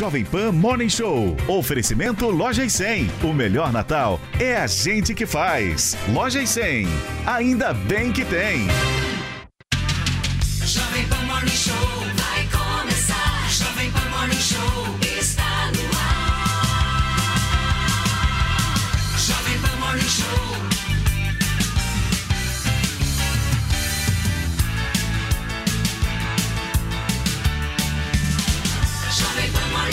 Jovem Pan Morning Show. Oferecimento Loja e 100. O melhor Natal é a gente que faz. Loja e 100. Ainda bem que tem. Jovem Pan Morning Show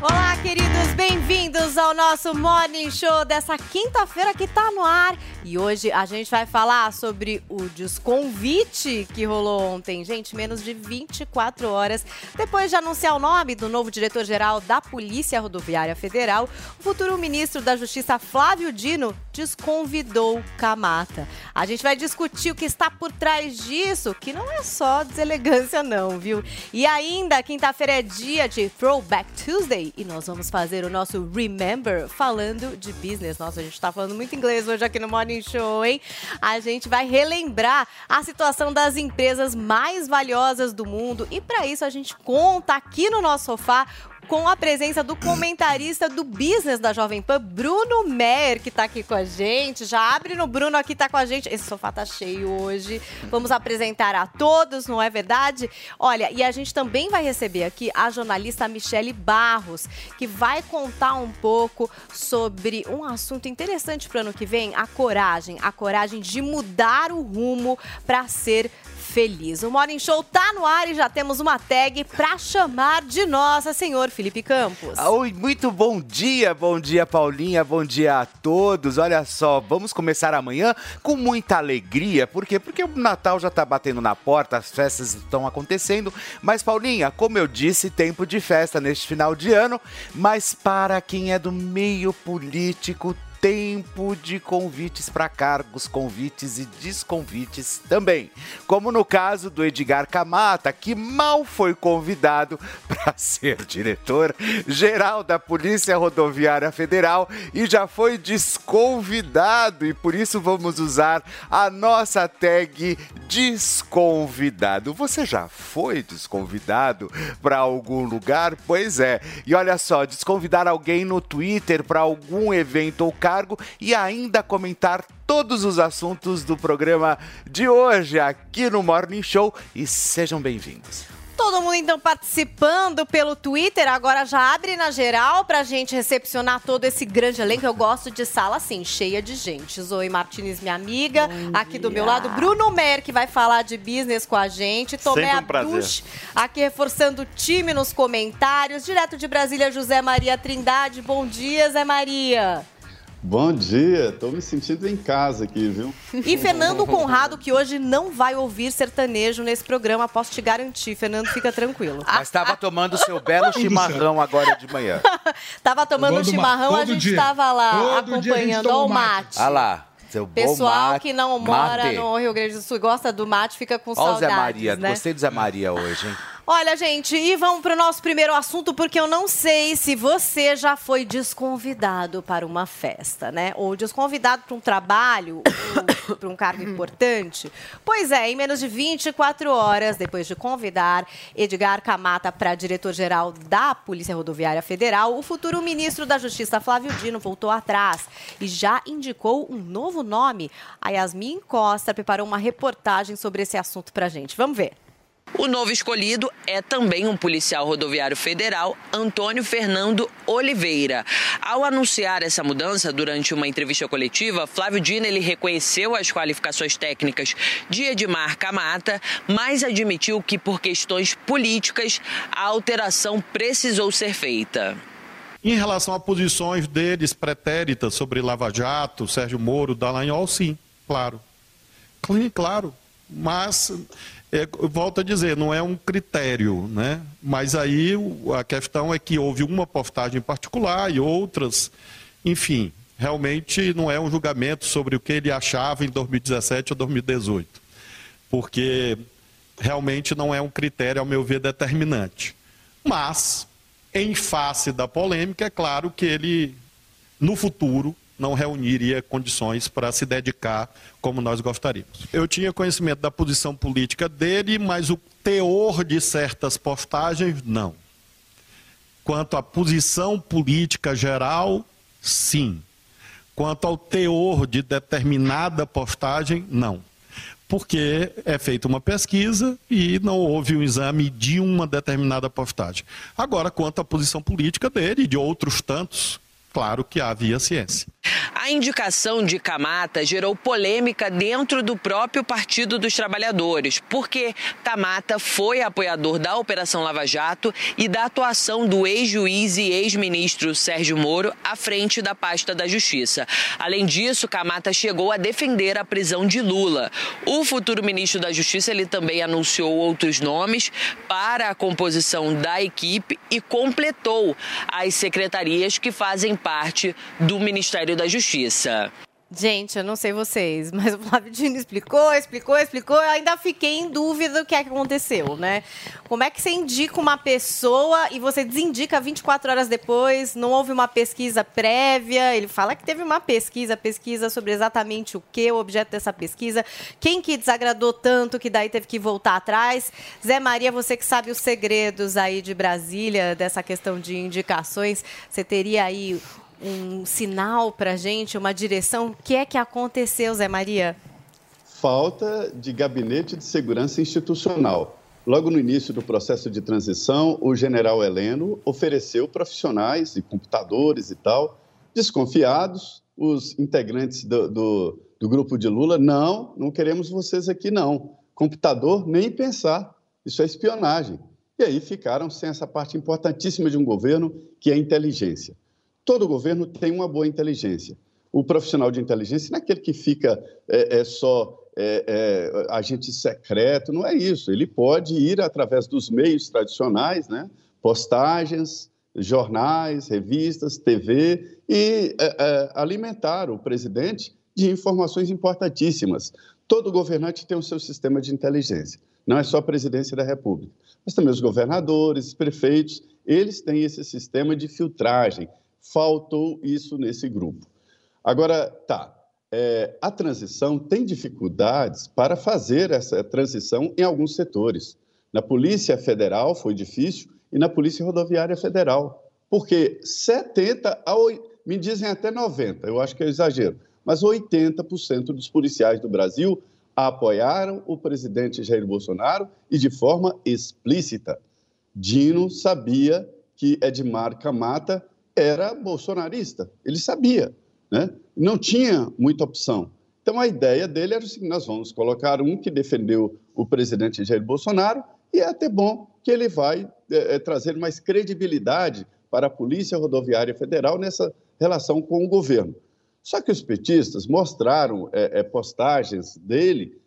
Olá, queridos, bem-vindos ao nosso Morning Show dessa quinta-feira que tá no ar. E hoje a gente vai falar sobre o desconvite que rolou ontem. Gente, menos de 24 horas depois de anunciar o nome do novo diretor-geral da Polícia Rodoviária Federal, o futuro ministro da Justiça Flávio Dino desconvidou Camata. A gente vai discutir o que está por trás disso, que não é só deselegância não, viu? E ainda, quinta-feira é dia de Throwback Tuesday e nós vamos fazer o nosso Remember falando de business. Nossa, a gente tá falando muito inglês hoje aqui no Morning Show, hein? A gente vai relembrar a situação das empresas mais valiosas do mundo e para isso a gente conta aqui no nosso sofá com a presença do comentarista do business da Jovem Pan, Bruno Meyer, que tá aqui com a gente. Já abre no Bruno aqui, tá com a gente. Esse sofá tá cheio hoje. Vamos apresentar a todos, não é verdade? Olha, e a gente também vai receber aqui a jornalista Michele Barros, que vai contar um pouco sobre um assunto interessante para o ano que vem, a coragem, a coragem de mudar o rumo para ser feliz. O Morning Show tá no ar e já temos uma tag para chamar de nossa, senhor Felipe Campos. Oi, muito bom dia, bom dia Paulinha, bom dia a todos. Olha só, vamos começar amanhã com muita alegria, por quê? Porque o Natal já tá batendo na porta, as festas estão acontecendo, mas Paulinha, como eu disse, tempo de festa neste final de ano, mas para quem é do meio político, tempo de convites para cargos, convites e desconvites também. Como no caso do Edgar Camata, que mal foi convidado para ser diretor geral da Polícia Rodoviária Federal e já foi desconvidado e por isso vamos usar a nossa tag desconvidado. Você já foi desconvidado para algum lugar? Pois é. E olha só, desconvidar alguém no Twitter para algum evento ou cargo e ainda comentar todos os assuntos do programa de hoje aqui no Morning Show e sejam bem-vindos. Todo mundo então participando pelo Twitter, agora já abre na geral pra gente recepcionar todo esse grande elenco. Eu gosto de sala assim, cheia de gente. Zoe Martinez, minha amiga, aqui do meu lado, Bruno Mer, que vai falar de business com a gente. Tomé um. Abduch, aqui reforçando o time nos comentários. Direto de Brasília, José Maria Trindade. Bom dia, Zé Maria. Bom dia, tô me sentindo em casa aqui, viu? E Fernando Conrado, que hoje não vai ouvir sertanejo nesse programa, posso te garantir. Fernando, fica tranquilo. Mas estava tomando seu belo chimarrão agora de manhã. Tava tomando ma- chimarrão, a gente dia. tava lá Todo acompanhando toma ó, o mate. Olha lá, seu bom Pessoal mate, que não mora mate. no Rio Grande do Sul e gosta do mate, fica com Ó o Zé saudades, Maria, né? gostei do Zé Maria hoje, hein? Olha, gente, e vamos para o nosso primeiro assunto, porque eu não sei se você já foi desconvidado para uma festa, né? Ou desconvidado para um trabalho, ou para um cargo importante. Pois é, em menos de 24 horas, depois de convidar Edgar Camata para diretor-geral da Polícia Rodoviária Federal, o futuro ministro da Justiça, Flávio Dino, voltou atrás e já indicou um novo nome. A Yasmin Costa preparou uma reportagem sobre esse assunto para gente. Vamos ver. O novo escolhido é também um policial rodoviário federal, Antônio Fernando Oliveira. Ao anunciar essa mudança durante uma entrevista coletiva, Flávio Dino ele reconheceu as qualificações técnicas de Edmar Camata, mas admitiu que por questões políticas a alteração precisou ser feita. Em relação a posições deles pretéritas sobre Lava Jato, Sérgio Moro, Dallagnol, sim, claro. Cl- Claro, mas é, volto a dizer, não é um critério, né? Mas aí a questão é que houve uma postagem particular e outras, enfim, realmente não é um julgamento sobre o que ele achava em 2017 ou 2018, porque realmente não é um critério, ao meu ver, determinante. Mas, em face da polêmica, é claro que ele, no futuro, não reuniria condições para se dedicar como nós gostaríamos. Eu tinha conhecimento da posição política dele, mas o teor de certas postagens, não. Quanto à posição política geral, sim. Quanto ao teor de determinada postagem, não. Porque é feita uma pesquisa e não houve um exame de uma determinada postagem. Agora, quanto à posição política dele e de outros tantos, claro que havia ciência. A indicação de Camata gerou polêmica dentro do próprio Partido dos Trabalhadores, porque Camata foi apoiador da Operação Lava Jato e da atuação do ex-juiz e ex-ministro Sérgio Moro à frente da pasta da Justiça. Além disso, Camata chegou a defender a prisão de Lula. O futuro ministro da Justiça ele também anunciou outros nomes para a composição da equipe e completou as secretarias que fazem parte do Ministério da Justiça. Gente, eu não sei vocês, mas o Flávio Dino explicou, explicou, explicou. Eu ainda fiquei em dúvida do que é que aconteceu, né? Como é que você indica uma pessoa e você desindica 24 horas depois? Não houve uma pesquisa prévia? Ele fala que teve uma pesquisa, pesquisa sobre exatamente o que, o objeto dessa pesquisa. Quem que desagradou tanto que daí teve que voltar atrás? Zé Maria, você que sabe os segredos aí de Brasília, dessa questão de indicações, você teria aí um sinal para gente, uma direção? O que é que aconteceu, Zé Maria? Falta de gabinete de segurança institucional. Logo no início do processo de transição, o general Heleno ofereceu profissionais e computadores e tal, desconfiados, os integrantes do, do, do grupo de Lula, não, não queremos vocês aqui não. Computador, nem pensar, isso é espionagem. E aí ficaram sem essa parte importantíssima de um governo, que é a inteligência. Todo governo tem uma boa inteligência. O profissional de inteligência não é aquele que fica é, é só é, é, agente secreto, não é isso. Ele pode ir através dos meios tradicionais, né? postagens, jornais, revistas, TV, e é, é, alimentar o presidente de informações importantíssimas. Todo governante tem o seu sistema de inteligência, não é só a presidência da República, mas também os governadores, prefeitos, eles têm esse sistema de filtragem. Faltou isso nesse grupo. Agora, tá, é, a transição tem dificuldades para fazer essa transição em alguns setores. Na Polícia Federal foi difícil e na Polícia Rodoviária Federal, porque 70 a 8, me dizem até 90, eu acho que é exagero, mas 80% dos policiais do Brasil apoiaram o presidente Jair Bolsonaro e de forma explícita. Dino sabia que Edmar Camata era bolsonarista, ele sabia, né? Não tinha muita opção. Então a ideia dele era seguinte: nós vamos colocar um que defendeu o presidente Jair Bolsonaro e é até bom que ele vai é, é, trazer mais credibilidade para a Polícia Rodoviária Federal nessa relação com o governo. Só que os petistas mostraram é, postagens dele,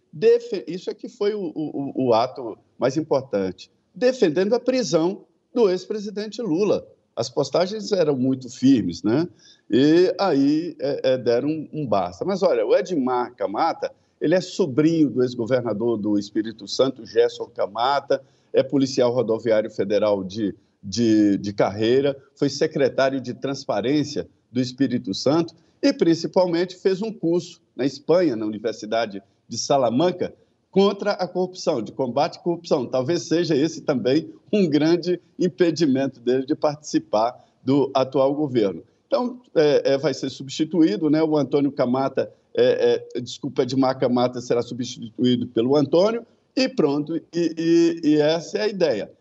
isso é que foi o, o, o ato mais importante, defendendo a prisão do ex-presidente Lula. As postagens eram muito firmes, né? E aí é, é, deram um, um, basta. Mas olha, o Edmar Camata, ele é sobrinho do ex-governador do Espírito Santo, Gerson Camata, é policial rodoviário federal de, de, de carreira, foi secretário de transparência do Espírito Santo e, principalmente, fez um curso na Espanha, na Universidade de Salamanca, contra a corrupção, de combate à corrupção. Talvez seja esse também um grande impedimento dele de participar do atual governo. Então, é, é, vai ser substituído, né? O Antônio Camata, é, desculpa, Edmar Camata será substituído pelo Antônio e pronto. E, e, e essa é a ideia.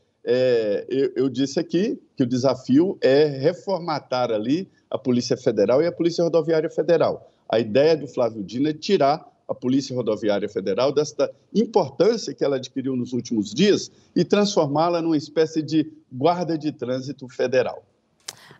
Eu, eu disse aqui que o desafio é reformatar ali a Polícia Federal e a Polícia Rodoviária Federal. A ideia do Flávio Dino é tirar a Polícia Rodoviária Federal desta importância que ela adquiriu nos últimos dias e transformá-la numa espécie de guarda de trânsito federal.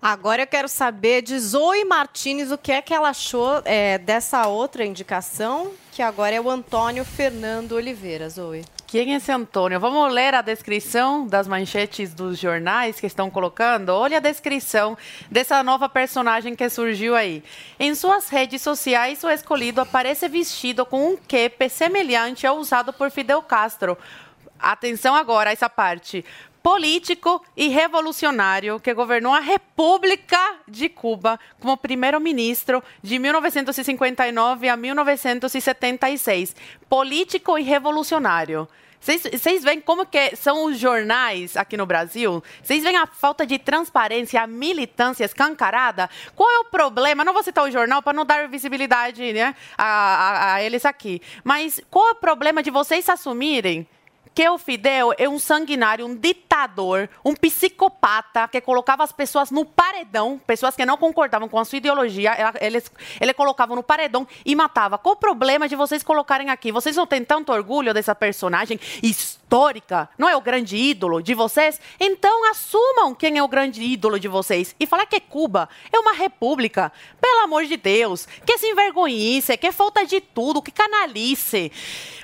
Agora eu quero saber de Zoe Martinez o que é que ela achou é, dessa outra indicação, que agora é o Antônio Fernando Oliveira, Zoe. Quem é esse Antônio? Vamos ler a descrição das manchetes dos jornais que estão colocando? Olha a descrição dessa nova personagem que surgiu aí. Em suas redes sociais, o escolhido aparece vestido com um quepe semelhante ao usado por Fidel Castro. Atenção agora a essa parte. Político e revolucionário que governou a República de Cuba como primeiro-ministro de 1959 a 1976. Político e revolucionário. Vocês veem como que são os jornais aqui no Brasil? Vocês veem a falta de transparência, a militância escancarada? Qual é o problema? Não vou citar o jornal para não dar visibilidade né, a, a, a eles aqui. Mas qual é o problema de vocês assumirem que o Fidel é um sanguinário, um ditador, um psicopata que colocava as pessoas no paredão, pessoas que não concordavam com a sua ideologia, eles, ele colocava no paredão e matava. Qual o problema de vocês colocarem aqui? Vocês não têm tanto orgulho dessa personagem histórica? Não é o grande ídolo de vocês? Então assumam quem é o grande ídolo de vocês e falar que Cuba é uma república. Pelo amor de Deus, que se envergonhice, que falta de tudo, que canalice.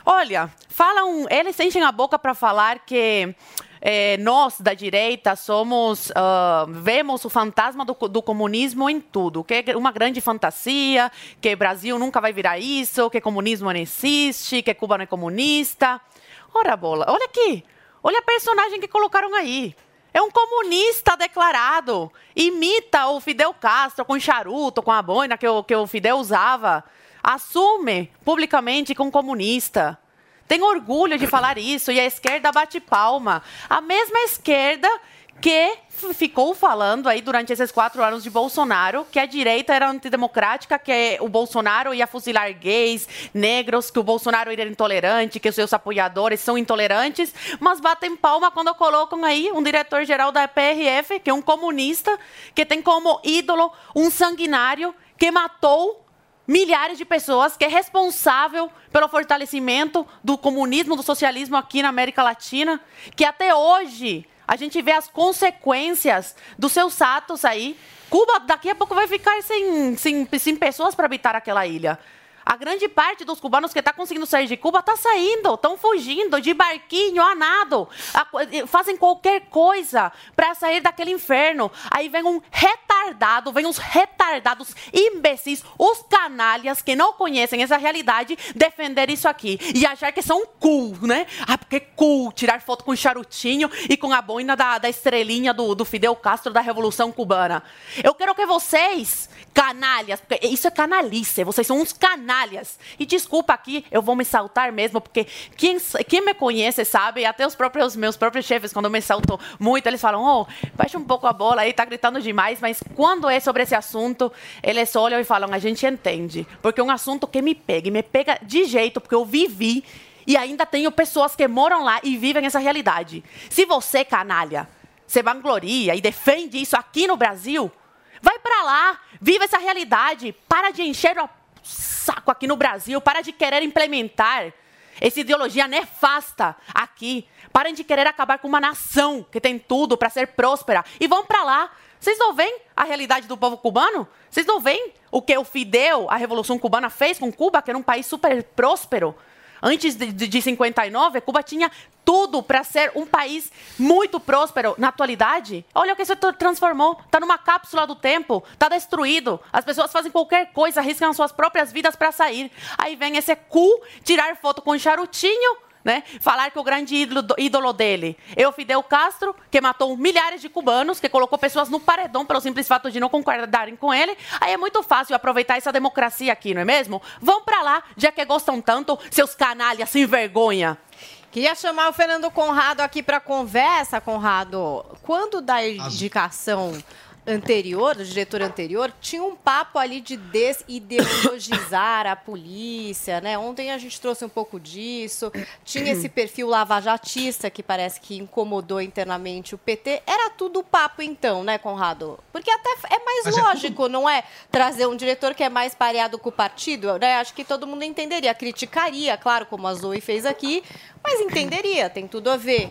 Olha, falam, eles enchem a boca para falar que eh, nós da direita somos ah, vemos o fantasma do, do comunismo em tudo, que é uma grande fantasia, que Brasil nunca vai virar isso, que comunismo não existe, que Cuba não é comunista. Ora bola, olha aqui, olha a personagem que colocaram aí. É um comunista declarado. Imita o Fidel Castro com charuto, com a boina que o, que o Fidel usava. Assume publicamente é um comunista. Tem orgulho de falar isso e a esquerda bate palma. A mesma esquerda que ficou falando aí durante esses quatro anos de Bolsonaro que a direita era antidemocrática, que o Bolsonaro ia fuzilar gays, negros, que o Bolsonaro era intolerante, que os seus apoiadores são intolerantes, mas batem palma quando colocam aí um diretor-geral da PRF, que é um comunista, que tem como ídolo um sanguinário que matou milhares de pessoas, que é responsável pelo fortalecimento do comunismo, do socialismo aqui na América Latina, que até hoje a gente vê as consequências dos seus atos aí. Cuba daqui a pouco vai ficar sem, sem, sem pessoas para habitar aquela ilha. A grande parte dos cubanos que está conseguindo sair de Cuba está saindo, estão fugindo de barquinho, a nado, a- fazem qualquer coisa para sair daquele inferno. Aí vem um retardado, vem uns retardados imbecis, os canalhas que não conhecem essa realidade, defender isso aqui e achar que são cool, né? Ah, porque cool tirar foto com charutinho e com a boina da, da estrelinha do, do Fidel Castro da Revolução Cubana. Eu quero que vocês, canalhas, porque isso é canalice, vocês são uns canalhas. E desculpa aqui, eu vou me saltar mesmo, porque quem, quem me conhece sabe, até os próprios meus próprios chefes, quando eu me salto muito, eles falam, oh, baixa um pouco a bola aí, tá gritando demais, mas quando é sobre esse assunto, eles olham e falam, a gente entende, porque é um assunto que me pega, e me pega de jeito, porque eu vivi e ainda tenho pessoas que moram lá e vivem essa realidade. Se você, canalha, se vangloria e defende isso aqui no Brasil, vai pra lá, viva essa realidade, para de encher o saco aqui no Brasil, para de querer implementar essa ideologia nefasta aqui. Parem de querer acabar com uma nação que tem tudo para ser próspera e vão para lá. Vocês não veem a realidade do povo cubano? Vocês não veem o que o Fidel, a Revolução Cubana, fez com Cuba, que era um país super próspero? Antes de, de, de 59, Cuba tinha tudo para ser um país muito próspero. Na atualidade, olha o que tra- transformou. Está numa cápsula do tempo, está destruído. As pessoas fazem qualquer coisa, arriscam suas próprias vidas para sair. Aí vem esse cu tirar foto com charutinho, né? Falar que o grande ídolo, ídolo dele é o Fidel Castro, que matou milhares de cubanos, que colocou pessoas no paredão pelo simples fato de não concordarem com ele. Aí é muito fácil aproveitar essa democracia aqui, não é mesmo? Vão para lá, já que gostam tanto, seus canalhas sem vergonha. Queria chamar o Fernando Conrado aqui para conversa, Conrado. Quando da indicação anterior, do diretor anterior, tinha um papo ali de desideologizar a polícia, né? Ontem a gente trouxe um pouco disso. Tinha esse perfil lavajatista que parece que incomodou internamente o PT. Era tudo papo então, né, Conrado? Porque até é mais Mas é lógico, não é? Trazer um diretor que é mais pareado com o partido, né? Acho que todo mundo entenderia, criticaria, claro, como a Zoe fez aqui, mas entenderia, tem tudo a ver.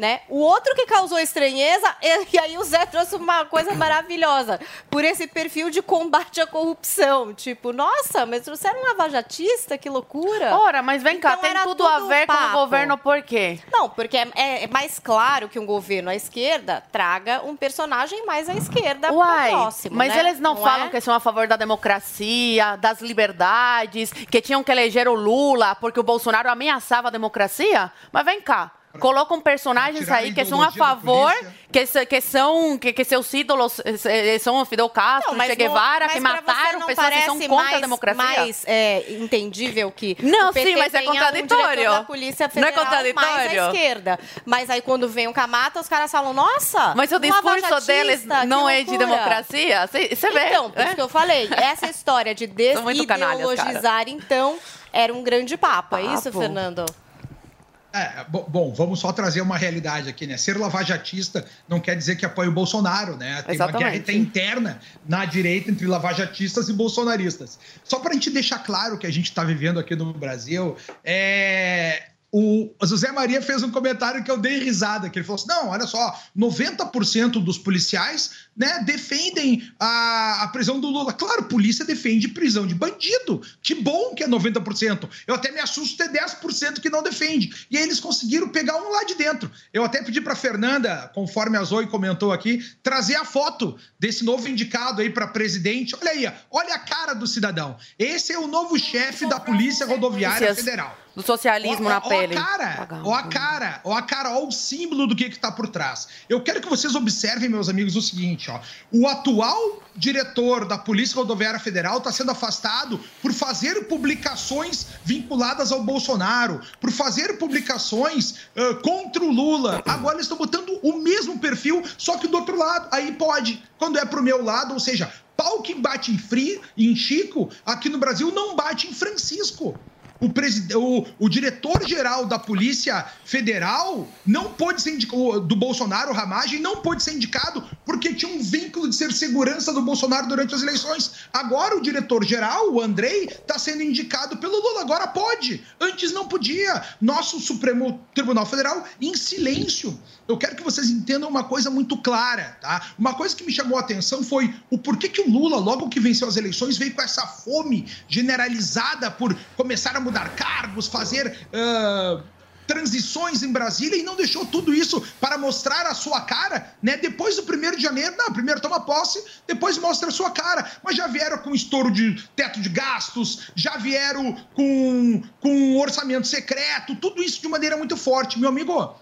Né? O outro que causou estranheza, e aí o Zé trouxe uma coisa maravilhosa, por esse perfil de combate à corrupção. Tipo, nossa, mas trouxeram um lavajatista, que loucura. Ora, mas vem cá, Então tem era tudo a tudo ver com o governo por quê? Não, porque é, é- mais claro que um governo à esquerda traga um personagem mais à esquerda Uai, próximo, mas né? eles não, falam é? que são a favor da democracia, das liberdades, que tinham que eleger o Lula porque o Bolsonaro ameaçava a democracia? Mas vem cá. Colocam personagens a aí que são a favor, polícia. que, que são que, que seus ídolos eh, são o Fidel Castro, Não, mas Che Guevara, mas que mataram não pessoas que são parece contra a mais- democracia. mais é, entendível que Não, o PT sim, mas é um contraditório. da Polícia Não é Federal mais contraditório? à esquerda. Mas aí quando vem o Camata, os caras falam, nossa, Mas o um discurso deles não é de loucura." democracia? Você vê? Então, por né? isso que eu falei, essa história de São muito canalhas, desideologizar, então, era um grande papo. É isso, Papo. Fernando? É, bo- bom, vamos só trazer uma realidade aqui, né? Ser lavajatista não quer dizer que apoia o Bolsonaro, né? Tem uma Exatamente. guerra até interna na direita entre lavajatistas e bolsonaristas. Só para a gente deixar claro que a gente está vivendo aqui no Brasil, é. O José Maria fez um comentário que eu dei risada, que ele falou assim: não, olha só, 90% dos policiais né, defendem a, a prisão do Lula. Claro, polícia defende prisão de bandido. Que bom que é 90%. Eu até me assusto ter 10% que não defende. E aí eles conseguiram pegar um lá de dentro. Eu até pedi para Fernanda, conforme a Zoe comentou aqui, trazer a foto desse novo indicado aí para presidente. Olha aí, olha a cara do cidadão. Esse é o novo chefe da Polícia Rodoviária Federal. Do socialismo Ó, na ó, pele. A cara, ó a cara, ó a cara, ó o símbolo do que que tá por trás. Eu quero que vocês observem, meus amigos, o seguinte, O atual diretor da Polícia Rodoviária Federal está sendo afastado por fazer publicações vinculadas ao Bolsonaro, por fazer publicações ah, contra o Lula. Agora eles estão botando o mesmo perfil, só que do outro lado. Aí pode. Quando é pro meu lado, ou seja, pau que bate em, Fri, em Chico, aqui no Brasil não bate em Francisco. O, o, o diretor-geral da Polícia Federal não pôde ser indicado, do Bolsonaro, Ramagem, não pôde ser indicado porque tinha um vínculo de ser segurança do Bolsonaro durante as eleições. Agora o diretor-geral, o Andrei, está sendo indicado pelo Lula. Agora pode. Antes não podia. Nosso Supremo Tribunal Federal em silêncio. Eu quero que vocês entendam uma coisa muito clara, tá? Uma coisa que me chamou a atenção foi o porquê que o Lula, logo que venceu as eleições, veio com essa fome generalizada por começar a mudar cargos, fazer. ah, transições em Brasília e não deixou tudo isso para mostrar a sua cara, né? Depois do primeiro de janeiro, não, primeiro toma posse, depois mostra a sua cara. Mas já vieram com estouro de teto de gastos, já vieram com, com orçamento secreto, tudo isso de maneira muito forte. Meu amigo,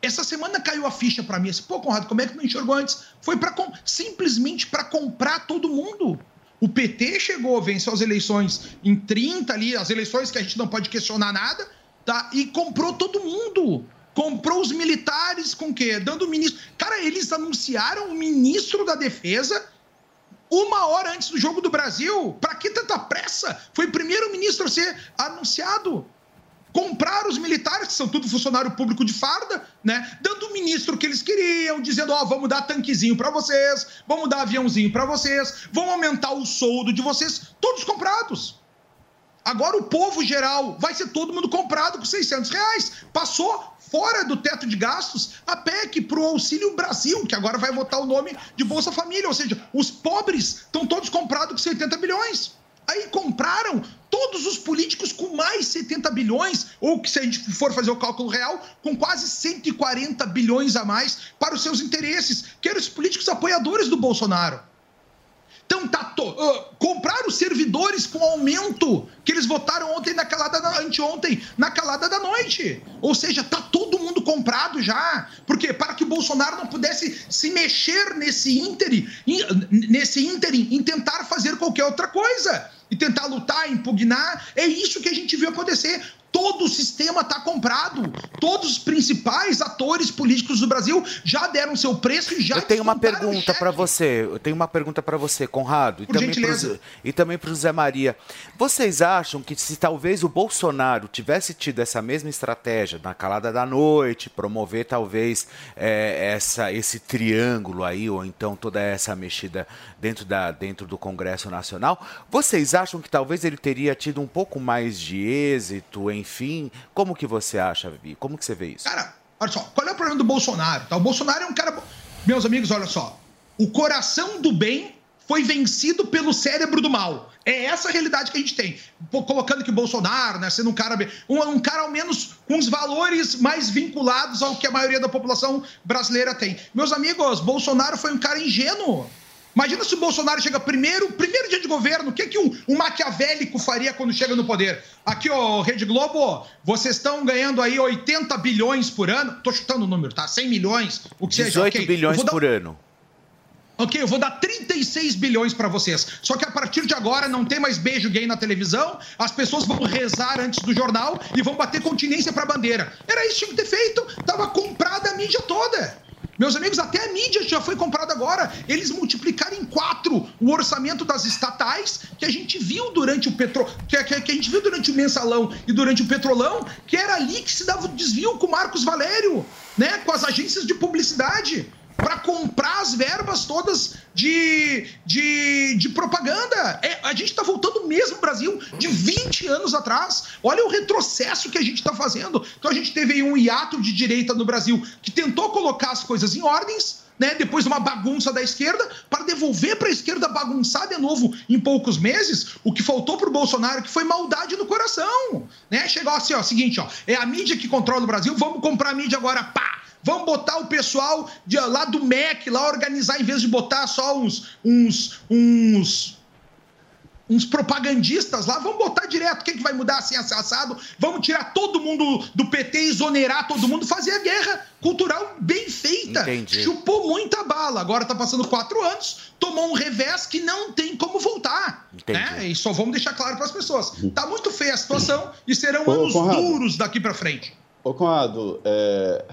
essa semana caiu a ficha para mim. Assim, Pô, Conrado, como é que não enxergou antes? Foi para simplesmente para comprar todo mundo. O PT chegou, venceu as eleições em 30 ali, as eleições que a gente não pode questionar nada, tá? E comprou todo mundo. Comprou os militares com o quê? Dando o ministro. Cara, eles anunciaram o ministro da Defesa uma hora antes do jogo do Brasil. Pra que tanta pressa? Foi o primeiro ministro a ser anunciado. Compraram os militares, que são tudo funcionário público de farda, né? Dando o ministro que eles queriam, dizendo: Ó, vamos dar tanquezinho pra vocês, vamos dar aviãozinho pra vocês, vamos aumentar o soldo de vocês, todos comprados. Agora o povo geral vai ser todo mundo comprado com 600 reais. Passou fora do teto de gastos a PEC pro Auxílio Brasil, que agora vai votar o nome de Bolsa Família. Ou seja, os pobres estão todos comprados com 70 bilhões. Aí compraram todos os políticos com mais 70 bilhões, ou que se a gente for fazer o cálculo real, com quase 140 bilhões a mais para os seus interesses, que eram os políticos apoiadores do Bolsonaro. Então tá to... ah, compraram servidores com aumento que eles votaram ontem na calada da anteontem na calada da noite. Ou seja, tá todo mundo comprado já. Porque para que o Bolsonaro não pudesse se mexer nesse ínterim, nesse ínterim em tentar fazer qualquer outra coisa e tentar lutar, impugnar, é isso que a gente viu acontecer. Todo o sistema está comprado. Todos os principais atores políticos do Brasil já deram seu preço e já Eu tenho uma pergunta para você. Eu tenho uma pergunta para você, Conrado, e Por também gentileza. E também para o Zé Maria. Vocês acham que se talvez o Bolsonaro tivesse tido essa mesma estratégia na calada da noite, promover talvez é, essa, esse triângulo aí, ou então toda essa mexida dentro, da, dentro do Congresso Nacional, vocês acham que talvez ele teria tido um pouco mais de êxito, enfim? Como que você acha, Vivi? Como que você vê isso? Cara, Olha só, qual é o problema do Bolsonaro? Tá? O Bolsonaro é um cara. Meus amigos, olha só. O coração do bem foi vencido pelo cérebro do mal. É essa a realidade que a gente tem. Colocando que o Bolsonaro, né, sendo um cara, um, um cara ao menos com os valores mais vinculados ao que a maioria da população brasileira tem. Meus amigos, Bolsonaro foi um cara ingênuo. Imagina se o Bolsonaro chega primeiro, primeiro dia de governo, o que, que um, um maquiavélico faria quando chega no poder? Aqui, ó, Rede Globo, vocês estão ganhando aí 80 bilhões por ano. Tô chutando o número, tá? 100 milhões, o que seja. 18 ok. Eu bilhões dar- por ano. Ok, eu vou dar 36 bilhões pra vocês. Só que a partir de agora não tem mais beijo gay na televisão, as pessoas vão rezar antes do jornal e vão bater continência pra bandeira. Era isso que tinha que ter feito. Tava comprada a mídia toda. Meus amigos, até a mídia já foi comprada agora. Eles multiplicaram em quatro o orçamento das estatais que a gente viu durante o petro... que, que- que a gente viu durante o mensalão e durante o petrolão, que era ali que se dava o desvio com o Marcos Valério, né? Com as agências de publicidade para comprar as verbas todas de, de, de propaganda. É, a gente está voltando mesmo ao Brasil de 20 anos atrás. Olha o retrocesso que a gente está fazendo. Então a gente teve aí um hiato de direita no Brasil que tentou colocar as coisas em ordens. Né, depois de uma bagunça da esquerda, para devolver para a esquerda bagunçar de novo em poucos meses, o que faltou para o Bolsonaro, que foi maldade no coração. Né? Chegou assim, ó, seguinte, ó, é a mídia que controla o Brasil, vamos comprar a mídia agora, pá! Vamos botar o pessoal de, lá do MEC lá organizar, em vez de botar só uns, uns, uns, uns propagandistas lá, vamos botar direto. Quem que vai mudar assim, assim, assado? Vamos tirar todo mundo do PT, exonerar todo mundo, fazer a guerra cultural bem feita. Entendi. Chupou muita bala. Agora tá passando quatro anos, tomou um revés que não tem como voltar. Entendi. Né? E só vamos deixar claro para as pessoas. Tá muito feia a situação e serão Ô, anos Conrado. duros daqui para frente. Ô, Conrado, é,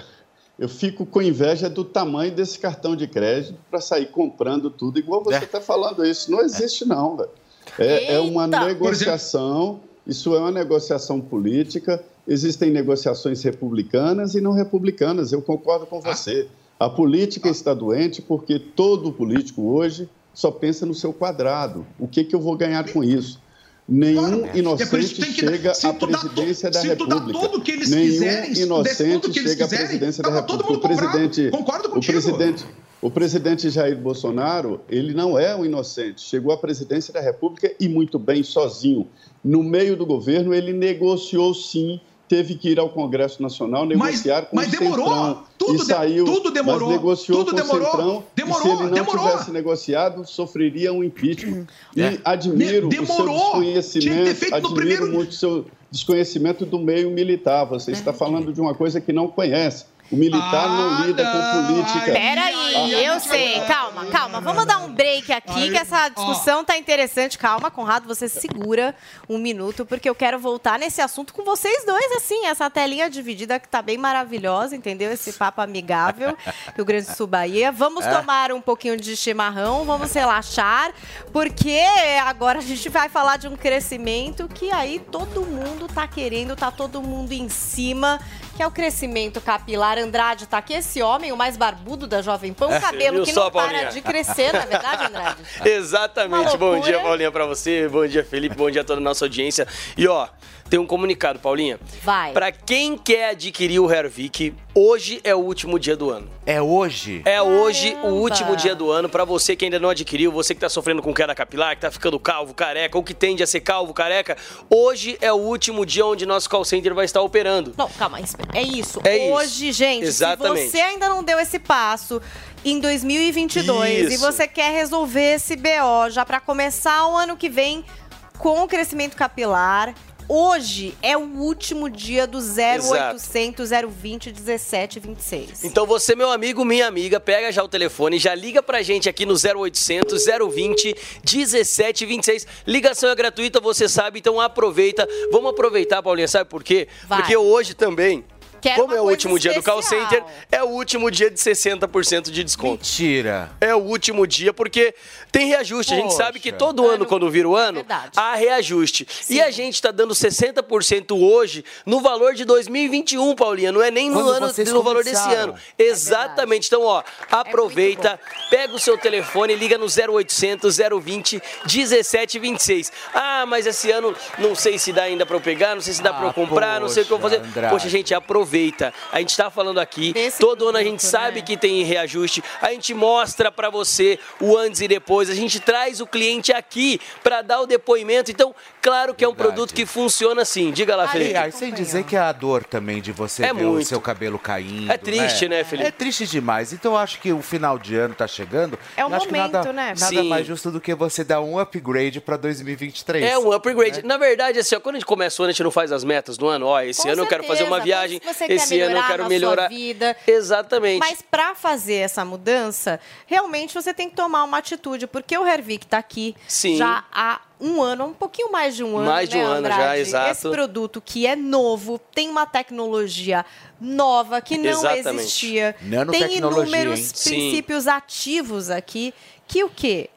eu fico com inveja do tamanho desse cartão de crédito para sair comprando tudo, igual você está falando isso. Não existe, não, velho. É, é uma negociação, isso é uma negociação política. Existem negociações republicanas e não republicanas, eu concordo com você. A política está doente porque todo político hoje só pensa no seu quadrado. O que, que eu vou ganhar com isso? Nenhum É por isso inocente que- chega à presidência da se tu dá República. tudo que eles Nenhum inocente que eles chega à quiserem, presidência da República. O presidente, Concordo o contigo. presidente, o presidente Jair Bolsonaro, ele não é um inocente. Chegou à presidência da República e muito bem sozinho. No meio do governo, ele negociou sim. Teve que ir ao Congresso Nacional negociar com mas o demorou. Centrão. Tudo e de- saiu, tudo demorou. Mas negociou Tudo demorou. Centrão. Demorou, e se ele não demorou. tivesse negociado, sofreria um impeachment. E É. admiro De- o seu demorou. Desconhecimento, admiro primeiro- muito o seu desconhecimento do meio militar. Você está falando de uma coisa que não conhece. O militar Ah, não lida com não. política. Peraí, Ai, eu sei. Calma, calma. Vamos dar um break aqui, que essa ó. discussão tá interessante. Calma, Conrado, você segura um minuto, porque eu quero voltar nesse assunto com vocês dois, assim, essa telinha dividida que tá bem maravilhosa, entendeu? Esse papo amigável, Rio Grande do Sul, Bahia. Vamos tomar um pouquinho de chimarrão, vamos relaxar, porque agora a gente vai falar de um crescimento que aí todo mundo tá querendo, tá todo mundo em cima, que é o crescimento capilar. Andrade tá aqui, esse homem, o mais barbudo da Jovem Pan, um cabelo viu que não para Paulinha? de crescer, não é verdade, Andrade? Exatamente. Bom dia, Paulinha, pra você. Bom dia, Felipe. Bom dia a toda a nossa audiência. E ó, tem um comunicado, Paulinha. Vai. Pra quem quer adquirir o Hervik, hoje é o último dia do ano. É hoje? É hoje o Caramba. último dia do ano. Pra você que ainda não adquiriu, você que tá sofrendo com queda capilar, que tá ficando calvo, careca, ou que tende a ser calvo, careca, hoje é o último dia onde nosso call center vai estar operando. Não, calma, espera. é isso. É isso. Hoje, gente, Exatamente. se você ainda não deu esse passo em 2022 e Isso. você quer resolver esse BO já para começar o ano que vem com o crescimento capilar, hoje é o último dia do 0800 020 1726. Então você, meu amigo, minha amiga, pega já o telefone, já liga pra gente aqui no 0800 020 1726. Ligação é gratuita, você sabe, então aproveita. Vamos aproveitar, Paulinha, sabe por quê? Vai. Porque hoje também, Quero como é o último dia do call especial. center, é o último dia de 60% de desconto. Mentira. É o último dia, porque tem reajuste. A gente Poxa. sabe que todo ano, quando vira o ano, verdade. há reajuste. E a gente tá dando 60% hoje no valor de 2021, Paulinha. Não é nem no, ano, no valor desse ano. Exatamente. Então, ó, aproveita, pega o seu telefone, liga no 0800 020 1726. Ah, mas esse ano não sei se dá ainda pra eu pegar, não sei se dá pra eu Ah, comprar, não sei o que eu vou fazer. poxa, Andrade. Poxa, gente, aproveita. Aproveita. A gente tá falando aqui, todo ano a gente sabe que tem reajuste, a gente mostra pra você o antes e depois, a gente traz o cliente aqui pra dar o depoimento. Então, claro que é um produto que funciona assim. Diga lá, Felipe. Aliás, sem dizer que é a dor também de você É ver muito. o seu cabelo caindo. É triste, né, Felipe? É triste demais. Então eu acho que o final de ano tá chegando. É que momento, nada, né? Nada Sim. mais justo do que você dar um upgrade pra 2023. É um upgrade. Né? Na verdade, assim, ó, quando a gente começa o ano, a gente não faz as metas do ano. Ó, esse Com ano eu quero fazer uma certeza, viagem, quando você quer esse ano eu melhorar quero na melhorar. Sua vida. Exatamente. Mas para fazer essa mudança, realmente você tem que tomar uma atitude, porque o Hervik está aqui Sim. já há um ano, um pouquinho mais de um ano, Mais de né, um ano já, Andrade? exato. Esse produto que é novo, tem uma tecnologia nova que não Exatamente. existia. Tem inúmeros hein? Sim. princípios ativos aqui que o quê?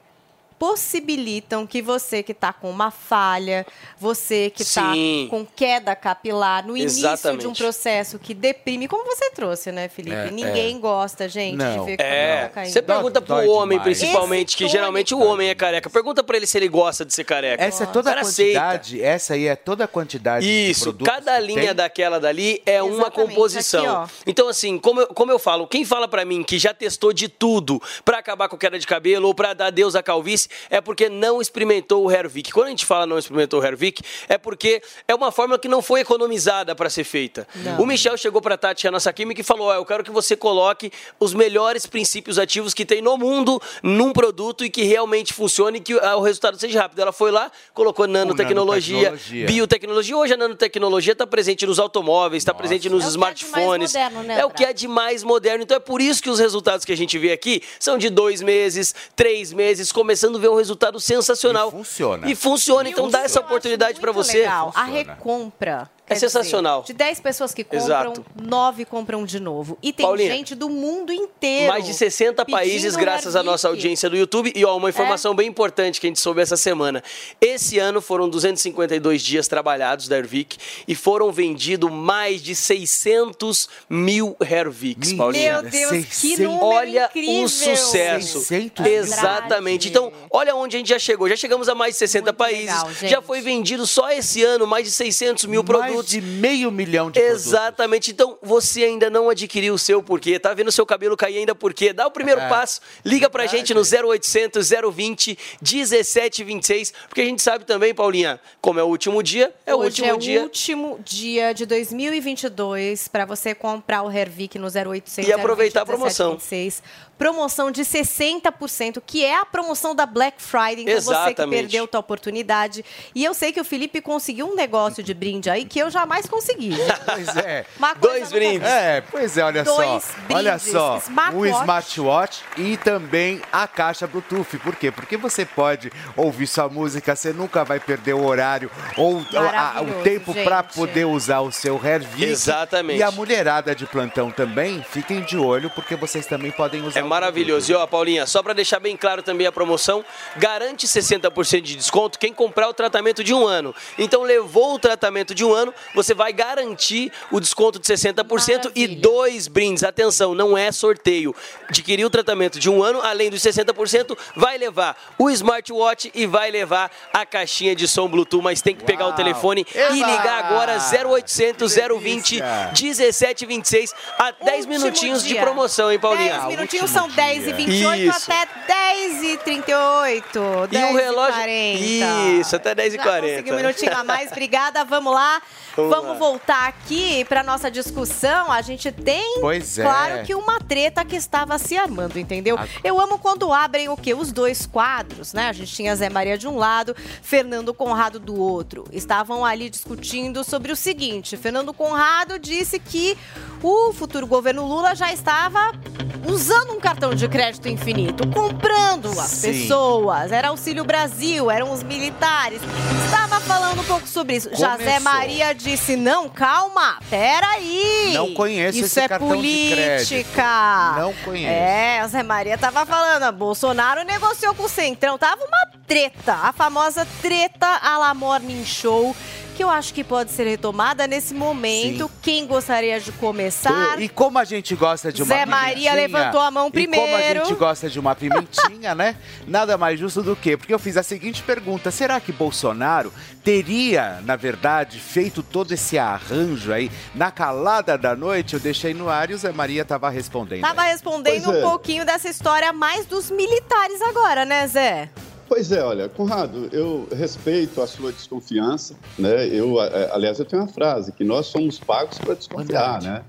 Possibilitam que você que está com uma falha, você que está com queda capilar, no início de um processo que deprime, como você trouxe, né, Felipe? É, Ninguém gosta, gente, Não. de ver o É, tá caindo. você pergunta pro Dói homem, demais. principalmente, Esse que geralmente o homem é careca. Pergunta pra ele se ele gosta de ser careca. Essa é toda a Cara, aceita. quantidade, essa aí é toda a quantidade de Isso, cada linha tem. daquela dali é uma Exatamente, composição. aqui, então, assim, como eu, como eu falo, quem fala pra mim que já testou de tudo pra acabar com queda de cabelo ou pra dar Deus à calvície, é porque não experimentou o Hervik. Quando a gente fala não experimentou o Hervik, é porque é uma fórmula que não foi economizada pra ser feita. Não. O Michel chegou pra Tati, a nossa química, e falou: ó, eu quero que você coloque os melhores princípios ativos que tem no mundo num produto e que realmente funcione e que ah, o resultado seja rápido. Ela foi lá, colocou nanotecnologia, nanotecnologia. biotecnologia. Hoje a nanotecnologia está presente nos automóveis, está presente nos É é smartphones. mais moderno, né, é o que é de mais moderno. Então é por isso que os resultados que a gente vê aqui são de dois meses, três meses, começando ver um resultado sensacional. E funciona. E funciona. Então E dá o essa oportunidade para você. legal, a recompra. É quer dizer, sensacional. de 10 pessoas que compram, Exato. 9 compram de novo. E tem Paulinha, gente do mundo inteiro. Mais de 60 países, graças à nossa audiência do YouTube. E ó, uma informação bem importante que a gente soube essa semana. Esse ano foram 252 dias trabalhados da Hervik e foram vendidos mais de 600 mil Herviks, Mentira. Paulinha. Meu Deus, que 600. número Olha incrível. o sucesso. 600 Exatamente. Então, olha onde a gente já chegou. Já chegamos a mais de 60 Muito países. legal, já foi vendido só esse ano mais de 600 mil Mais produtos. De meio milhão de produtos. Exatamente. Então, você ainda não adquiriu o seu porquê, tá vendo o seu cabelo cair ainda porquê? Dá o primeiro É. passo, liga pra Verdade. gente no 0800 020 1726, porque a gente sabe também, Paulinha, como é o último dia, é o Hoje último é o dia. último dia de 2022 para você comprar o Hervik no 0800 E aproveitar a 020 promoção. 1726. Promoção de 60%, que é a promoção da Black Friday. Então você que Exatamente. perdeu tua oportunidade. E eu sei que o Felipe conseguiu um negócio de brinde aí que eu jamais consegui. Pois é. Uma coisa Dois brindes. É, pois é, olha Dois só. Olha brindes, só. O smartwatch. smartwatch e também a caixa Bluetooth. Por quê? Porque você pode ouvir sua música, você nunca vai perder o horário ou a- o tempo para poder usar o seu Hervik. Exatamente. E a mulherada de plantão também, fiquem de olho, porque vocês também podem usar É o maravilhoso. E ó, Paulinha, só pra deixar bem claro também a promoção, garante 60% de desconto quem comprar o tratamento de um ano. Então levou o tratamento de um ano, você vai garantir o desconto de 60% e Maravilha. dois brindes. Atenção, não é sorteio. Adquirir o tratamento de um ano, além dos 60%, vai levar o smartwatch e vai levar a caixinha de som Bluetooth, mas tem que pegar o telefone e Eba! ligar agora 0800 Que 020 delícia. 1726 a 10 Último minutinhos de dia. promoção, hein, Paulinha? 10 minutinhos são 10 e dia. 28 Isso. até 10 e 38. E 10 o relógio. 40. Isso, até 10 e Já 40 consegui um minutinho a mais, obrigada. Vamos lá. Vamos Vamos, voltar aqui para nossa discussão. A gente tem, Pois é. claro que uma treta que estava se armando, entendeu? Eu amo quando abrem o quê? Os dois quadros, né? A gente tinha Zé Maria de um lado, Fernando Conrado do outro. Estavam ali discutindo sobre o seguinte: Fernando Conrado disse que o futuro governo Lula já estava usando um cartão de crédito infinito, comprando as Sim. pessoas. Era Auxílio Brasil, eram os militares. Estava falando um pouco sobre isso. Já Zé. Maria disse: não, calma, peraí. Não conheço Isso esse é política. Não conheço. É, o Zé Maria tava falando, a Bolsonaro negociou com o Centrão, tava uma treta, a famosa treta à la Morning Show, que eu acho que pode ser retomada nesse momento. Quem gostaria de começar? E como a gente gosta de uma Zé Maria levantou a mão E como a primeiro. gente gosta de uma pimentinha, né? Nada mais justo do que, porque eu fiz a seguinte pergunta: será que Bolsonaro teria, na verdade, feito todo esse arranjo aí na calada da noite? Eu deixei no ar e o Zé Maria estava respondendo. Tava respondendo Pois é. um pouquinho dessa história mais dos militares agora, né, Zé? Pois é, olha, Conrado, eu respeito a sua desconfiança, né? Eu, aliás, eu tenho uma frase que nós somos pagos para desconfiar, né?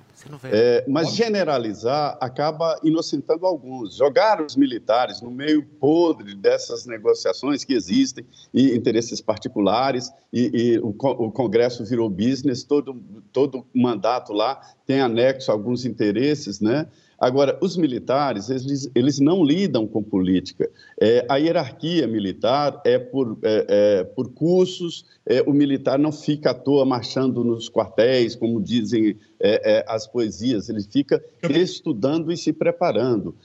É, mas generalizar acaba inocentando alguns. Jogar os militares no meio podre dessas negociações que existem e interesses particulares e, e o, o Congresso virou business, todo todo mandato lá tem anexo a alguns interesses, né? Agora, os militares, eles, eles não lidam com política. É, a hierarquia militar é por, é, é, por cursos, é, o militar não fica à toa marchando nos quartéis, como dizem é, é, as poesias, ele fica estudando e se preparando.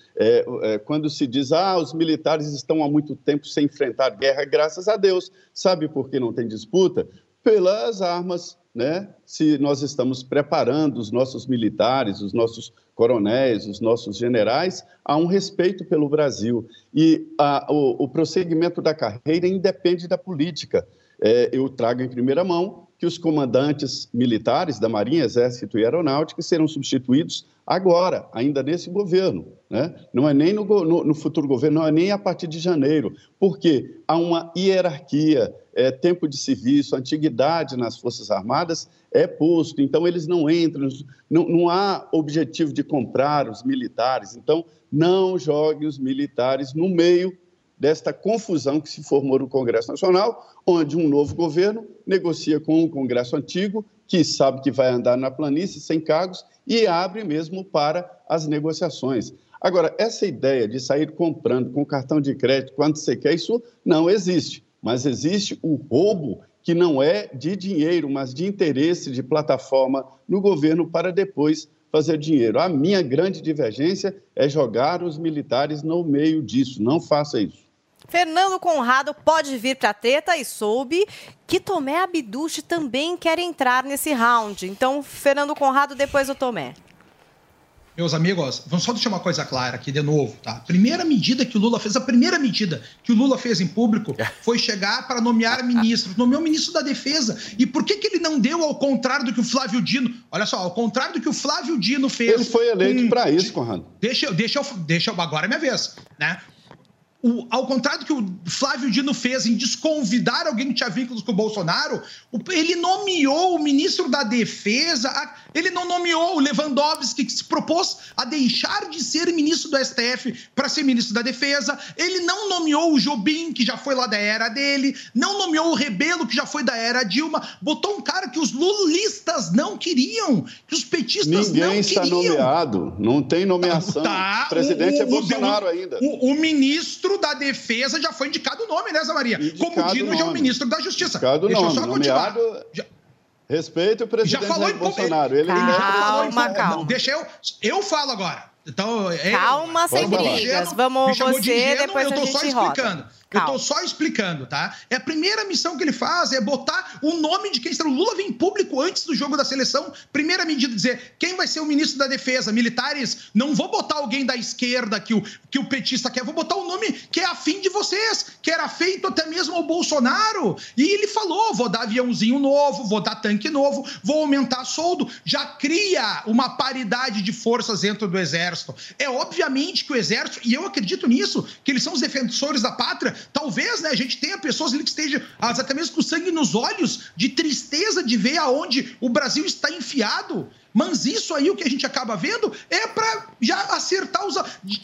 Quando se diz, ah, os militares estão há muito tempo sem enfrentar guerra, graças a Deus. Sabe por que não tem disputa? Pelas armas, né? Se nós estamos preparando os nossos militares, os nossos coronéis, os nossos generais, há um respeito pelo Brasil. E a, o, o prosseguimento da carreira independe da política. É, eu trago em primeira mão que os comandantes militares da Marinha, Exército e Aeronáutica serão substituídos agora, ainda nesse governo. Né? Não é nem no, no- no futuro governo, não é nem a partir de janeiro, porque há uma hierarquia, é, tempo de serviço, antiguidade nas Forças Armadas é posto, então eles não entram, não, não há objetivo de comprar os militares, então não jogue os militares no meio desta confusão que se formou no Congresso Nacional, onde um novo governo negocia com um Congresso antigo, que sabe que vai andar na planície sem cargos, e abre mesmo para as negociações. Agora, essa ideia de sair comprando com cartão de crédito quando você quer, isso não existe. Mas existe o roubo que não é de dinheiro, mas de interesse de plataforma no governo para depois fazer dinheiro. A minha grande divergência é jogar os militares no meio disso. Não faça isso. Fernando Conrado pode vir para treta e soube que Tomé Abduche também quer entrar nesse round. Então, Fernando Conrado, depois o Tomé. Meus amigos, vamos só deixar uma coisa clara aqui de novo, tá? A primeira medida que o Lula fez, a primeira medida que o Lula fez em público foi chegar para nomear ministros. Nomeou o ministro da Defesa. E por que, que ele não deu ao contrário do que o Flávio Dino? Olha só, ao contrário do que o Flávio Dino fez. Ele foi eleito com- para isso, Conrado. Deixa, eu- deixa, eu, deixa eu, agora é minha vez, né? O- ao contrário do que o Flávio Dino fez em desconvidar alguém que tinha vínculos com o Bolsonaro, ele nomeou o ministro da Defesa, a- ele não nomeou o Lewandowski, que se propôs a deixar de ser ministro do STF para ser ministro da Defesa, ele não nomeou o Jobim, que já foi lá da era dele, não nomeou o Rebelo, que já foi da era Dilma, botou um cara que os lulistas não queriam, que os petistas Ninguém não está queriam. nomeado, não tem nomeação. Tá, o presidente o- é o- Bolsonaro o- ainda. O, ministro da Defesa já foi indicado o nome, né, Zé Maria? Como o Dino já é o ministro da Justiça. Indicado Deixa eu nome, só continuar. nomeado... Respeita o presidente Já falou em Bolsonaro. Ele Ele já não- falou em Calma, calma. Deixa eu. Eu falo agora. Então, Calma, sem Pode falar. brigas. Vamos chamou de você, ingênuo, depois eu a tô gente só roda. explicando. Eu tô só explicando, tá? É a primeira missão que ele faz é botar o nome de quem está. O Lula vem em público antes do jogo da seleção. Primeira medida, dizer quem vai ser o ministro da Defesa. Militares, não vou botar alguém da esquerda que o, que o petista quer, vou botar o nome que é afim de vocês, que era feito até mesmo ao Bolsonaro. E ele falou: vou dar aviãozinho novo, vou dar tanque novo, vou aumentar soldo. Já cria uma paridade de forças dentro do Exército. É obviamente que o Exército, e eu acredito nisso, que eles são os defensores da pátria. Talvez né, a gente tenha pessoas ali que estejam, até mesmo com sangue nos olhos, de tristeza de ver aonde o Brasil está enfiado. Mas isso aí, o que a gente acaba vendo, é para já acertar os.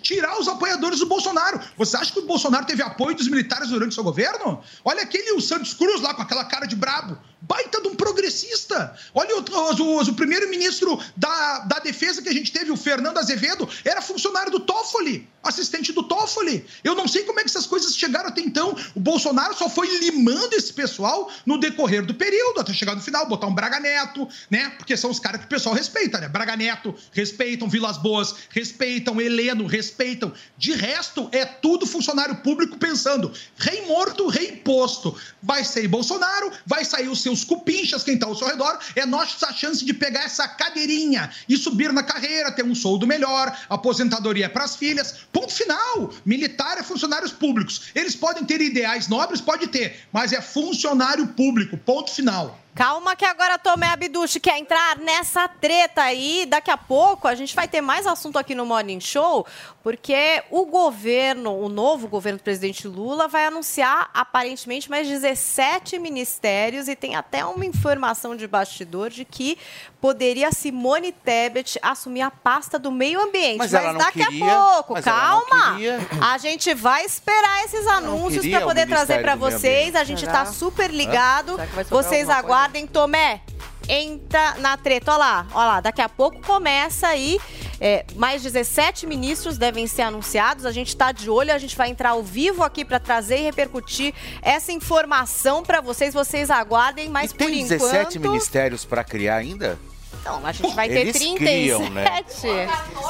tirar os apoiadores do Bolsonaro. Você acha que o Bolsonaro teve apoio dos militares durante seu governo? Olha aquele o Santos Cruz lá com aquela cara de brabo. Baita de um progressista. Olha o, o- o primeiro-ministro da, da defesa que a gente teve, o Fernando Azevedo, era funcionário do Toffoli, assistente do Toffoli. Eu não sei como é que essas coisas chegaram até então. O Bolsonaro só foi limando esse pessoal no decorrer do período, até chegar no final, botar um Braga Neto, né? Porque são os caras que o pessoal respeita, né? Braga Neto, respeitam Vilas Boas, respeitam Heleno, respeitam. De resto, é tudo funcionário público pensando: rei morto, rei posto. Vai sair Bolsonaro, vai sair os seus cupinchas, quem está ao seu redor, é nossa chance de pegar essa cadeirinha e subir na carreira, ter um soldo melhor, aposentadoria para as filhas. Ponto final. Militar é funcionários públicos. Eles podem ter ideais nobres, pode ter, mas é funcionário público. Ponto final. Calma que agora Tomé Abduch quer entrar nessa treta aí. Daqui a pouco a gente vai ter mais assunto aqui no Morning Show, porque o governo, o novo governo do presidente Lula, vai anunciar aparentemente mais 17 ministérios e tem até uma informação de bastidor de que poderia Simone Tebet assumir a pasta do meio ambiente. Mas Mas, ela não daqui queria, a pouco, calma. A gente vai esperar esses anúncios para poder trazer para vocês. A gente está super ligado. Vocês alguma coisa? aguardem. Tomé, entra na treta. Olha lá, olha lá. Daqui a pouco começa aí. É, mais 17 ministros devem ser anunciados. A gente está de olho. A gente vai entrar ao vivo aqui para trazer e repercutir essa informação para vocês. Vocês aguardem, mas E tem por 17 enquanto. ministérios para criar ainda? Então, a gente vai ter Eles 37. criam, né?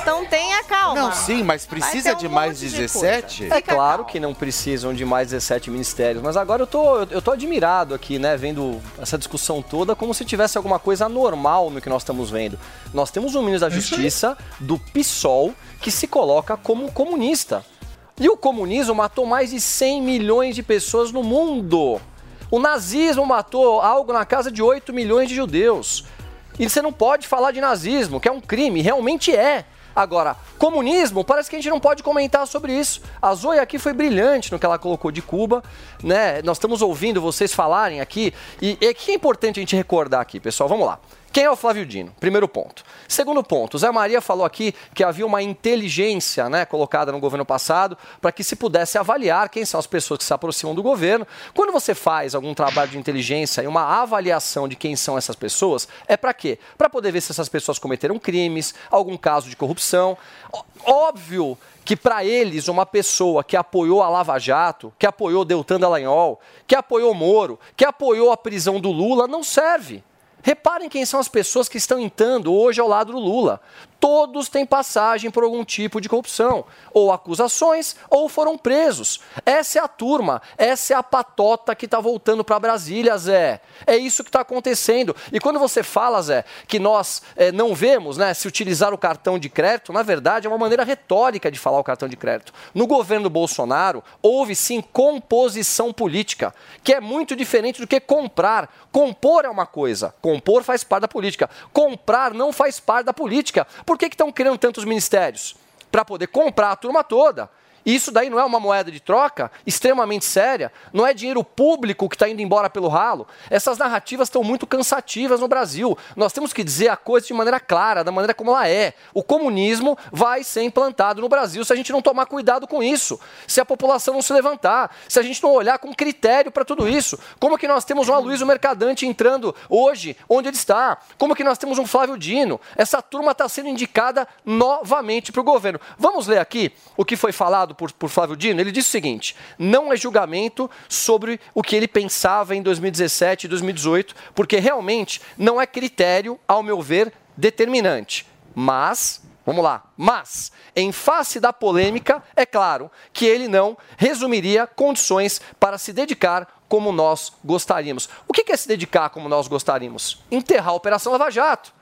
Então tenha calma. Não, sim, mas Vai precisa um de mais monte de 17? coisa. É claro que não precisam de mais 17 ministérios, mas agora eu tô, eu, eu tô admirado aqui, né, vendo essa discussão toda como se tivesse alguma coisa anormal no que nós estamos vendo. Nós temos um ministro da Justiça do PSOL que se coloca como comunista. E o comunismo matou mais de 100 milhões de pessoas no mundo. O nazismo matou algo na casa de 8 milhões de judeus. E você não pode falar de nazismo, que é um crime, realmente é. Agora, comunismo, parece que a gente não pode comentar sobre isso. A Zoe aqui foi brilhante no que ela colocou de Cuba, né? Nós estamos ouvindo vocês falarem aqui. E o que é importante a gente recordar aqui, pessoal? Vamos lá. Quem é o Flávio Dino? Primeiro ponto. Segundo ponto, Zé Maria falou aqui que havia uma inteligência né, colocada no governo passado para que se pudesse avaliar quem são as pessoas que se aproximam do governo. Quando você faz algum trabalho de inteligência e uma avaliação de quem são essas pessoas, é para quê? Para poder ver se essas pessoas cometeram crimes, algum caso de corrupção. Óbvio que para eles uma pessoa que apoiou a Lava Jato, que apoiou Deltan Dallagnol, que apoiou Moro, que apoiou a prisão do Lula, não serve. Reparem quem são as pessoas que estão entrando hoje ao lado do Lula. Todos têm passagem por algum tipo de corrupção, ou acusações, ou foram presos. Essa é a turma, essa é a patota que está voltando para Brasília, Zé. É isso que está acontecendo. E quando você fala, Zé, que nós eh, não vemos né, se utilizar o cartão de crédito, na verdade é uma maneira retórica de falar o cartão de crédito. No governo Bolsonaro, houve sim composição política, que é muito diferente do que comprar. Compor é uma coisa, compor faz parte da política. Comprar não faz parte da política. Por que estão criando tantos ministérios? Para poder comprar a turma toda. Isso daí não é uma moeda de troca extremamente séria, não é dinheiro público que está indo embora pelo ralo. Essas narrativas estão muito cansativas no Brasil. Nós temos que dizer a coisa de maneira clara, da maneira como ela é. O comunismo vai ser implantado no Brasil se a gente não tomar cuidado com isso, se a população não se levantar, se a gente não olhar com critério para tudo isso. Como que nós temos um Aloysio Mercadante entrando hoje onde ele está? Como que nós temos um Flávio Dino? Essa turma está sendo indicada novamente para o governo. Vamos ler aqui o que foi falado por, por Flávio Dino? Ele disse o seguinte: não é julgamento sobre o que ele pensava em 2017 e 2018, porque realmente não é critério, ao meu ver, determinante. Mas, vamos lá, mas, em face da polêmica, é claro que ele não resumiria condições para se dedicar como nós gostaríamos. O que é se dedicar como nós gostaríamos? Enterrar a Operação Lava Jato,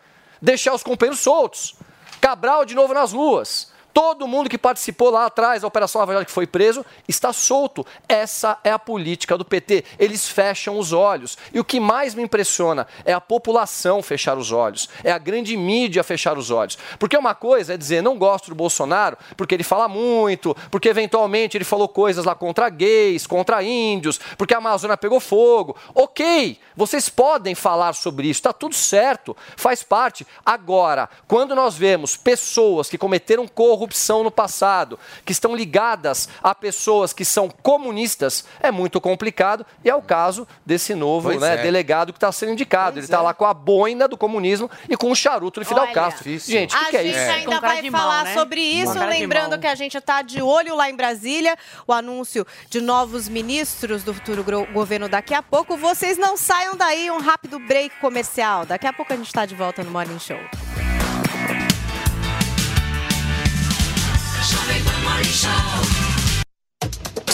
deixar os companheiros soltos, Cabral de novo nas ruas. Todo mundo que participou lá atrás da Operação Lava Jato que foi preso está solto. Essa é a política do PT. Eles fecham os olhos. E o que mais me impressiona é a população fechar os olhos. É a grande mídia fechar os olhos. Porque uma coisa é dizer, não gosto do Bolsonaro porque ele fala muito, porque eventualmente ele falou coisas lá contra gays, contra índios, porque a Amazônia pegou fogo. Ok, vocês podem falar sobre isso, está tudo certo, faz parte. Agora, quando nós vemos pessoas que cometeram corrupção no passado, que estão ligadas a pessoas que são comunistas, é muito complicado. E é o caso desse novo Pois né, é. delegado que está sendo indicado. Ele está lá com a boina do comunismo e com o charuto de Fidel Olha, Castro. Gente, o que, a que é gente isso? ainda Com cara vai de mal, falar né? sobre isso, lembrando que a gente está de olho lá em Brasília, o anúncio de novos ministros do futuro governo daqui a pouco. Vocês não saiam daí, um rápido break comercial. Daqui a pouco a gente está de volta no Morning Show. Morning Show.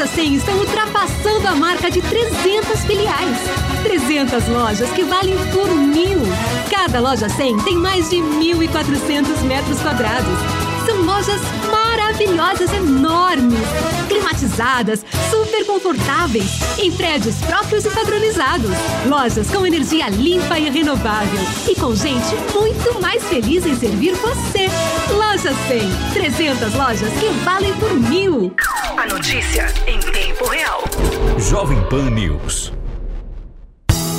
As lojas 100 estão ultrapassando a marca de 300 filiais. 300 lojas que valem por mil. Cada loja 100 tem mais de 1.400 metros quadrados. São lojas maravilhosas, enormes, climatizadas, super confortáveis, em prédios próprios e padronizados. Lojas com energia limpa e renovável e com gente muito mais feliz em servir você. Loja 100, 300 lojas que valem por mil. A notícia em tempo real. Jovem Pan News.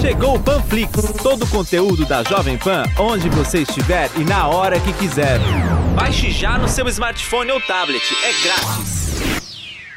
Chegou o Panflix, todo o conteúdo da Jovem Pan, onde você estiver e na hora que quiser. Baixe já no seu smartphone ou tablet, é grátis.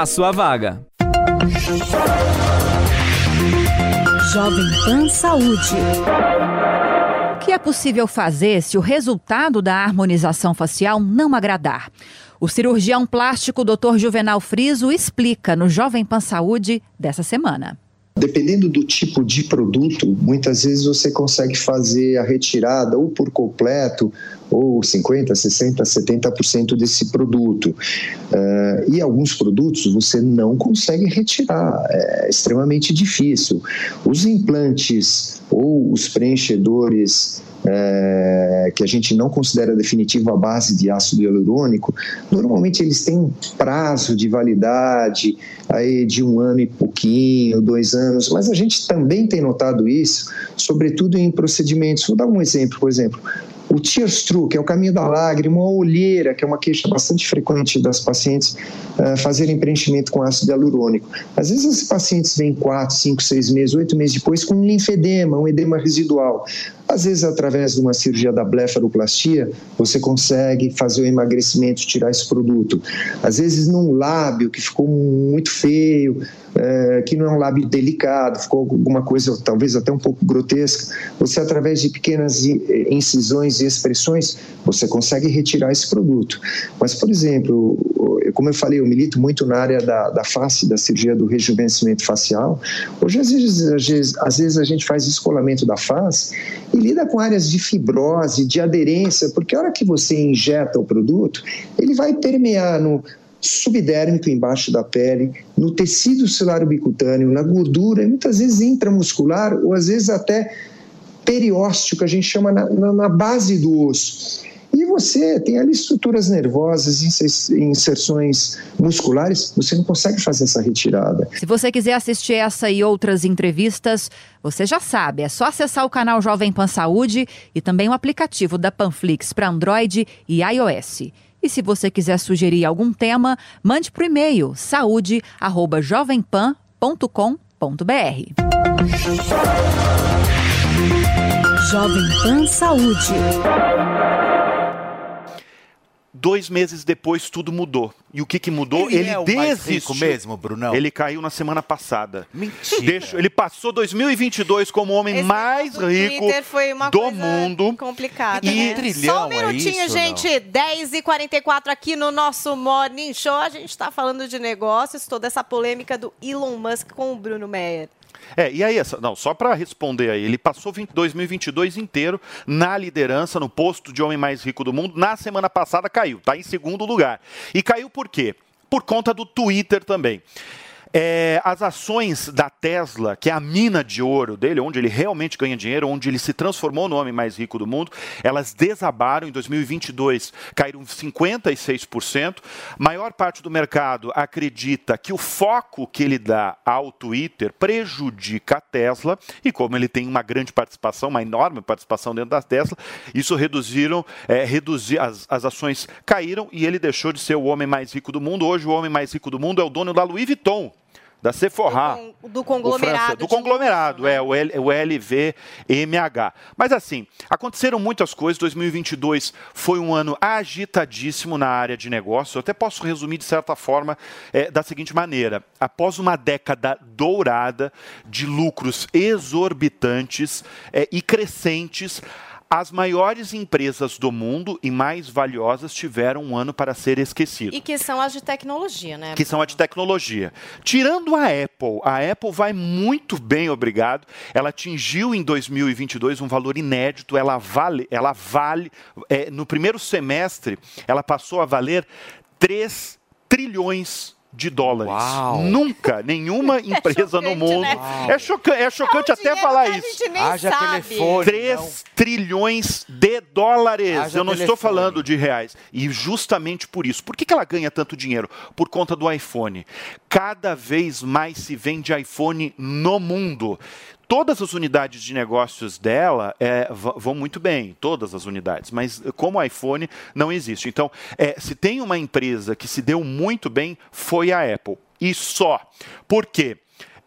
a sua vaga. Jovem Pan Saúde. O que é possível fazer se o resultado da harmonização facial não agradar? O cirurgião plástico Dr. Juvenal Friso explica no Jovem Pan Saúde dessa semana. Dependendo do tipo de produto, muitas vezes você consegue fazer a retirada ou por completo, ou 50%, 60%, 70% desse produto. Uh, e alguns produtos você não consegue retirar, é extremamente difícil. Os implantes ou os preenchedores é, que a gente não considera definitivo a base de ácido hialurônico, normalmente eles têm um prazo de validade aí de um ano e pouquinho, dois anos, mas a gente também tem notado isso, sobretudo em procedimentos. Vou dar um exemplo, por exemplo, o tears through, que é o caminho da lágrima, a olheira, que é uma queixa bastante frequente das pacientes uh, fazerem preenchimento com ácido hialurônico. Às vezes os pacientes vêm 4, 5, 6 meses, 8 meses depois com um linfedema, um edema residual. Às vezes, através de uma cirurgia da blefaroplastia, você consegue fazer o emagrecimento, tirar esse produto. Às vezes, num lábio que ficou muito feio, é, que não é um lábio delicado, ficou alguma coisa talvez até um pouco grotesca, você, através de pequenas incisões e expressões, você consegue retirar esse produto. Mas, por exemplo, como eu falei, eu milito muito na área da, da face, da cirurgia do rejuvenescimento facial. Hoje, às vezes, às vezes, às vezes a gente faz descolamento da face e lida com áreas de fibrose, de aderência, porque a hora que você injeta o produto, ele vai permear no subdérmico embaixo da pele, no tecido celular bicutâneo, na gordura, e muitas vezes intramuscular ou às vezes até periósteo, que a gente chama na, na, na base do osso. E você tem ali estruturas nervosas, inserções musculares, você não consegue fazer essa retirada. Se você quiser assistir essa e outras entrevistas, você já sabe, é só acessar o canal Jovem Pan Saúde e também o aplicativo da Panflix para Android e iOS. E se você quiser sugerir algum tema, mande por e-mail saúde@jovempan.com.br. Jovem Pan Saúde. Dois meses depois, tudo mudou. E o que, que mudou? Ele é o mais rico desistiu. mesmo, Brunão? Ele caiu na semana passada. Mentira. Deixou- ele passou 2022 como o homem Esse mais do rico Twitter foi uma do coisa mundo. complicada, E né? trilhão, Só um é minutinho, isso, gente. 10h44 aqui no nosso Morning Show. A gente está falando de negócios, toda essa polêmica do Elon Musk com o Bruno Meyer. É, e aí, essa, não, só para responder aí, ele passou 20 2022 inteiro na liderança, no posto de homem mais rico do mundo. Na semana passada caiu, tá em segundo lugar. E caiu por quê? Por conta do Twitter também. É, as ações da Tesla, que é a mina de ouro dele, onde ele realmente ganha dinheiro, onde ele se transformou no homem mais rico do mundo, elas desabaram em 2022, caíram 56%. Maior parte do mercado acredita que o foco que ele dá ao Twitter prejudica a Tesla, e como ele tem uma grande participação, uma enorme participação dentro da Tesla, isso reduziram, é, reduzir, as, as ações caíram e ele deixou de ser o homem mais rico do mundo. Hoje, o homem mais rico do mundo é o dono da Louis Vuitton. Da Sephora. Do O conglomerado. francês- do de conglomerado, é, o, L, o LVMH. Mas assim, aconteceram muitas coisas. 2022 foi um ano agitadíssimo na área de negócio. Eu até posso resumir de certa forma é, da seguinte maneira: após uma década dourada de lucros exorbitantes é, e crescentes. As maiores empresas do mundo e mais valiosas tiveram um ano para ser esquecido E que são as de tecnologia, né? que são a de tecnologia. Tirando a Apple, a Apple vai muito bem, obrigado. Ela atingiu em 2022 um valor inédito. Ela vale, ela vale é, no primeiro semestre, ela passou a valer 3 trilhões de dólares. Nunca nenhuma empresa no mundo. né? É, choca é chocante até falar isso. gente nem Haja sabe. telefone, 3 trilhões de dólares. Haja Eu não estou telefone. falando de reais. E justamente por isso. Por que, que ela ganha tanto dinheiro? Por conta do iPhone. Cada vez mais se vende iPhone no mundo. Todas as unidades de negócios dela é, vão muito bem, todas as unidades, mas como iPhone não existe. Então, é, se tem uma empresa que se deu muito bem, foi a Apple. E só. Por quê?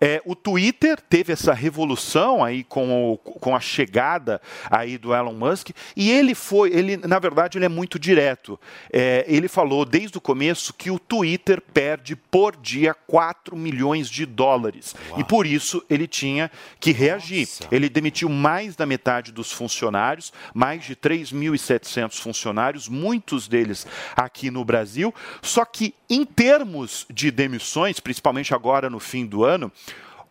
É, o Twitter teve essa revolução aí com, o- com a chegada aí do Elon Musk e ele foi, ele na verdade ele é muito direto. É, ele falou desde o começo que o Twitter perde por dia 4 milhões de dólares e por isso ele tinha que reagir. Ele demitiu mais da metade dos funcionários, mais de 3.700 funcionários, muitos deles aqui no Brasil. Só que em termos de demissões, principalmente agora no fim do ano,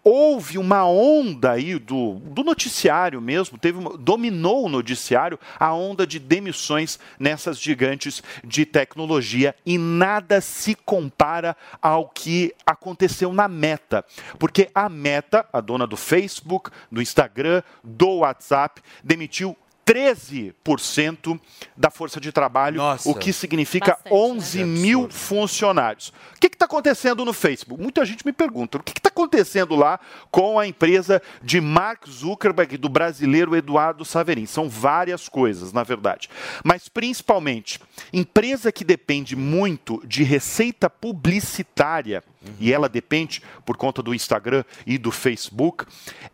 houve uma onda aí do, do noticiário mesmo, teve uma- dominou o noticiário a onda de demissões nessas gigantes de tecnologia e nada se compara ao que aconteceu na Meta, porque a Meta, a dona do Facebook, do Instagram, do WhatsApp, demitiu 13% da força de trabalho, o que significa Bastante, né? 11 mil funcionários. O que está acontecendo no Facebook? Muita gente me pergunta, o que está acontecendo lá com a empresa de Mark Zuckerberg e do brasileiro Eduardo Saverin? São várias coisas, na verdade. Mas, principalmente, empresa que depende muito de receita publicitária, e ela depende por conta do Instagram e do Facebook,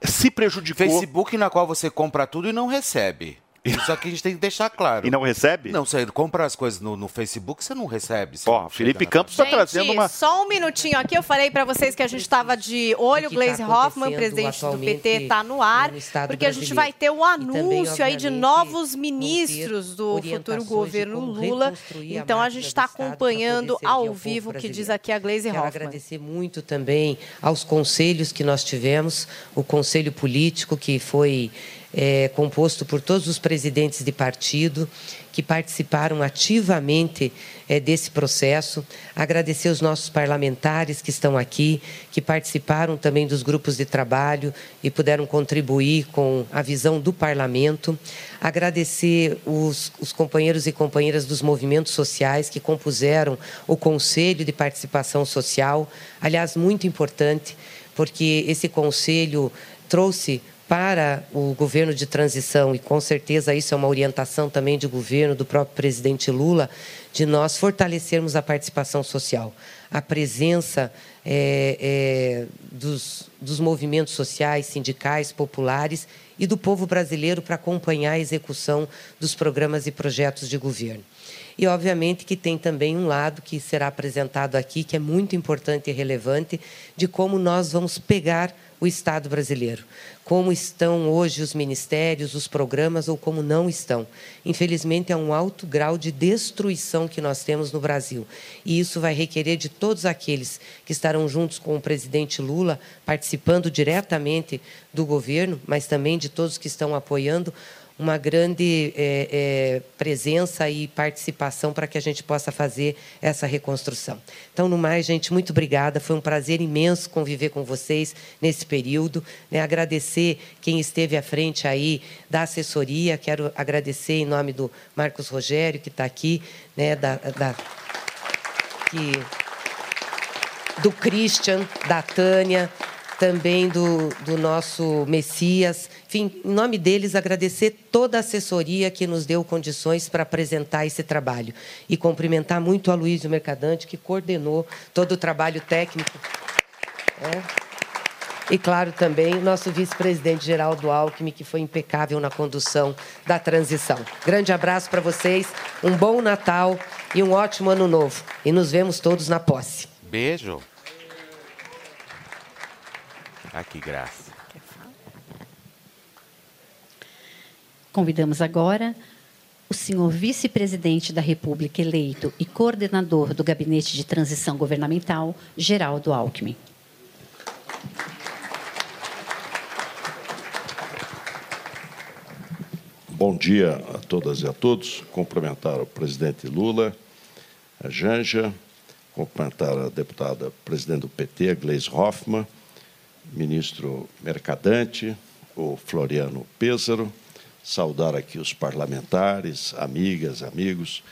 se prejudicou... Facebook na qual você compra tudo e não recebe. Isso aqui a gente tem que deixar claro. E não recebe? Não, você compra as coisas no, no Facebook, você não recebe. Ó, Felipe Campos está trazendo uma... só um minutinho aqui. Eu falei pra vocês que a gente estava de olho. O que Glaze tá Hoffman, acontecendo presidente do PT, está no ar. no Porque a gente vai ter o também, anúncio aí de novos ministros do futuro governo Lula. Então a gente do está acompanhando ao vivo o que diz aqui a Glaze Quero Hoffman. agradecer muito também aos conselhos que nós tivemos, o conselho político que foi é, composto por todos os presidentes de partido que participaram ativamente é, desse processo. Agradecer os nossos parlamentares que estão aqui, que participaram também dos grupos de trabalho e puderam contribuir com a visão do parlamento. Agradecer os, os companheiros e companheiras dos movimentos sociais que compuseram o Conselho de Participação Social. Aliás, muito importante, porque esse conselho trouxe para o governo de transição, e com certeza isso é uma orientação também de governo do próprio presidente Lula, de nós fortalecermos a participação social, a presença é, é, dos, dos movimentos sociais, sindicais, populares e do povo brasileiro para acompanhar a execução dos programas e projetos de governo. E, obviamente, que tem também um lado que será apresentado aqui, que é muito importante e relevante, de como nós vamos pegar o Estado brasileiro. Como estão hoje os ministérios, os programas ou como não estão. Infelizmente, é um alto grau de destruição que nós temos no Brasil. E isso vai requerer de todos aqueles que estarão juntos com o presidente Lula, participando diretamente do governo, mas também de todos que estão apoiando, uma grande é, é, presença e participação para que a gente possa fazer essa reconstrução. Então, no mais, gente, muito obrigada. Foi um prazer imenso conviver com vocês nesse período. Né? Agradecer quem esteve à frente aí da assessoria. Quero agradecer em nome do Marcos Rogério, que está aqui, né? da, da que, do Christian, da Tânia, também do, do nosso Messias. Enfim, em nome deles, agradecer toda a assessoria que nos deu condições para apresentar esse trabalho. E cumprimentar muito a Luísio Mercadante, que coordenou todo o trabalho técnico. É. E, claro, também nosso vice-presidente Geraldo Alckmin, que foi impecável na condução da transição. Grande abraço para vocês, um bom Natal e um ótimo Ano Novo. E nos vemos todos na posse. Beijo. Ah, que graça. Convidamos agora o senhor vice-presidente da República eleito e coordenador do Gabinete de Transição Governamental, Geraldo Alckmin. Bom dia a todas e a todos. Cumprimentar o presidente Lula, a Janja, cumprimentar a deputada presidente do PT, a Gleisi Hoffmann, ministro Mercadante, o Floriano Pêsaro, saudar aqui os parlamentares, amigas, amigos.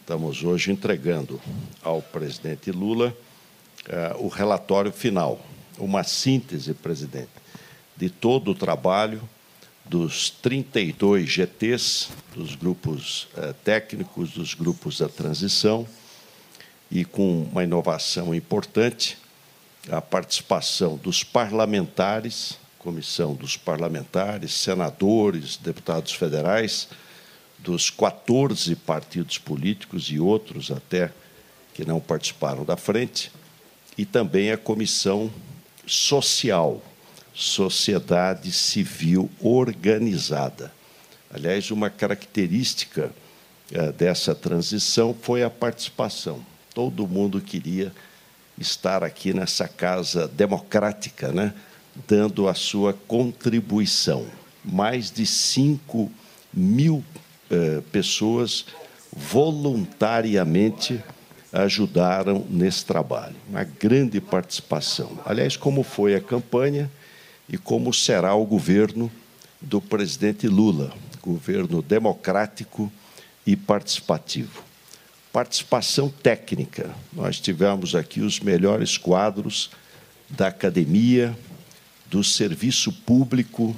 Estamos hoje entregando ao presidente Lula eh, o relatório final, uma síntese, presidente, de todo o trabalho dos 32 GTs, dos grupos eh, técnicos, dos grupos da transição, e com uma inovação importante, a participação dos parlamentares, comissão dos parlamentares, senadores, deputados federais, dos 14 partidos políticos e outros até que não participaram da frente, e também a comissão social, sociedade civil organizada. Aliás, uma característica eh, dessa transição foi a participação. Todo mundo queria estar aqui nessa casa democrática, né? Dando a sua contribuição. Mais de 5 mil eh, pessoas voluntariamente ajudaram nesse trabalho. Uma grande participação. Aliás, como foi a campanha e como será o governo do presidente Lula governo democrático e participativo participação técnica. Nós tivemos aqui os melhores quadros da academia, do serviço público,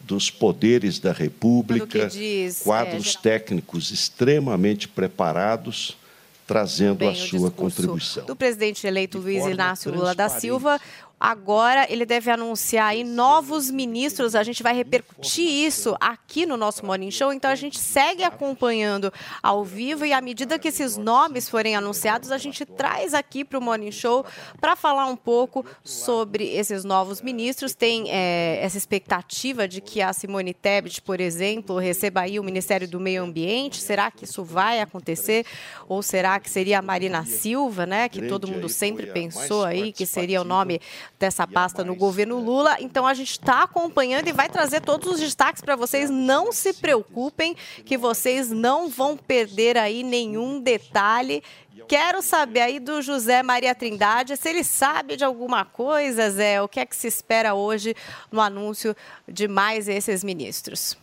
dos poderes da República, diz, quadros é, técnicos extremamente preparados, trazendo Bem, a sua contribuição. Do presidente eleito Luiz Inácio Lula da Silva. Agora ele deve anunciar aí novos ministros. A gente vai repercutir isso aqui no nosso Morning Show. Então a gente segue acompanhando ao vivo e à medida que esses nomes forem anunciados, a gente traz aqui para o Morning Show para falar um pouco sobre esses novos ministros. Tem é, essa expectativa de que a Simone Tebet, por exemplo, receba aí o Ministério do Meio Ambiente. Será que isso vai acontecer? Ou será que seria a Marina Silva, né? Que todo mundo sempre pensou aí que seria o nome dessa pasta no governo Lula. Então a gente está acompanhando e vai trazer todos os destaques para vocês. Não se preocupem que vocês não vão perder aí nenhum detalhe. Quero saber aí do José Maria Trindade se ele sabe de alguma coisa, Zé. O que é que se espera hoje no anúncio de mais esses ministros?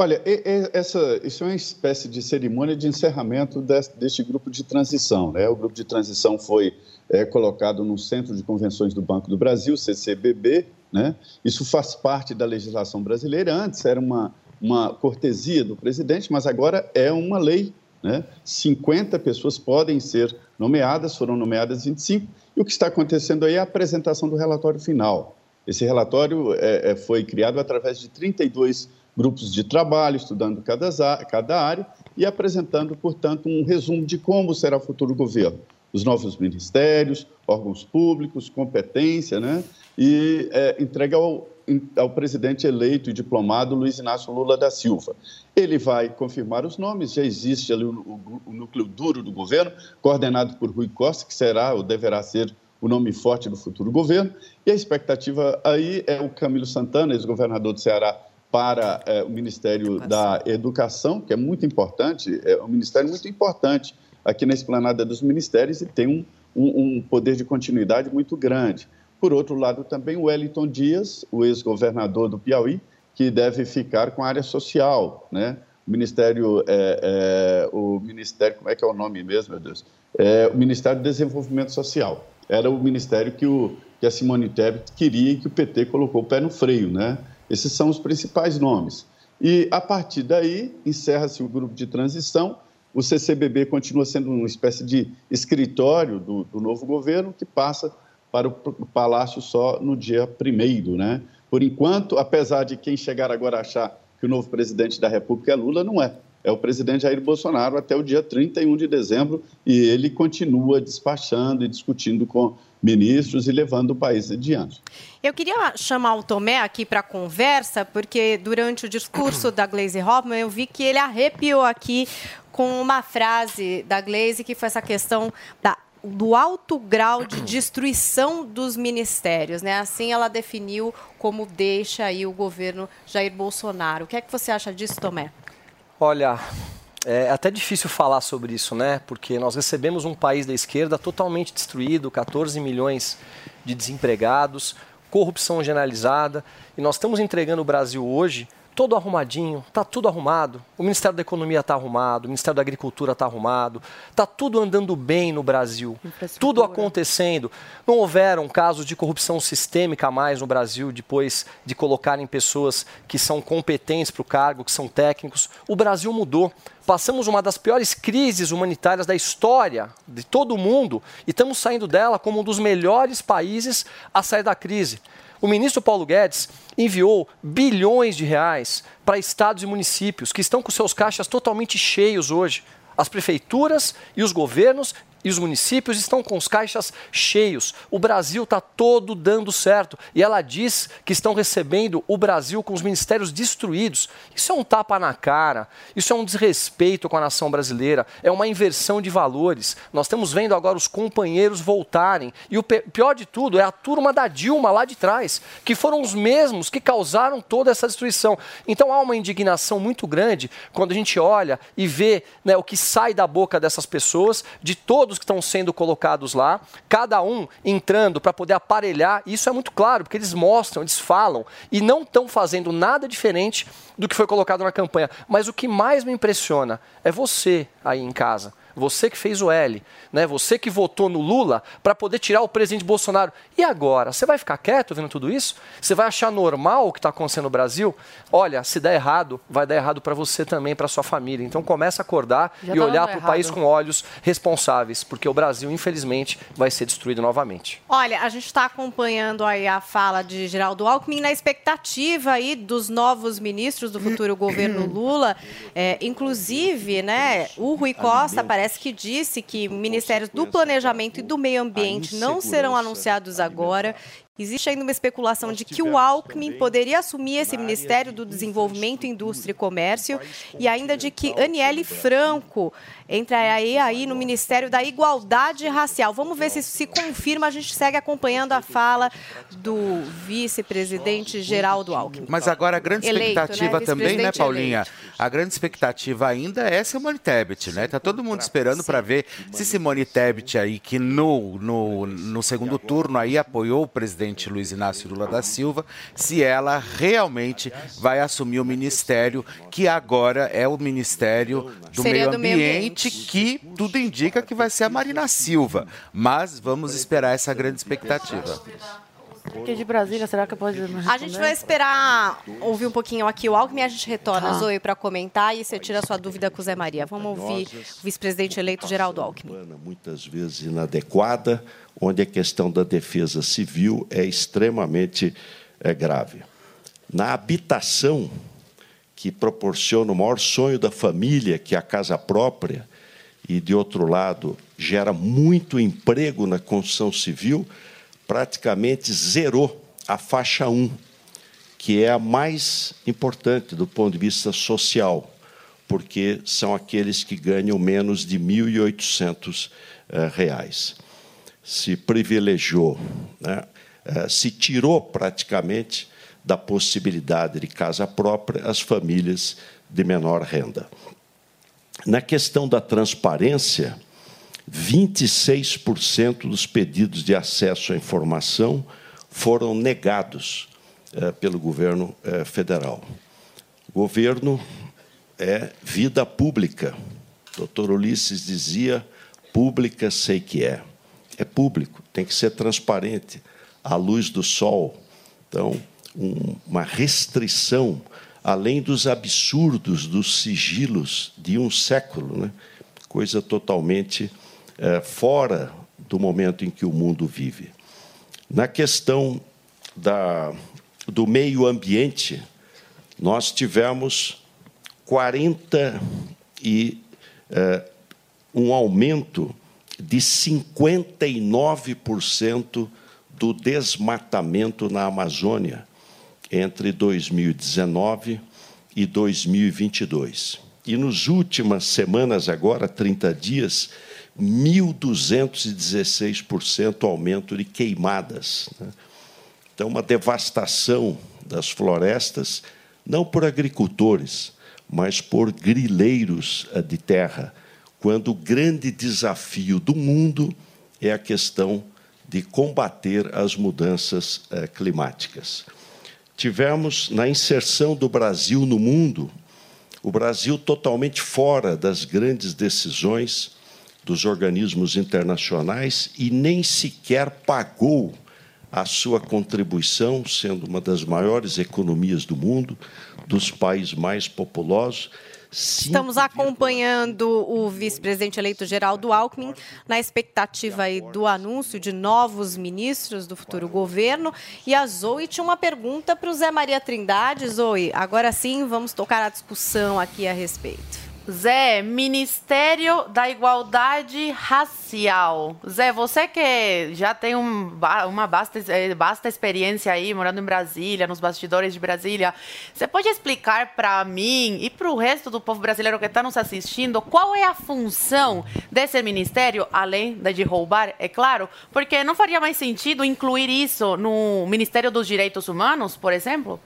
Olha, essa, isso é uma espécie de cerimônia de encerramento des- deste grupo de transição. Né? O grupo de transição foi é, colocado no Centro de Convenções do Banco do Brasil, CCBB. Né? Isso faz parte da legislação brasileira. Antes era uma, uma cortesia do presidente, mas agora é uma lei. Né? 50 pessoas podem ser nomeadas, foram nomeadas 25, e o que está acontecendo aí é a apresentação do relatório final. Esse relatório é, é, foi criado através de 32 grupos de trabalho, estudando cada, área, e apresentando, portanto, um resumo de como será o futuro governo. Os novos ministérios, órgãos públicos, competência, né? E é, entrega ao, ao presidente eleito e diplomado Luiz Inácio Lula da Silva. Ele vai confirmar os nomes, já existe ali o, o- o núcleo duro do governo, coordenado por Rui Costa, que será ou deverá ser o nome forte do futuro governo. E a expectativa aí é o Camilo Santana, ex-governador do Ceará, para eh, o Ministério da Educação, que é muito importante, é um ministério muito importante aqui na esplanada dos ministérios e tem um, um- um poder de continuidade muito grande. Por outro lado, também o Wellington Dias, o ex-governador do Piauí, que deve ficar com a área social, né? O Ministério, é, é, o Ministério, como é que é o nome mesmo, meu Deus? É, o Ministério do Desenvolvimento Social. Era o ministério que, o, que a Simone Tebet queria e que o PT colocou o pé no freio, né? Esses são os principais nomes. E, a partir daí, encerra-se o grupo de transição. O CCBB continua sendo uma espécie de escritório do, do novo governo, que passa para o Palácio só no dia primeiro, né? Por enquanto, apesar de quem chegar agora achar que o novo presidente da República é Lula, não é. É o presidente Jair Bolsonaro até o dia 31 de dezembro e ele continua despachando e discutindo com ministros e levando o país adiante. Eu queria chamar o Tomé aqui para conversa, porque durante o discurso da Glaze Hoffman eu vi que ele arrepiou aqui com uma frase da Glaze que foi essa questão da do alto grau de destruição dos ministérios, né? Assim ela definiu como deixa aí o governo Jair Bolsonaro. O que é que você acha disso, Tomé? Olha, é até difícil falar sobre isso, né? Porque nós recebemos um país da esquerda totalmente destruído, 14 milhões de desempregados, corrupção generalizada, e nós estamos entregando o Brasil hoje todo arrumadinho, tá tudo arrumado. O Ministério da Economia está arrumado, o Ministério da Agricultura está arrumado, tá tudo andando bem no Brasil, tudo acontecendo. Não houveram casos de corrupção sistêmica a mais no Brasil depois de colocarem pessoas que são competentes para o cargo, que são técnicos. O Brasil mudou. Passamos uma das piores crises humanitárias da história de todo o mundo e estamos saindo dela como um dos melhores países a sair da crise. O ministro Paulo Guedes enviou bilhões de reais para estados e municípios que estão com seus caixas totalmente cheios hoje. As prefeituras e os governos e os municípios estão com os caixas cheios. O Brasil está todo dando certo. E ela diz que estão recebendo o Brasil com os ministérios destruídos. Isso é um tapa na cara. Isso é um desrespeito com a nação brasileira. É uma inversão de valores. Nós estamos vendo agora os companheiros voltarem. E o pior de tudo é a turma da Dilma lá de trás, que foram os mesmos que causaram toda essa destruição. Então há uma indignação muito grande quando a gente olha e vê né, o que sai da boca dessas pessoas, de todos que estão sendo colocados lá, cada um entrando para poder aparelhar. Isso é muito claro, porque eles mostram, eles falam e não estão fazendo nada diferente do que foi colocado na campanha. Mas o que mais me impressiona é você aí em casa. Você que fez o L, né? Você que votou no Lula para poder tirar o presidente Bolsonaro. E agora? Você vai ficar quieto vendo tudo isso? Você vai achar normal o que está acontecendo no Brasil? Olha, se der errado, vai dar errado para você também, para sua família. Então comece a acordar Já e tá olhar dando para o país com olhos responsáveis, porque o Brasil, infelizmente, vai ser destruído novamente. Olha, a gente está acompanhando aí a fala de Geraldo Alckmin na expectativa aí dos novos ministros do futuro governo Lula. É, inclusive, né, o Rui Costa parece que disse que ministérios do planejamento e do meio ambiente não serão anunciados agora. Existe ainda uma especulação de que o Alckmin poderia assumir esse Ministério do Desenvolvimento, Indústria e Comércio e ainda de que Aniele Franco entraria aí no Ministério da Igualdade Racial. Vamos ver se isso se confirma. A gente segue acompanhando a fala do vice-presidente Geraldo Alckmin. Mas agora a grande Eleito, expectativa né? também, né, Paulinha? eleito. A grande expectativa ainda é Simone Tebet, né? Tá todo mundo esperando para ver se Simone Tebet aí, que no, no, no segundo turno aí apoiou o presidente Luiz Inácio Lula da Silva, se ela realmente vai assumir o ministério que agora é o Ministério do Seria Meio do Que tudo indica que vai ser a Marina Silva. Mas vamos esperar essa grande expectativa. Porque de Brasília, será que pode A gente vai esperar ouvir um pouquinho aqui o Alckmin e a gente retorna, Tá. Zoe, para comentar e você tira a sua dúvida com o Zé Maria. Vamos ouvir o vice-presidente eleito Geraldo Alckmin. muitas vezes inadequada, onde a questão da defesa civil é extremamente eh, grave. Na habitação, que proporciona o maior sonho da família, que é a casa própria, e, de outro lado, gera muito emprego na construção civil, praticamente zerou a faixa 1, que é a mais importante do ponto de vista social, porque são aqueles que ganham menos de R$ 1.800 eh, reais. Se privilegiou, né? eh, se tirou praticamente da possibilidade de casa própria as famílias de menor renda. Na questão da transparência, 26% dos pedidos de acesso à informação foram negados eh, pelo governo eh, federal. Governo é vida pública. Doutor Ulisses dizia: pública sei que é. É público, tem que ser transparente, à luz do sol. Então, um, uma restrição, além dos absurdos dos sigilos de um século, né? coisa totalmente é, fora do momento em que o mundo vive. Na questão da, do meio ambiente, nós tivemos 40 e é, um aumento de 59% do desmatamento na Amazônia entre 2019 e 2022. E nos últimas semanas, agora 30 dias, 1.216% aumento de queimadas. Né? Então, uma devastação das florestas, não por agricultores, mas por grileiros eh, de terra, quando o grande desafio do mundo é a questão de combater as mudanças eh, climáticas. Tivemos, na inserção do Brasil no mundo, o Brasil totalmente fora das grandes decisões dos organismos internacionais e nem sequer pagou a sua contribuição, sendo uma das maiores economias do mundo, dos países mais populosos. Estamos acompanhando o vice-presidente eleito Geraldo Alckmin na expectativa aí do anúncio de novos ministros do futuro governo. E a Zoe tinha uma pergunta para o Zé Maria Trindade. Zoe, agora sim vamos tocar a discussão aqui a respeito. Zé, Ministério da Igualdade Racial. Zé, você que já tem um, uma basta, eh, basta experiência aí, morando em Brasília, nos bastidores de Brasília, você pode explicar para mim e para o resto do povo brasileiro que está nos assistindo qual é a função desse ministério, além de roubar, é claro? Porque não faria mais sentido incluir isso no Ministério dos Direitos Humanos, por exemplo?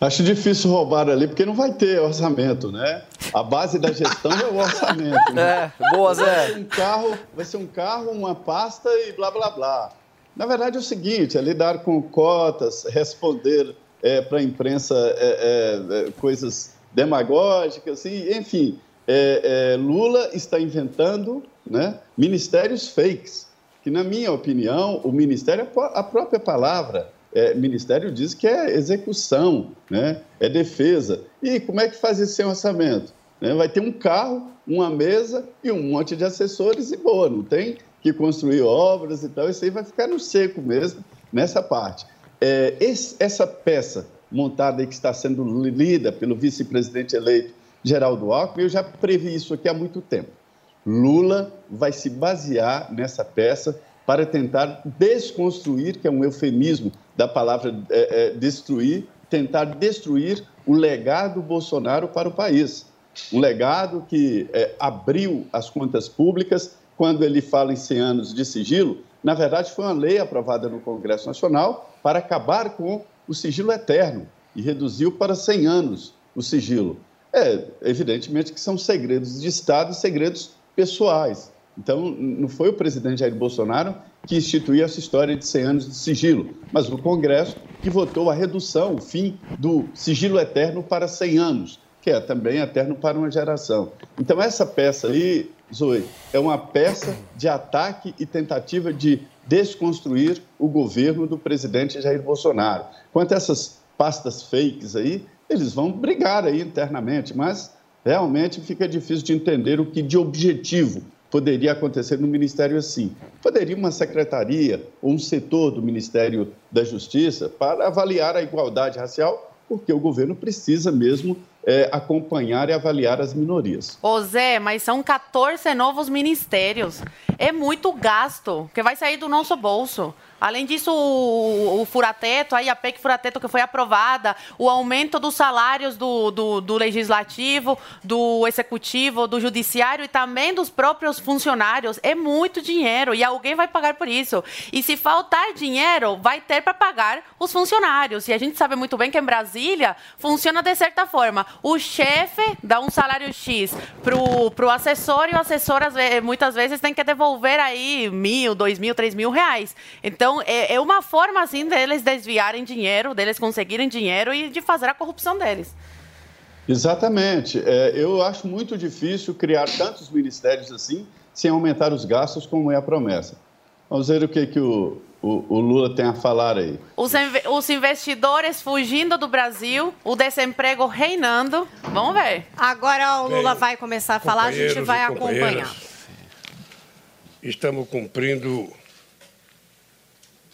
Acho difícil roubar ali, porque não vai ter orçamento, né? A base da gestão é o orçamento. Né? É, boa, Zé. Vai ser, um carro, vai ser um carro, uma pasta e blá, blá, blá. Na verdade é o seguinte, é lidar com cotas, responder é, para a imprensa é, é, coisas demagógicas, e, enfim. é, é, Lula está inventando né, ministérios fakes, que, na minha opinião, o ministério é a própria palavra é, ministério diz que é execução, né? é defesa. E como é que faz esse orçamento? Né? Vai ter um carro, uma mesa e um monte de assessores e boa, não tem que construir obras e tal, isso aí vai ficar no seco mesmo nessa parte. É, esse, essa peça montada aí que está sendo lida pelo vice-presidente eleito Geraldo Alckmin, eu já previ isso aqui há muito tempo. Lula vai se basear nessa peça para tentar desconstruir, que é um eufemismo da palavra é, é, destruir, tentar destruir o legado Bolsonaro para o país. Um legado que é, abriu as contas públicas, quando ele fala em 100 anos de sigilo, na verdade foi uma lei aprovada no Congresso Nacional para acabar com o sigilo eterno e reduziu para 100 anos o sigilo. É, evidentemente que são segredos de Estado e segredos pessoais. Então, não foi o presidente Jair Bolsonaro que instituiu essa história de 100 anos de sigilo, mas o Congresso que votou a redução, o fim do sigilo eterno para 100 anos, que é também eterno para uma geração. Então, essa peça aí, Zoe, é uma peça de ataque e tentativa de desconstruir o governo do presidente Jair Bolsonaro. Quanto a essas pastas fakes aí, eles vão brigar aí internamente, mas realmente fica difícil de entender o que de objetivo poderia acontecer no Ministério assim. Poderia uma secretaria ou um setor do Ministério da Justiça para avaliar a igualdade racial, porque o governo precisa mesmo é, acompanhar e avaliar as minorias. Ô Zé, mas são 14 novos ministérios. É muito gasto que vai sair do nosso bolso. Além disso, o, o furateto, aí a PEC furateto que foi aprovada, o aumento dos salários do, do, do legislativo, do executivo, do judiciário e também dos próprios funcionários, é muito dinheiro e alguém vai pagar por isso. E se faltar dinheiro, vai ter para pagar os funcionários. E a gente sabe muito bem que em Brasília funciona de certa forma. O chefe dá um salário X pro, pro assessor e o assessor muitas vezes tem que devolver aí mil, dois mil, três mil reais. Então, é, é uma forma, assim, deles desviarem dinheiro, deles conseguirem dinheiro e de fazer a corrupção deles. Exatamente. É, eu acho muito difícil criar tantos ministérios assim sem aumentar os gastos, como é a promessa. Vamos ver o que, que o, o, o Lula tem a falar aí. Os, os investidores fugindo do Brasil, o desemprego reinando. Vamos ver. Agora o Lula Bem, vai começar a falar, a gente vai acompanhar. Estamos cumprindo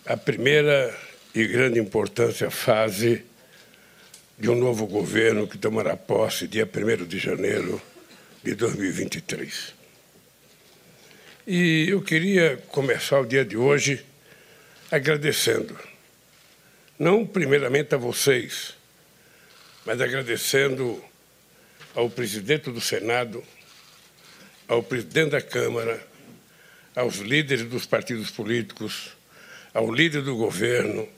a primeira e grande importância fase de um novo governo que tomará posse dia 1 de janeiro de 2023. E eu queria começar o dia de hoje agradecendo, não primeiramente a vocês, mas agradecendo ao presidente do Senado, ao presidente da Câmara, aos líderes dos partidos políticos, ao líder do governo,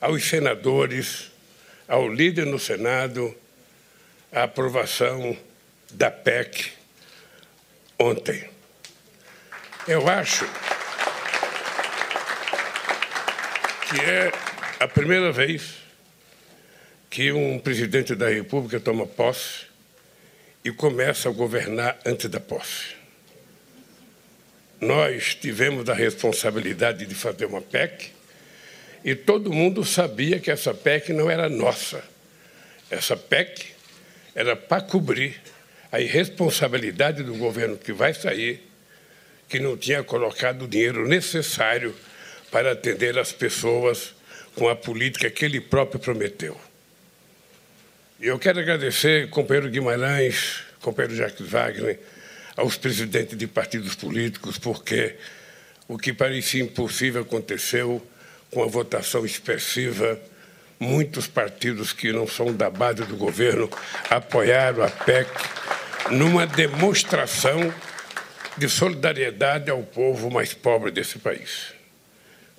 aos senadores, ao líder no Senado, a aprovação da PEC ontem. Eu acho que é a primeira vez que um presidente da República toma posse e começa a governar antes da posse. Nós tivemos a responsabilidade de fazer uma PEC e todo mundo sabia que essa PEC não era nossa. Essa PEC era para cobrir a irresponsabilidade do governo que vai sair, que não tinha colocado o dinheiro necessário para atender as pessoas com a política que ele próprio prometeu. Eu quero agradecer, companheiro Guimarães, companheiro Jacques Wagner, aos presidentes de partidos políticos, porque o que parecia impossível aconteceu com a votação expressiva. Muitos partidos que não são da base do governo apoiaram a PEC numa demonstração de solidariedade ao povo mais pobre desse país.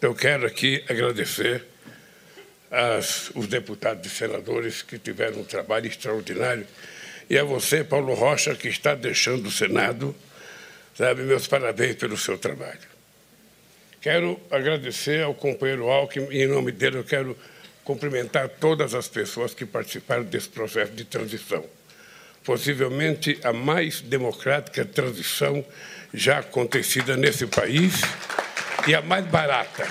Eu quero aqui agradecer aos os deputados e senadores que tiveram um trabalho extraordinário e a você, Paulo Rocha, que está deixando o Senado, sabe, meus parabéns pelo seu trabalho. Quero agradecer ao companheiro Alckmin e, em nome dele, eu quero cumprimentar todas as pessoas que participaram desse processo de transição. Possivelmente a mais democrática transição já acontecida nesse país e a mais barata,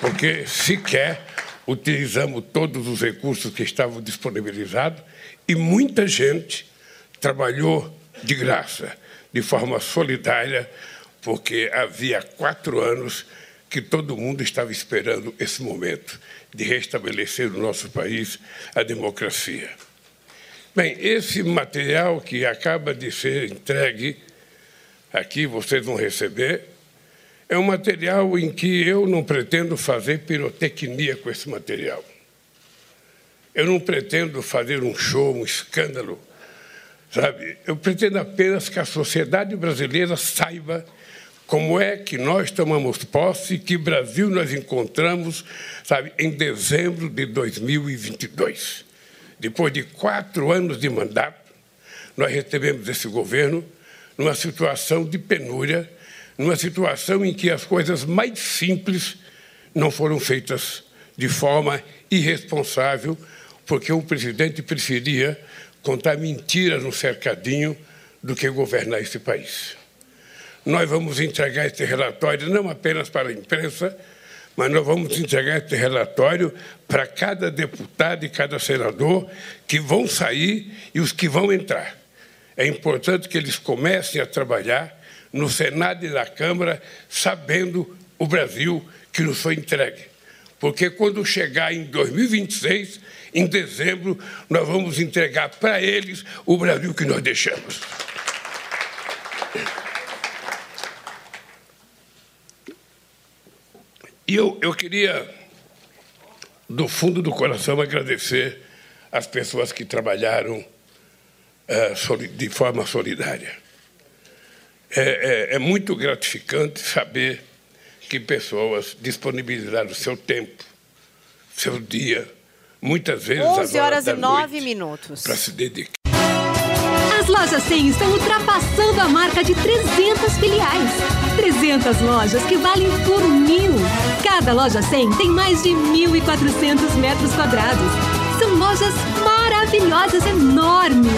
porque sequer utilizamos todos os recursos que estavam disponibilizados e muita gente trabalhou de graça, de forma solidária, porque havia quatro anos que todo mundo estava esperando esse momento de restabelecer no nosso país a democracia. Bem, esse material que acaba de ser entregue, aqui vocês vão receber, é um material em que eu não pretendo fazer pirotecnia com esse material. Eu não pretendo fazer um show, um escândalo, sabe? Eu pretendo apenas que a sociedade brasileira saiba como é que nós tomamos posse, que Brasil nós encontramos, sabe, em dezembro de 2022. Depois de quatro anos de mandato, nós recebemos esse governo numa situação de penúria, numa situação em que as coisas mais simples não foram feitas de forma irresponsável, porque o presidente preferia contar mentiras no cercadinho do que governar esse país. Nós vamos entregar esse relatório não apenas para a imprensa, mas nós vamos entregar esse relatório para cada deputado e cada senador que vão sair e os que vão entrar. É importante que eles comecem a trabalhar no Senado e na Câmara, sabendo o Brasil que nos foi entregue. Porque quando chegar em 2026, em dezembro, nós vamos entregar para eles o Brasil que nós deixamos. E eu, eu queria, do fundo do coração, agradecer as pessoas que trabalharam eh, de forma solidária. É, é- é muito gratificante saber que pessoas disponibilizaram seu tempo, seu dia, muitas vezes 11 horas e 9 noite, minutos. para se dedicar. As lojas 100 estão ultrapassando a marca de 300 filiais. 300 lojas que valem por mil. Cada loja 100 tem mais de 1.400 metros quadrados. São lojas maravilhosas, enormes,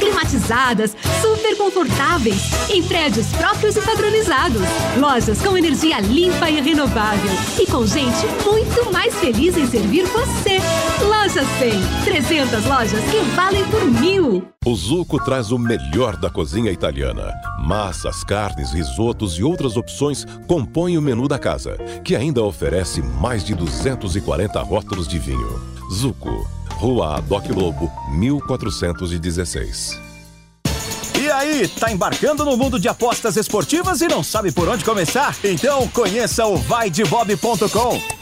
climatizadas, super confortáveis, em prédios próprios e padronizados. Lojas com energia limpa e renovável. E com gente muito mais feliz em servir você. Loja 100. 300 lojas que valem por mil. O Zuco traz o melhor da cozinha italiana. Massas, carnes, risotos e outras opções compõem o menu da casa, que ainda oferece mais de 240 rótulos de vinho. Zuco, Rua Doc Lobo, 1416. E aí, tá embarcando no mundo de apostas esportivas e não sabe por onde começar? Então conheça o vaidebob.com.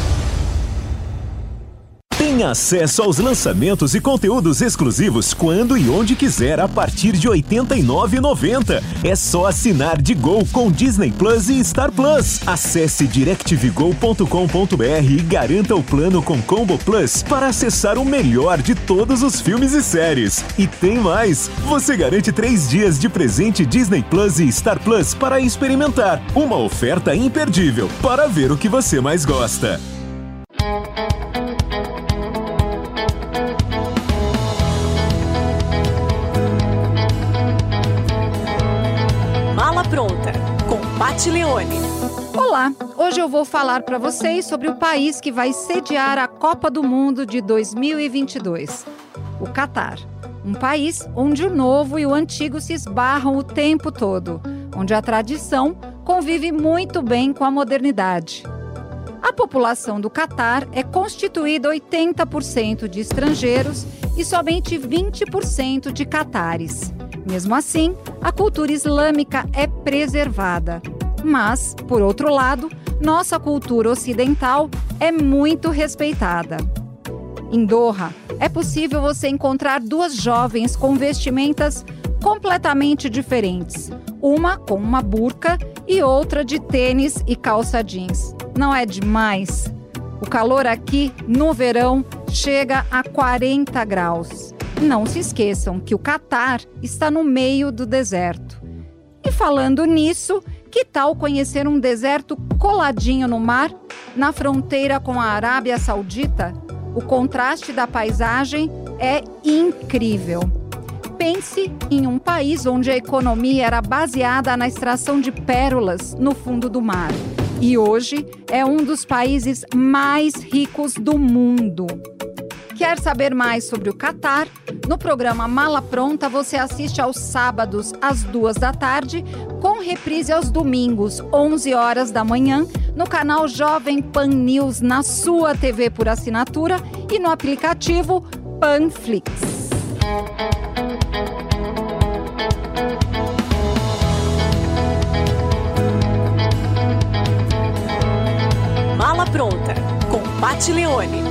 Tem acesso aos lançamentos e conteúdos exclusivos quando e onde quiser a partir de R$ 89,90. É só assinar de Gol com Disney Plus e Star Plus. Acesse directvgo.com.br e garanta o plano com Combo Plus para acessar o melhor de todos os filmes e séries. E tem mais! Você garante três dias de presente Disney Plus e Star Plus para experimentar. Uma oferta imperdível para ver o que você mais gosta. Pati Leone. Olá, hoje eu vou falar para vocês sobre o país que vai sediar a Copa do Mundo de 2022, o Catar. Um país onde o novo e o antigo se esbarram o tempo todo, onde a tradição convive muito bem com a modernidade. A população do Catar é constituída 80% de estrangeiros e somente 20% de catares. Mesmo assim, a cultura islâmica é preservada. Mas, por outro lado, nossa cultura ocidental é muito respeitada. Em Doha, é possível você encontrar duas jovens com vestimentas completamente diferentes. Uma com uma burca e outra de tênis e calça jeans. Não é demais? O calor aqui, no verão, chega a 40 graus. Não se esqueçam que o Catar está no meio do deserto. E falando nisso, que tal conhecer um deserto coladinho no mar, na fronteira com a Arábia Saudita? O contraste da paisagem é incrível. Pense em um país onde a economia era baseada na extração de pérolas no fundo do mar. E hoje é um dos países mais ricos do mundo. Quer saber mais sobre o Catar? No programa Mala Pronta você assiste aos sábados às duas da tarde, com reprise aos domingos, 11 horas da manhã, no canal Jovem Pan News na sua TV por assinatura e no aplicativo Panflix. Mala pronta, com Pati Leone.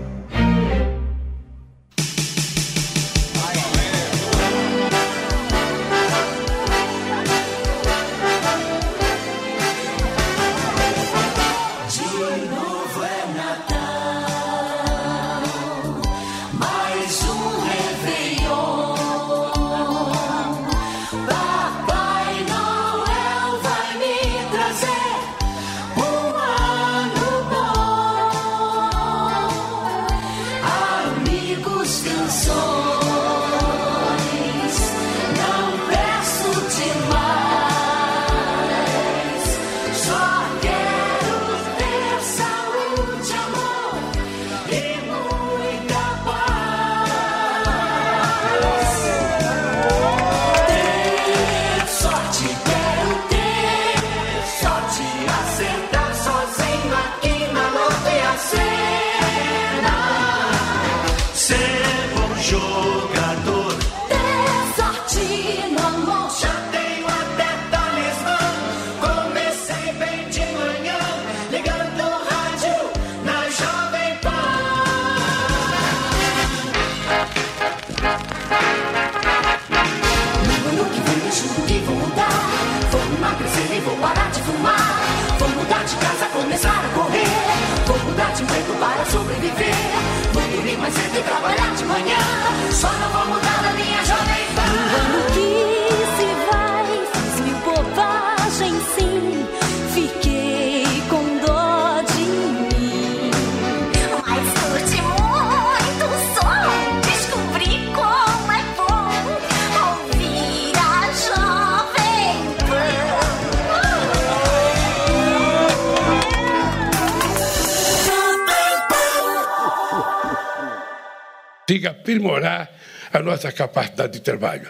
Que aprimorar a nossa capacidade de trabalho.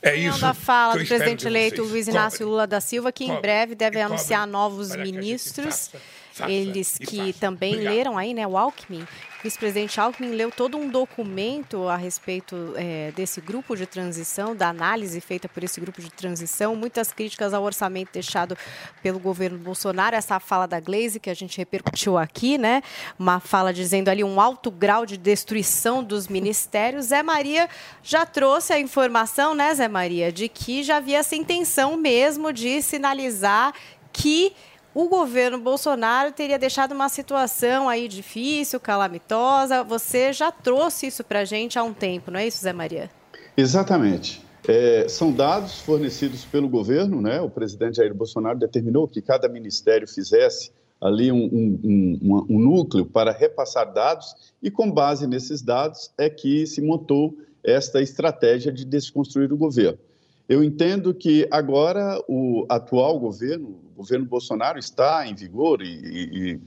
É isso. da fala do presidente de eleito. Luiz Inácio Lula da Silva, que em breve deve anunciar novos ministros. faça Eles e que faça. também Obrigado. leram aí, né? O Alckmin, vice-presidente Alckmin, leu todo um documento a respeito eh, desse grupo de transição, da análise feita por esse grupo de transição, muitas críticas ao orçamento deixado pelo governo Bolsonaro, essa fala da Glaze que a gente repercutiu aqui, né? Uma fala dizendo ali um alto grau de destruição dos ministérios. Zé Maria já trouxe a informação, né, Zé Maria, de que já havia essa intenção mesmo de sinalizar que o governo Bolsonaro teria deixado uma situação aí difícil, calamitosa. Você já trouxe isso para a gente há um tempo, não é isso, Zé Maria? Exatamente. É, são dados fornecidos pelo governo, né? O presidente Jair Bolsonaro determinou que cada ministério fizesse ali um, um- um- um núcleo para repassar dados e, com base nesses dados, é que se montou esta estratégia de desconstruir o governo. Eu entendo que agora o atual governo, governo Bolsonaro, está em vigor e, e- e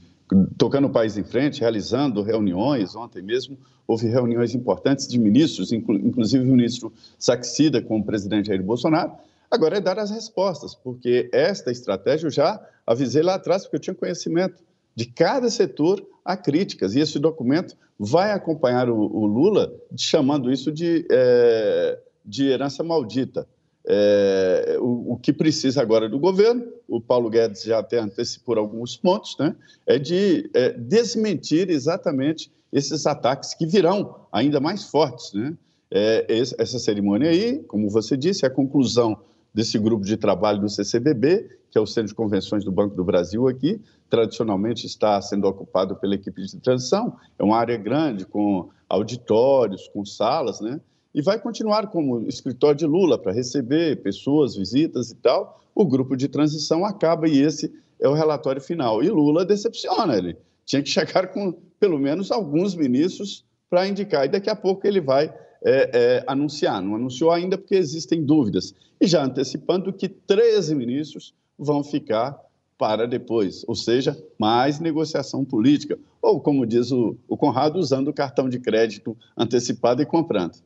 tocando o país em frente, realizando reuniões. Ontem mesmo houve reuniões importantes de ministros, inclu- inclusive o ministro Saxida com o presidente Jair Bolsonaro. Agora é dar as respostas, porque esta estratégia eu já avisei lá atrás, porque eu tinha conhecimento de cada setor há críticas. E esse documento vai acompanhar o, o Lula, chamando isso de, eh, de herança maldita. É, o, o que precisa agora do governo, o Paulo Guedes já até antecipou alguns pontos, né, é de é, desmentir exatamente esses ataques que virão ainda mais fortes. Né? É, essa cerimônia aí, como você disse, é a conclusão desse grupo de trabalho do CCBB, que é o Centro de Convenções do Banco do Brasil aqui, tradicionalmente está sendo ocupado pela equipe de transição, é uma área grande, com auditórios, com salas, né? E vai continuar como escritório de Lula para receber pessoas, visitas e tal. O grupo de transição acaba e esse é o relatório final. E Lula decepciona, ele tinha que chegar com pelo menos alguns ministros para indicar, e daqui a pouco ele vai é, é, anunciar. Não anunciou ainda porque existem dúvidas. E já antecipando que 13 ministros vão ficar para depois, ou seja, mais negociação política. Ou, como diz o, o Conrado, usando o cartão de crédito antecipado e comprando.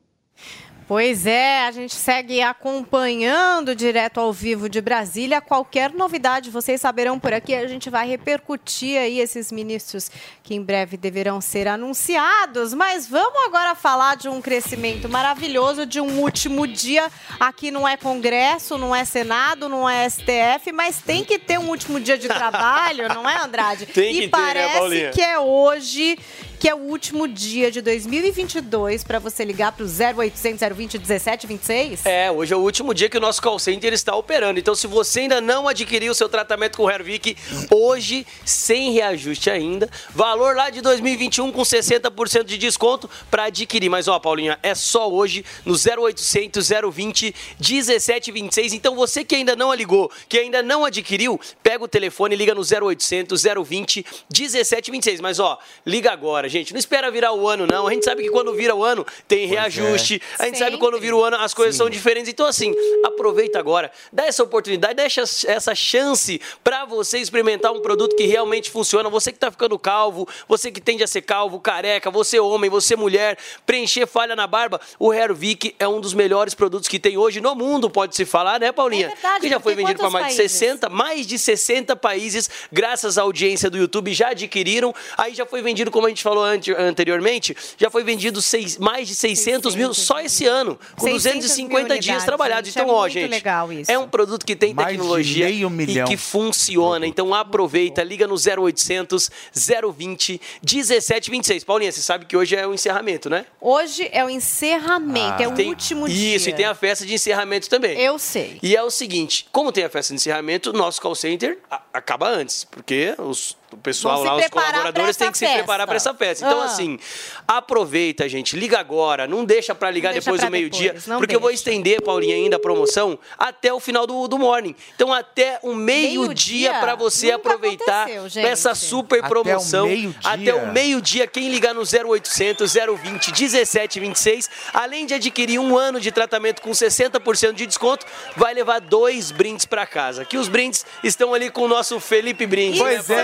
Pois é, a gente segue acompanhando direto ao vivo de Brasília. Qualquer novidade vocês saberão por aqui. A gente vai repercutir aí esses ministros que em breve deverão ser anunciados. Mas vamos agora falar de um crescimento maravilhoso de um último dia. Aqui não é Congresso, não é Senado, não é STF, mas tem que ter um último dia de trabalho, não é, Andrade? Tem que e ter, né, parece Paulinha? que é hoje que é o último dia de 2022 para você ligar para o 0800 020 1726. É, hoje é o último dia que o nosso call center está operando. Então, se você ainda não adquiriu o seu tratamento com o Hervik, hoje, sem reajuste ainda. Valor lá de 2021 com 60% de desconto para adquirir. Mas, ó, Paulinha, é só hoje no 0800 020 1726. Então, você que ainda não ligou, que ainda não adquiriu, pega o telefone e liga no 0800 020 1726. Mas, ó, liga agora. Gente. Não espera virar o ano, não. A gente sabe que quando vira o ano tem reajuste. A gente sabe que quando vira o ano as coisas são diferentes. Então, assim, aproveita agora. Dá essa oportunidade, dá essa, essa chance para você experimentar um produto que realmente funciona. Você que tá ficando calvo, você que tende a ser calvo, careca, você homem, você mulher, preencher falha na barba. O Hervik é um dos melhores produtos que tem hoje no mundo, pode se falar, né, Paulinha? É verdade, que já foi vendido para mais de países? 60 mais de 60 países, graças à audiência do YouTube, já adquiriram. Aí já foi vendido, como a gente falou ante- anteriormente, já foi vendido seis- mais de 600 mil só esse ano, com 600 250 mil dias unidades, trabalhados. gente, Então, é ó, gente, legal isso. é um produto que tem Mais tecnologia meio milhão. e que funciona. Então, aproveita, liga no 0800 020 1726. Paulinha, você sabe que hoje é o encerramento, né? Hoje é o encerramento, é o Tem- último dia. Isso, e tem a festa de encerramento também. Eu sei. E é o seguinte, como tem a festa de encerramento, o nosso call center acaba antes, porque os- o pessoal lá, os colaboradores têm que se preparar para essa festa. Então, Ah. assim, aproveita, gente, liga agora, não deixa para ligar Não deixa depois pra do meio-dia, porque eu vou estender, Paulinha, ainda a promoção até o final do, do morning. Então, até o meio-dia Meio-dia? para você Nunca aproveitar essa super Até o promoção. meio-dia. Até o meio-dia, quem ligar no 0800 020 1726, além de adquirir um ano de tratamento com 60% de desconto, vai levar dois brindes para casa. Que os brindes estão ali com o nosso Felipe Brinde. Pois é,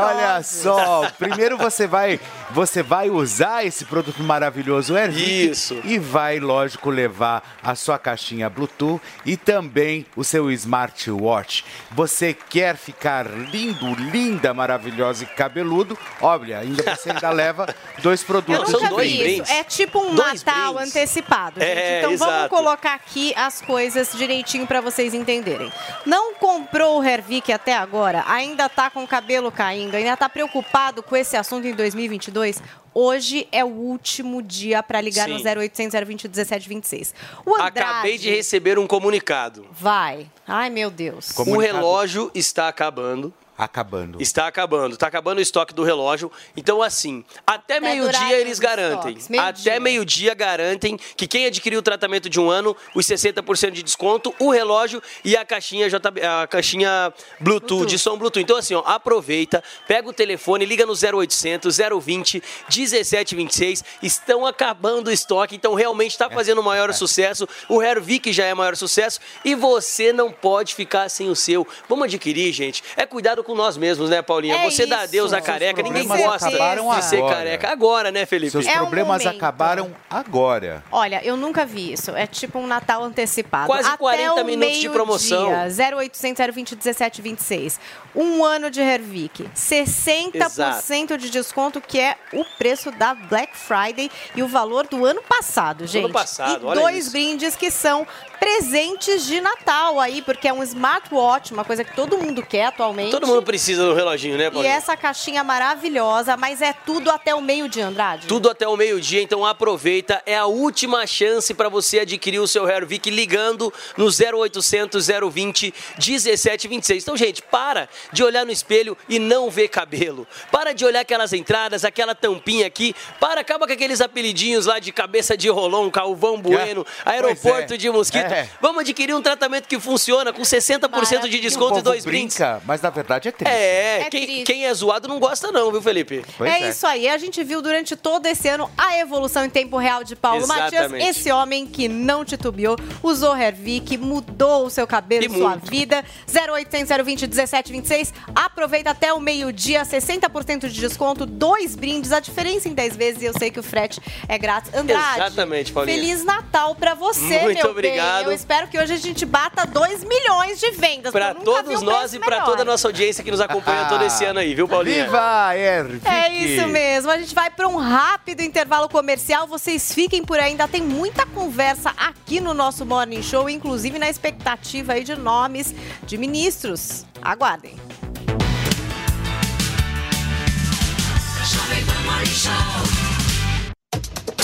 olha só. Primeiro você vai, você vai usar esse produto maravilhoso Airvic Isso. e vai, lógico, levar a sua caixinha Bluetooth e também o seu smartwatch. Você quer ficar lindo, linda, maravilhosa e cabeludo? Olha, ainda você ainda leva dois produtos Eu nunca de vi brinde. isso. É tipo um Dois Natal brindes. antecipado, gente. É, então vamos exato. colocar aqui as coisas direitinho pra vocês entenderem. Não comprou o Hervik até agora? Ainda tá com o cabelo caindo? Ainda tá preocupado com esse assunto em 2022? Hoje é o último dia pra ligar no Sim. 0800 020 1726. O Andrade Acabei de receber um comunicado. vai. Ai, meu Deus. O relógio está acabando. Acabando. Está acabando. Está acabando o estoque do relógio. Então, assim, até meio-dia eles garantem. meio-dia. até meio-dia garantem que quem adquiriu o tratamento de um ano, os 60% de desconto, o relógio e a caixinha, JB, a caixinha Bluetooth, de som Bluetooth. Então, assim, ó, aproveita, pega o telefone, liga no 0800 020 1726. Estão acabando o estoque, então realmente está fazendo o maior sucesso. O Hervik já é maior sucesso e você não pode ficar sem o seu. Vamos adquirir, gente. É cuidado com nós mesmos, né, Paulinha? É você dá adeus à careca, ninguém gosta acabaram de ser agora. careca. Agora, né, Felipe? Seus É um problemas momento. acabaram agora. Olha, eu nunca vi isso. É tipo um Natal antecipado. Quase Até 40 o minutos de promoção. meio-dia, 0800 020 1726. Um ano de Hervik. 60% de desconto, que é o preço da Black Friday e o valor do ano passado, gente. passado, e olha dois isso. brindes que são presentes de Natal aí, porque é um smartwatch, uma coisa que todo mundo quer atualmente. Todo mundo precisa do reloginho, né, E Paulinha? essa caixinha maravilhosa, mas é tudo até o meio-dia, Andrade. Tudo até o meio-dia, então aproveita. É a última chance para você adquirir o seu Hervik ligando no 0800 020 1726. Então, gente, para de olhar no espelho e não ver cabelo. Para de olhar aquelas entradas, aquela tampinha aqui. Para, acaba com aqueles apelidinhos lá de cabeça de rolão, Calvão Bueno, aeroporto Pois é. de mosquito. É. Vamos adquirir um tratamento que funciona com 60% de O desconto e dois brindes. brinca, mas na verdade é triste. É, quem, quem é zoado não gosta não, viu, Felipe? é, isso aí. A gente viu durante todo esse ano a evolução em tempo real de Paulo Matias. Exatamente. Esse homem que não titubeou, usou Hervik, mudou o seu cabelo, E sua muito. vida. 0800 020 1726. Aproveita até o meio-dia, 60% de desconto, dois brindes. A diferença em 10 vezes, e eu sei que o frete é grátis. Andrade, Exatamente, Paulinha. Feliz Natal pra você, Muito meu obrigado. bem. Eu espero que hoje a gente bata 2 milhões de vendas. Vi todos um nós e pra melhor. toda a nossa audiência que nos acompanha todo esse ano aí, viu, Paulinha? Viva Hervik! É isso mesmo. A gente vai para um rápido intervalo comercial. Vocês fiquem por aí. Ainda tem muita conversa aqui no nosso Morning Show, inclusive na expectativa aí de nomes de ministros. Aguardem.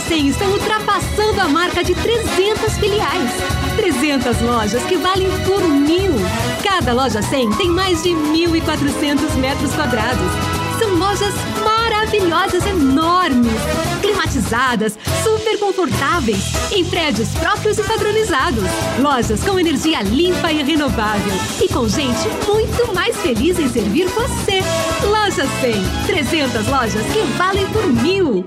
As lojas 100 estão ultrapassando a marca de 300 filiais. 300 lojas que valem por mil. Cada loja 100 tem mais de 1.400 metros quadrados. São lojas maravilhosas, enormes, climatizadas, super confortáveis, em prédios próprios e padronizados. Lojas com energia limpa e renovável. E com gente muito mais feliz em servir você. Loja 100. 300 lojas que valem por mil.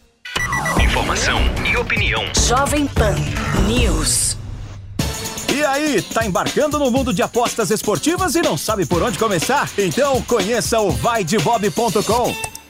Informação e opinião. Jovem Pan News. E aí, tá embarcando no mundo de apostas esportivas e não sabe por onde começar? Então conheça o vaidebob.com.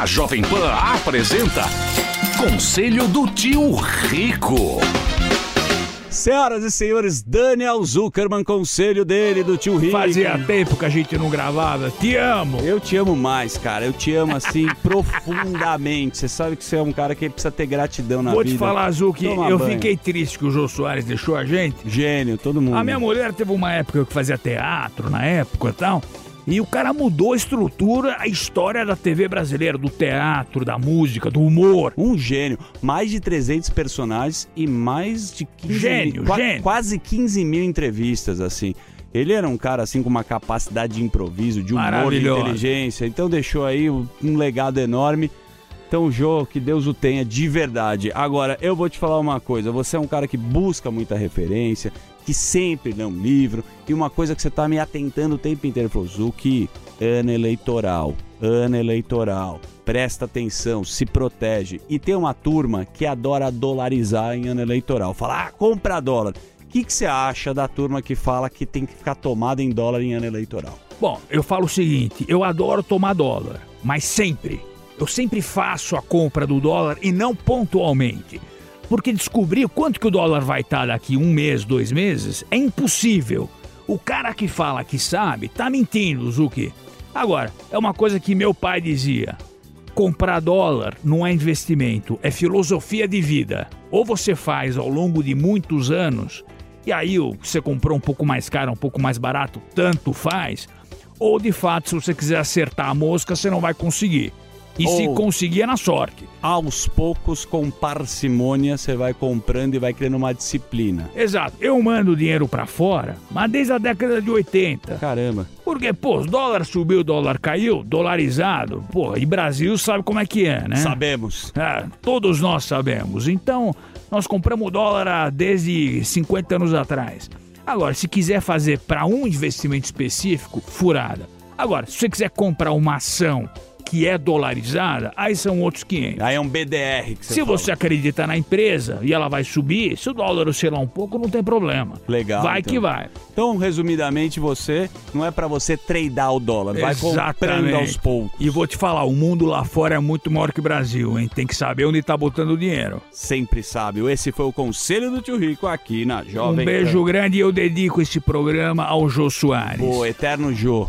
A Jovem Pan apresenta Conselho do Tio Rico. Senhoras e senhores, Daniel Zuckerman, conselho dele, do tio Rico. Fazia tempo que a gente não gravava. Te amo. Eu te amo mais, cara. Eu te amo assim profundamente. Você sabe que você é um cara que precisa ter gratidão na Vou vida. te falar, Zuki, Toma eu banho. fiquei triste que o Jô Soares deixou a gente. Gênio, todo mundo. A minha mulher teve uma época que fazia teatro na época e tal. E o cara mudou a estrutura, a história da TV brasileira, do teatro, da música, do humor. Um gênio. Mais de 300 personagens e mais de 15 Gênio, mil, gênio. quase 15 mil entrevistas, assim. Ele era um cara, assim, com uma capacidade de improviso, de humor, de inteligência. Então deixou aí um um legado enorme. Então, Jô, que Deus o tenha de verdade. Agora, eu vou te falar uma coisa. Você é um cara que busca muita referência, que sempre lê um livro. E uma coisa que você tá me atentando o tempo inteiro. Falou, Zuki, ano eleitoral, ano eleitoral. Presta atenção, se protege. E tem uma turma que adora dolarizar em ano eleitoral. Fala, ah, compra dólar. O que que você acha da turma que fala que tem que ficar tomada em dólar em ano eleitoral? Bom, eu falo o seguinte: eu adoro tomar dólar, mas sempre. Eu sempre faço a compra do dólar e não pontualmente. Porque descobrir quanto que o dólar vai estar daqui um mês, dois meses, é impossível. O cara que fala que sabe, tá mentindo, Zuki. Agora, é uma coisa que meu pai dizia: comprar dólar não é investimento, é filosofia de vida. Ou você faz ao longo de muitos anos, e aí você comprou um pouco mais caro, um pouco mais barato, tanto faz. Ou de fato, se você quiser acertar a mosca, você não vai conseguir. E se Ou- conseguir é na sorte. Aos poucos, com parcimônia, você vai comprando e vai criando uma disciplina. Exato. Eu mando dinheiro pra fora, mas desde a década de 80. Caramba. Porque, pô, o dólar subiu, o dólar caiu, dolarizado. Pô, e Brasil sabe como é que é, né? Sabemos. É, todos nós sabemos. Então, nós compramos dólar desde 50 anos atrás. Agora, se quiser fazer para um investimento específico, furada. Agora, se você quiser comprar uma ação que é dolarizada, aí são outros 500. Aí é um BDR que você Se fala. você acredita na empresa e ela vai subir, se o dólar oscilar um pouco, não tem problema. Legal. Vai então. que vai. Então, resumidamente, você não é pra você tradar o dólar, vai comprando aos poucos. E vou te falar, o mundo lá fora é muito maior que o Brasil, hein? Tem que saber onde tá botando o dinheiro. Sempre sabe. Esse foi o conselho do tio Rico aqui na Jovem um beijo Pan. grande e eu dedico esse programa ao Jô Soares. O eterno Jô.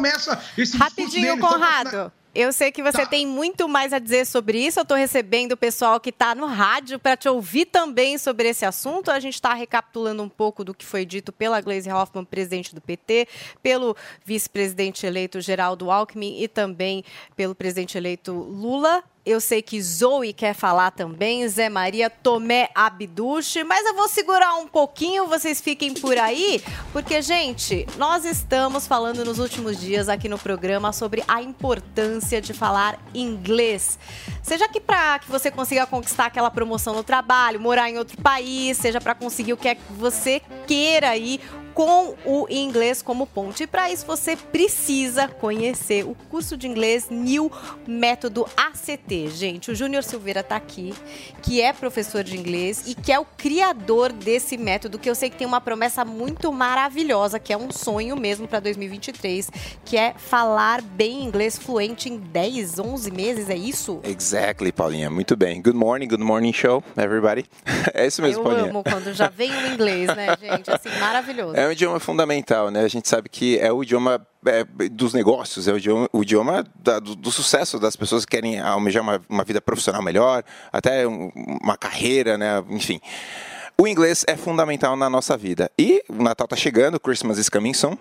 Começa esse Rapidinho, Conrado. Eu sei que você tem muito mais a dizer sobre isso. Eu estou recebendo o pessoal que está no rádio para te ouvir também sobre esse assunto. A gente está recapitulando um pouco do que foi dito pela Gleisi Hoffmann, presidente do PT, pelo vice-presidente eleito Geraldo Alckmin e também pelo presidente eleito Lula. Eu sei que Zoe quer falar também, Zé Maria, Tomé Abduche, mas eu vou segurar um pouquinho, vocês fiquem por aí, porque, gente, nós estamos falando nos últimos dias aqui no programa sobre a importância de falar inglês. Seja que para que você consiga conquistar aquela promoção no trabalho, morar em outro país, seja para conseguir o que é que você queira aí com o inglês como ponte. E para isso você precisa conhecer o curso de inglês New Método ACT. Gente, o Júnior Silveira está aqui, que é professor de inglês e que é o criador desse método, que eu sei que tem uma promessa muito maravilhosa, que é um sonho mesmo para 2023, que é falar bem inglês fluente em 10, 11 meses, é isso? Exactly, Paulinha. Muito bem. Good morning, good morning show, everybody. É isso mesmo, Eu Paulinha. amo quando já vem o inglês, né, gente? Assim, maravilhoso. É um idioma fundamental, né? A gente sabe que é o idioma é, dos negócios, é o idioma, o idioma da- do, do sucesso das pessoas que querem almejar uma, uma vida profissional melhor, até um- uma carreira, né? Enfim. O inglês é fundamental na nossa vida. E o Natal está chegando, Christmas is coming soon.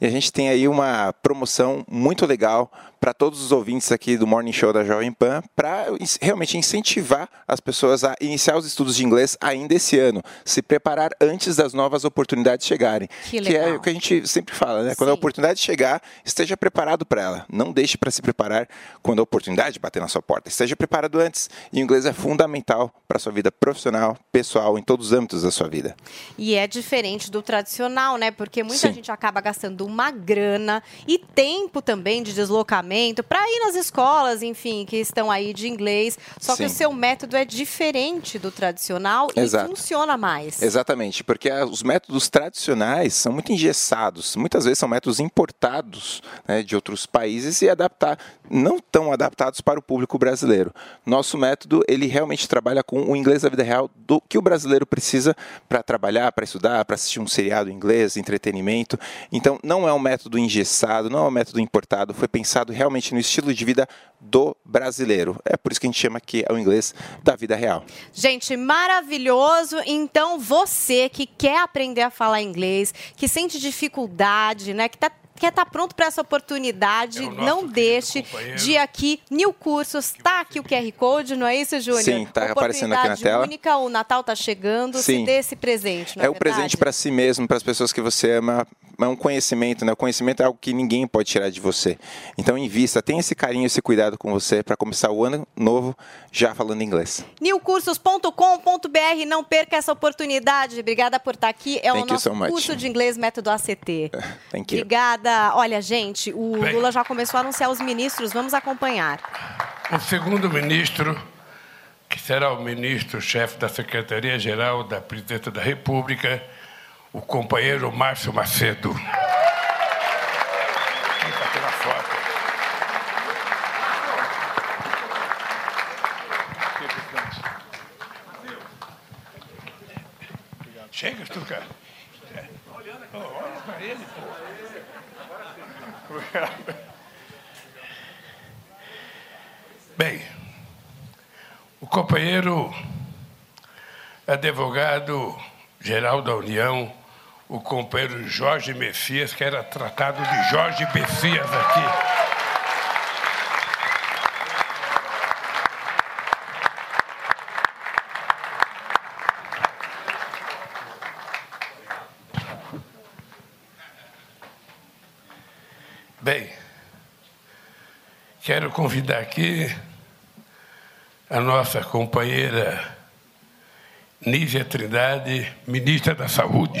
E a gente tem aí uma promoção muito legal para todos os ouvintes aqui do Morning Show da Jovem Pan, para realmente incentivar as pessoas a iniciar os estudos de inglês ainda esse ano, se preparar antes das novas oportunidades chegarem. Que é legal. o que a gente sempre fala, né? Quando a oportunidade chegar, esteja preparado para ela. Não deixe para se preparar quando a oportunidade bater na sua porta. Esteja preparado antes. E o inglês é fundamental para a sua vida profissional, pessoal, em todos os âmbitos da sua vida. E é diferente do tradicional, né? Porque muita Sim. gente acaba gastando uma grana e tempo também de deslocamento para ir nas escolas, enfim, que estão aí de inglês. Só que Sim. o seu método é diferente do tradicional e Exato. funciona mais. Exatamente, porque os métodos tradicionais são muito engessados, muitas vezes são métodos importados né, de outros países e adaptar, não tão adaptados para o público brasileiro. Nosso método ele realmente trabalha com o inglês da vida real do que o brasileiro precisa para trabalhar, para estudar, para assistir um seriado em inglês, entretenimento. Então não é um método engessado, não é um método importado, foi pensado realmente no estilo de vida do brasileiro. É por isso que a gente chama é o inglês da vida real. Gente, maravilhoso. Então, você que quer aprender a falar inglês, que sente dificuldade, né? Que tá quer estar pronto para essa oportunidade, não deixe de ir aqui. New Cursos, tá aqui o QR Code, não é isso, Júnior? Sim, tá aparecendo aqui na tela. única, o Natal tá chegando, Sim. se dê esse presente, não É é, o presente para si mesmo, para as pessoas que você ama. É um conhecimento, né? O conhecimento é algo que ninguém pode tirar de você. Então, invista, tenha esse carinho, esse cuidado com você para começar o ano novo já falando inglês. newcursos.com.br, não perca essa oportunidade. Obrigada por estar aqui. É o Thank you nosso so curso de inglês método ACT. Thank you. Obrigada. Olha, gente, o Lula já começou a anunciar os ministros. Vamos acompanhar. O segundo ministro, que será o ministro-chefe da Secretaria-Geral da Presidência da República, o companheiro Márcio Macedo. Chega, Stuka. Olha para ele, pô. Bem, o companheiro advogado geral da União, o companheiro Jorge Messias, que era tratado de Jorge Messias aqui. Bem, quero convidar aqui a nossa companheira Nízia Trindade, ministra da Saúde.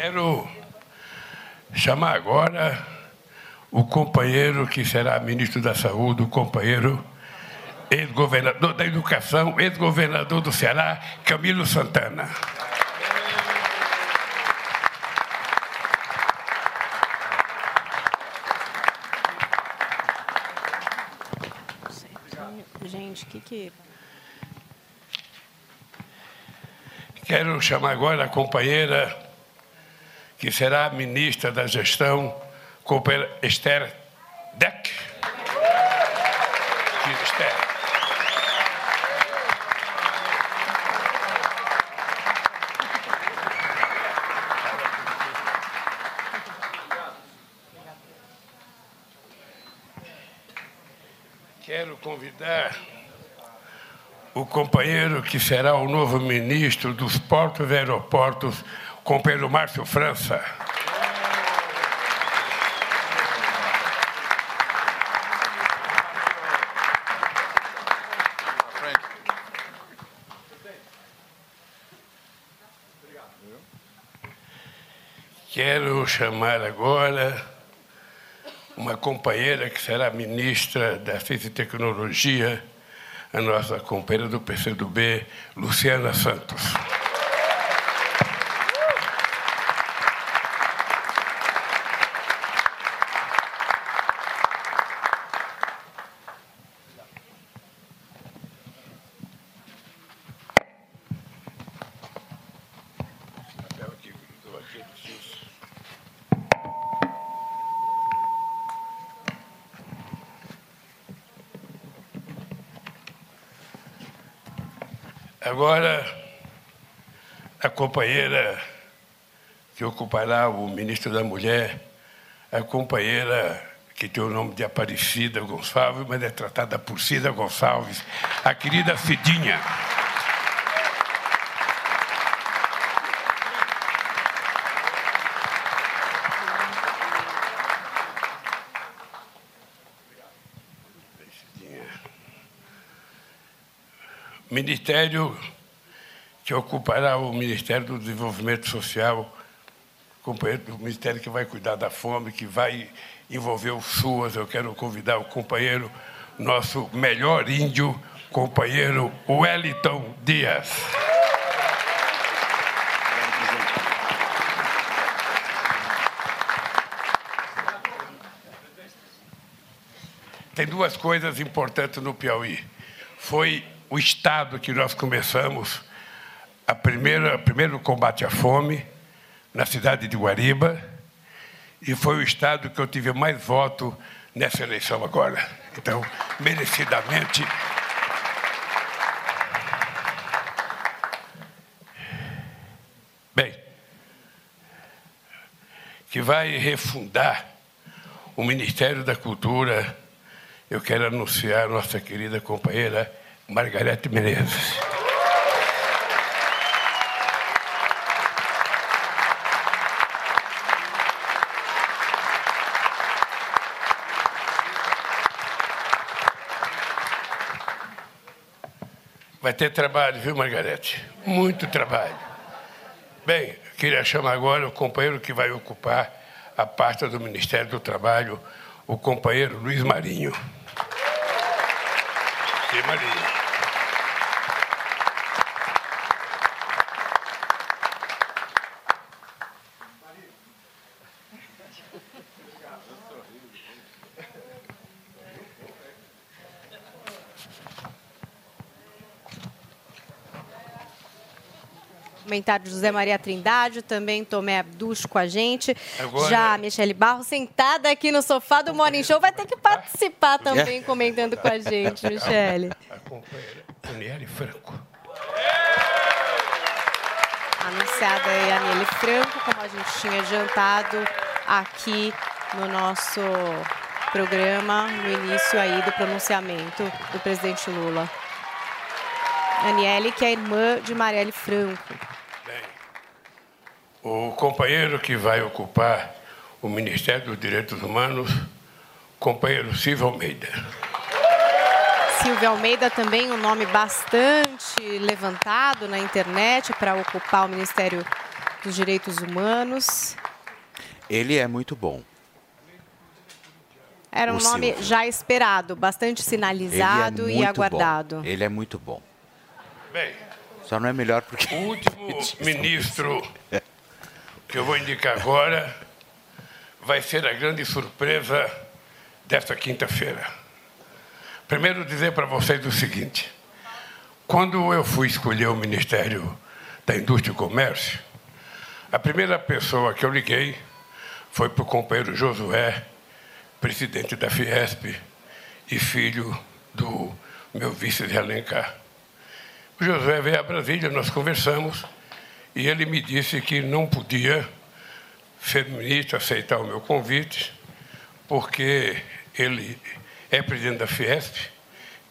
Quero chamar agora o companheiro que será ministro da Saúde, o companheiro ex-governador da Educação, ex-governador do Ceará, Camilo Santana. Gente, que... Quero chamar agora a companheira que será ministra da Gestão, companheira Esther Deck. Esther. Quero convidar o companheiro que será o novo ministro dos Portos e Aeroportos, companheiro Márcio França. Quero chamar agora uma companheira que será ministra da Ciência e Tecnologia, a nossa companheira do PCdoB, Luciana Santos. Agora, a companheira que ocupará o ministro da Mulher, a companheira que tem o nome de Aparecida Gonçalves, mas é tratada por Cida Gonçalves, a querida Cidinha. Ministério que ocupará o Ministério do Desenvolvimento Social, companheiro do Ministério que vai cuidar da fome, que vai envolver o SUAS. Eu quero convidar o companheiro, nosso melhor índio, companheiro Wellington Dias. Tem duas coisas importantes no Piauí. Foi o estado que nós começamos primeira, primeiro combate à fome na cidade de Guariba e foi o estado que eu tive mais voto nessa eleição agora. Então, merecidamente. Bem, que vai refundar o Ministério da Cultura, eu quero anunciar a nossa querida companheira Margarete Menezes. Vai ter trabalho, viu, Margarete? Muito trabalho. Bem, queria chamar agora o companheiro que vai ocupar a pasta do Ministério do Trabalho, o companheiro Luiz Marinho. Luiz Marinho. De José Maria Trindade, também Tomé Abduch com a gente. Agora- Já a Michele Barro, sentada aqui no sofá do Morning Show, vai ter que participar também, comentando com a gente, Michele. A companheira Aniele Franco. Anunciada aí a Nele Franco, como a gente tinha jantado aqui no nosso programa, no início aí do pronunciamento do presidente Lula. Aniele, que é irmã de Marielle Franco. O companheiro que vai ocupar o Ministério dos Direitos Humanos, companheiro Silvio Almeida. Silvia Almeida também um nome bastante levantado na internet para ocupar o Ministério dos Direitos Humanos. Ele é muito bom. Era um O nome Silvio. já esperado, bastante sinalizado é e aguardado. Bom. Ele é muito bom. Bem, Só não é melhor porque. o último ministro que eu vou indicar agora vai ser a grande surpresa desta quinta-feira. Primeiro, dizer para vocês o seguinte: quando eu fui escolher o Ministério da Indústria e Comércio, a primeira pessoa que eu liguei foi para o companheiro Josué, presidente da Fiesp e filho do meu vice de Alencar. O Josué veio a Brasília, nós conversamos e ele me disse que não podia ser ministro, aceitar o meu convite, porque ele é presidente da Fiesp,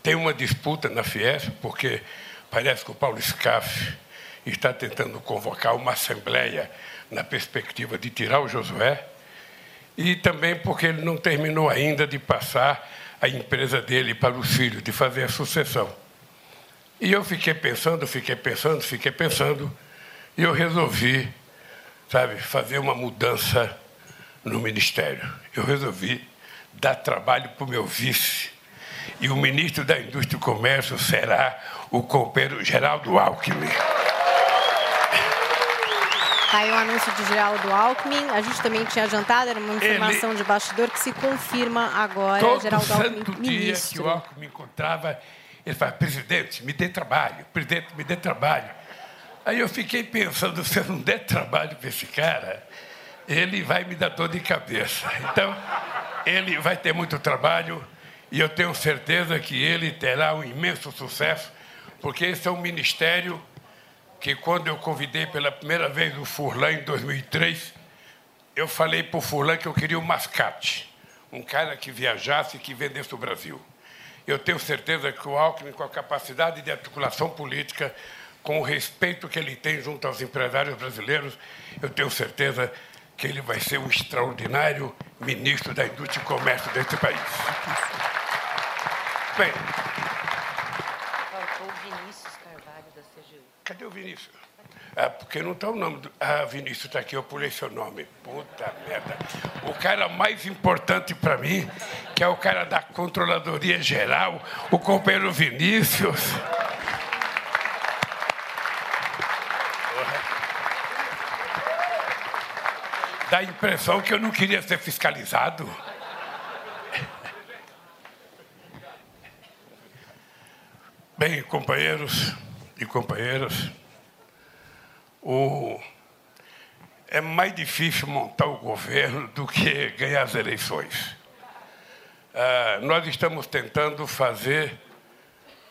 tem uma disputa na Fiesp, porque parece que o Paulo Scaff está tentando convocar uma assembleia na perspectiva de tirar o Josué, e também porque ele não terminou ainda de passar a empresa dele para os filhos, de fazer a sucessão. E eu fiquei pensando, fiquei pensando, fiquei pensando, e eu resolvi, sabe, fazer uma mudança no ministério. Eu resolvi dar trabalho para o meu vice. E o ministro da Indústria e Comércio será o companheiro Geraldo Alckmin. Tá aí o anúncio de Geraldo Alckmin. A gente também tinha jantado, era uma informação de bastidor que se confirma agora. Todo Geraldo Alckmin, santo dia que ministro. o Alckmin me encontrava, ele falava, presidente, me dê trabalho, presidente, me dê trabalho. Aí eu fiquei pensando, se eu não der trabalho para esse cara, ele vai me dar dor de cabeça. Então, ele vai ter muito trabalho e eu tenho certeza que ele terá um imenso sucesso, porque esse é um ministério que, quando eu convidei pela primeira vez o Furlan em 2003, eu falei para o Furlan que eu queria um mascate, um cara que viajasse e que vendesse o Brasil. Eu tenho certeza que o Alckmin, com a capacidade de articulação política, com o respeito que ele tem junto aos empresários brasileiros, eu tenho certeza que ele vai ser um extraordinário ministro da Indústria e Comércio desse país. Bem, Faltou o Vinícius Carvalho da CGU. Cadê o Vinícius? Ah, porque não está o nome do. Ah, Vinícius está aqui, eu pulei seu nome. Puta merda. O cara mais importante para mim, que é o cara da Controladoria Geral, o companheiro Vinícius. Dá a impressão que eu não queria ser fiscalizado. Bem, companheiros e companheiras, o... é mais difícil montar o governo do que ganhar as eleições. Ah, nós estamos tentando fazer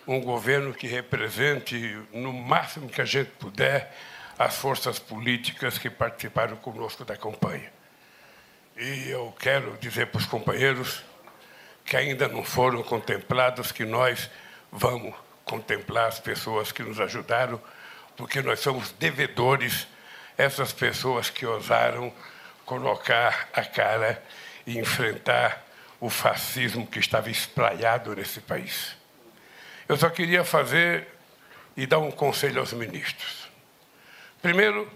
um governo que represente, no máximo que a gente puder, as forças políticas que participaram conosco da campanha. E eu quero dizer para os companheiros que ainda não foram contemplados que nós vamos contemplar as pessoas que nos ajudaram, porque nós somos devedores essas pessoas que ousaram colocar a cara e enfrentar o fascismo que estava espraiado nesse país. Eu só queria fazer e dar um conselho aos ministros. Primeiro,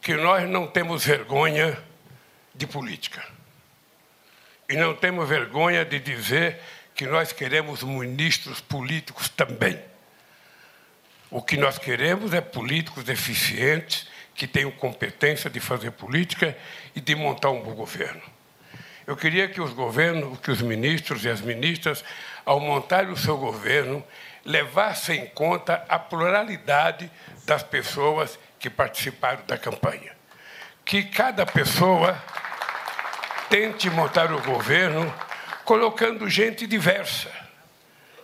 que nós não temos vergonha de política. E não temos vergonha de dizer que nós queremos ministros políticos também. O que nós queremos é políticos eficientes, que tenham competência de fazer política e de montar um bom governo. Eu queria que os governos, que os ministros e as ministras, ao montar o seu governo, levassem em conta a pluralidade das pessoas que participaram da campanha. Que cada pessoa tente montar o governo colocando gente diversa,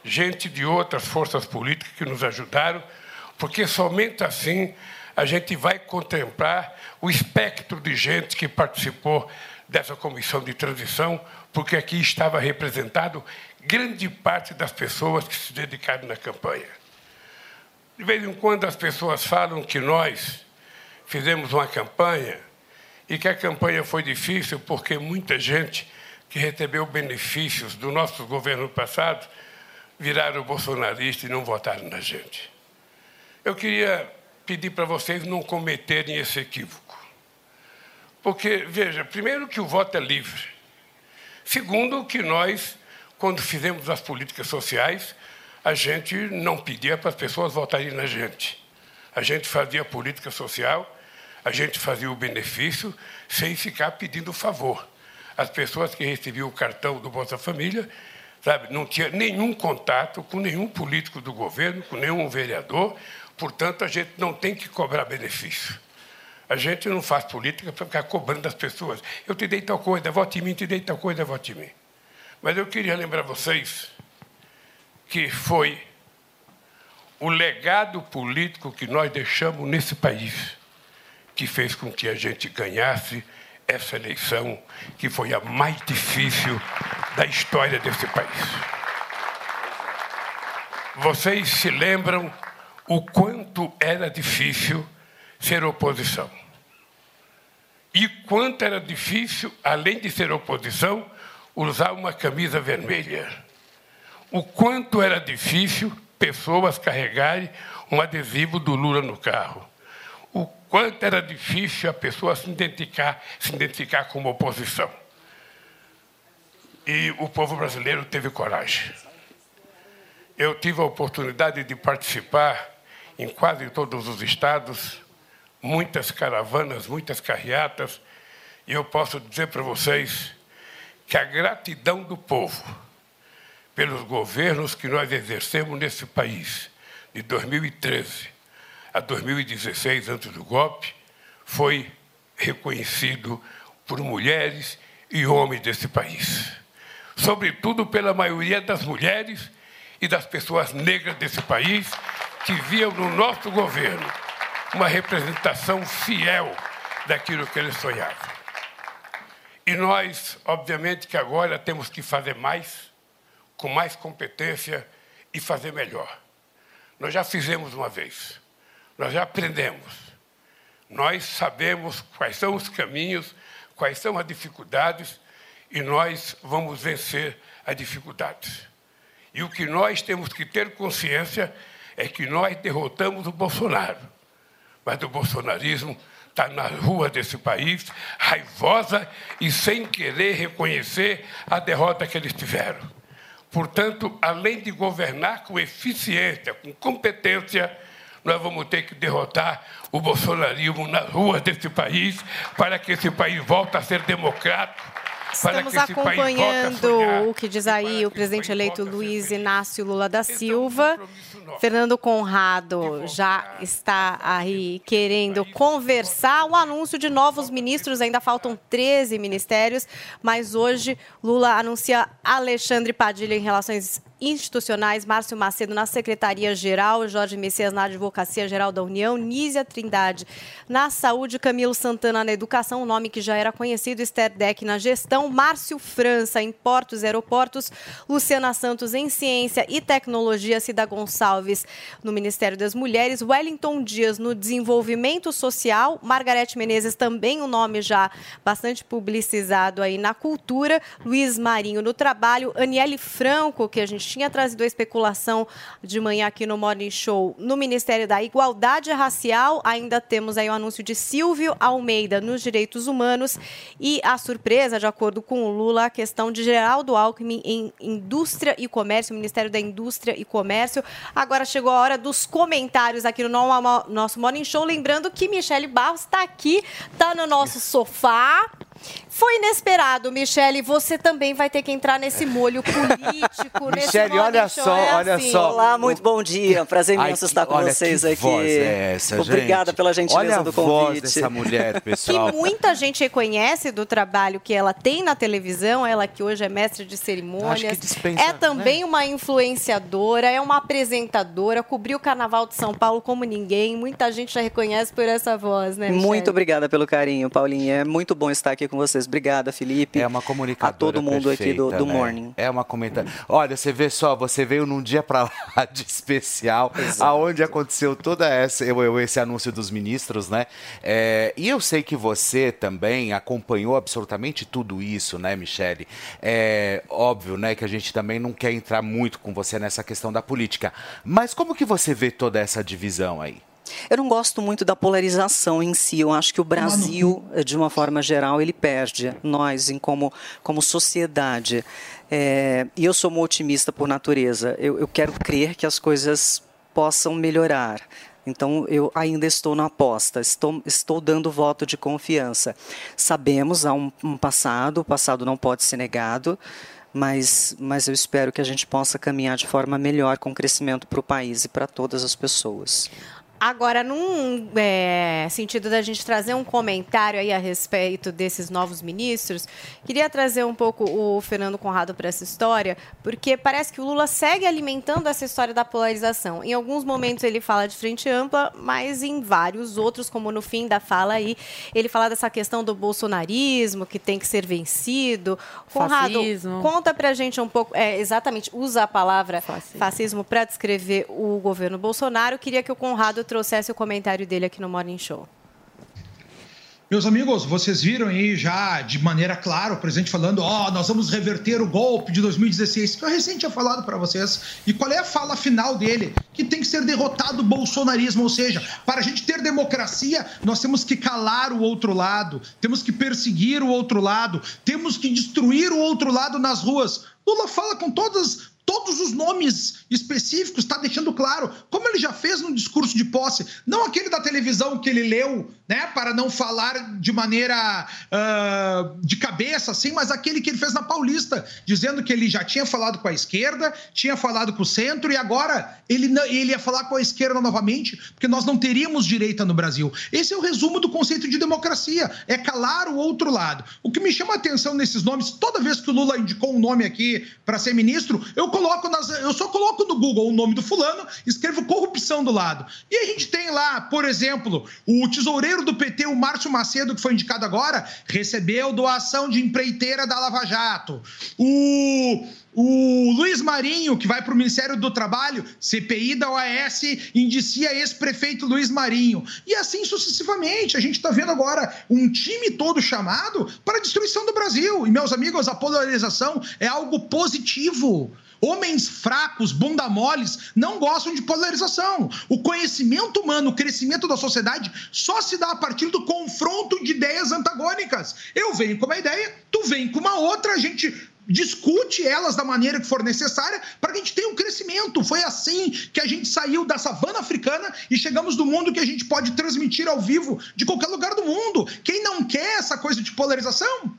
gente de outras forças políticas que nos ajudaram, porque somente assim a gente vai contemplar o espectro de gente que participou dessa comissão de transição, porque aqui estava representado grande parte das pessoas que se dedicaram na campanha. De vez em quando as pessoas falam que nós fizemos uma campanha e que a campanha foi difícil porque muita gente que recebeu benefícios do nosso governo passado viraram bolsonaristas e não votaram na gente. Eu queria pedir para vocês não cometerem esse equívoco. Porque, veja, primeiro que o voto é livre. Segundo, que nós, quando fizemos as políticas sociais, a gente não pedia para as pessoas votarem na gente. A gente fazia política social, a gente fazia o benefício sem ficar pedindo favor. As pessoas que recebiam o cartão do Bolsa Família, sabe, não tinha nenhum contato com nenhum político do governo, com nenhum vereador, portanto, a gente não tem que cobrar benefício. A gente não faz política para ficar cobrando das pessoas. Eu te dei tal coisa, vote em mim, te dei tal coisa, vote em mim. Mas eu queria lembrar vocês que foi o legado político que nós deixamos nesse país que fez com que a gente ganhasse essa eleição, que foi a mais difícil da história desse país. Vocês se lembram o quanto era difícil ser oposição. E quanto era difícil, além de ser oposição, usar uma camisa vermelha. O quanto era difícil pessoas carregarem um adesivo do Lula no carro. O quanto era difícil a pessoa se identificar, se identificar como oposição. E o povo brasileiro teve coragem. Eu tive a oportunidade de participar em quase todos os estados muitas caravanas, muitas carreatas, e eu posso dizer para vocês que a gratidão do povo pelos governos que nós exercemos nesse país, de 2013 a 2016, antes do golpe, foi reconhecido por mulheres e homens desse país. Sobretudo pela maioria das mulheres e das pessoas negras desse país que viam no nosso governo uma representação fiel daquilo que eles sonhavam. E nós, obviamente, que agora temos que fazer mais, com mais competência e fazer melhor. Nós já fizemos uma vez, nós já aprendemos, nós sabemos quais são os caminhos, quais são as dificuldades e nós vamos vencer as dificuldades. E o que nós temos que ter consciência é que nós derrotamos o Bolsonaro mas o bolsonarismo está na rua desse país, raivosa e sem querer reconhecer a derrota que eles tiveram. Portanto, além de governar com eficiência, com competência, nós vamos ter que derrotar o bolsonarismo nas ruas desse país para que esse país volte a ser democrático. Estamos acompanhando o que diz aí o presidente eleito Luiz Inácio Lula da Silva. Fernando Conrado já está aí querendo conversar. O anúncio de novos ministros, ainda faltam 13 ministérios, mas hoje Lula anuncia Alexandre Padilha em Relações institucionais, Márcio Macedo na Secretaria-Geral, Jorge Messias na Advocacia Geral da União, Nízia Trindade na Saúde, Camilo Santana na Educação, o nome que já era conhecido, Esther Deck na Gestão, Márcio França em Portos e Aeroportos, Luciana Santos em Ciência e Tecnologia, Cida Gonçalves no Ministério das Mulheres, Wellington Dias no Desenvolvimento Social, Margarete Menezes também um nome já bastante publicizado aí na cultura, Luiz Marinho no Trabalho, Aniele Franco, que a gente tinha trazido a especulação de manhã aqui no Morning Show no Ministério da Igualdade Racial. Ainda temos aí o anúncio de Silvio Almeida nos direitos humanos e a surpresa, de acordo com o Lula, a questão de Geraldo Alckmin em Indústria e Comércio, Ministério da Indústria e Comércio. Agora chegou a hora dos comentários aqui no nosso Morning Show. Lembrando que Michele Barros está aqui, está no nosso sofá. Foi inesperado, Michele. Você também vai ter que entrar nesse molho político. Michele, olha show. só, É olha assim. só. Olá, muito bom dia. Prazer Ai, imenso que- estar com olha, vocês que aqui. voz é essa, Obrigada gente? pela gentileza Olha a do voz convite. dessa mulher, Que pessoal. muita gente reconhece do trabalho que ela tem na televisão, ela que hoje é mestre de Acho cerimônias. que dispensa, é também uma influenciadora, é uma apresentadora, cobriu o Carnaval de São Paulo como ninguém. Muita gente já reconhece por essa voz, né, Michele? Muito obrigada pelo carinho, Paulinha. É muito bom estar aqui com vocês. Obrigada, Felipe. É uma comunicadora A todo mundo aqui do, perfeita, do né? Morning. É uma comentária. Olha, você vê só, você veio num dia pra lá de especial, aonde aconteceu toda essa eu- eu- esse anúncio dos ministros, né? É, e eu sei que você também acompanhou absolutamente tudo isso, né, Michele? É óbvio, né, que a gente também não quer entrar muito com você nessa questão da política. Mas como que você vê toda essa divisão aí? Eu não gosto muito da polarização em si. Eu acho que o Brasil, de uma forma geral, ele perde. Nós, em como, como sociedade. É, e eu sou uma otimista por natureza. Eu, eu quero crer que as coisas possam melhorar. Então, eu ainda estou na aposta, estou, estou dando voto de confiança. Sabemos, há um, um passado, o passado não pode ser negado, mas, mas eu espero que a gente possa caminhar de forma melhor com crescimento para o país e para todas as pessoas. Agora, num é, sentido da gente trazer um comentário aí a respeito desses novos ministros, queria trazer um pouco o Fernando Conrado para essa história, porque parece que o Lula segue alimentando essa história da polarização. Em alguns momentos ele fala de frente ampla, mas em vários outros, como no fim da fala aí, ele fala dessa questão do bolsonarismo, que tem que ser vencido. Conrado, Fascismo. conta pra gente um pouco, é, exatamente, usa a palavra fascismo para descrever o governo Bolsonaro. Queria que o Conrado trouxesse o comentário dele aqui no Morning Show. Meus amigos, vocês viram aí já de maneira clara o presidente falando: ó, nós vamos reverter o golpe de 2016, que eu recém tinha falado para vocês. E qual é a fala final dele? Que tem que ser derrotado o bolsonarismo, ou seja, para a gente ter democracia, nós temos que calar o outro lado, temos que perseguir o outro lado, temos que destruir o outro lado nas ruas. Lula fala com todas todos os nomes específicos, está deixando claro, como ele já fez no discurso de posse, não aquele da televisão que ele leu, né, para não falar de maneira ah, de cabeça, assim, mas aquele que ele fez na Paulista, dizendo que ele já tinha falado com a esquerda, tinha falado com o centro e agora ele, ele ia falar com a esquerda novamente, porque nós não teríamos direita no Brasil. Esse é o resumo do conceito de democracia, é calar o outro lado. O que me chama a atenção nesses nomes, toda vez que o Lula indicou um nome aqui para ser ministro, eu coloco nas, eu só coloco no Google o nome do fulano, escrevo corrupção do lado. E a gente tem lá, por exemplo, o tesoureiro do PT, o Márcio Macedo, que foi indicado agora, recebeu doação de empreiteira da Lava Jato. O o Luiz Marinho, que vai para o Ministério do Trabalho, CPI da OAS indicia ex-prefeito Luiz Marinho. E assim sucessivamente. A gente está vendo agora um time todo chamado para a destruição do Brasil. E, meus amigos, a polarização é algo positivo. Homens fracos, bunda moles, não gostam de polarização. O conhecimento humano, o crescimento da sociedade só se dá a partir do confronto de ideias antagônicas. Eu venho com uma ideia, tu vem com uma outra, a gente discute elas da maneira que for necessária para que a gente tenha um crescimento. Foi assim que a gente saiu da savana africana e chegamos no mundo que a gente pode transmitir ao vivo de qualquer lugar do mundo. Quem não quer essa coisa de polarização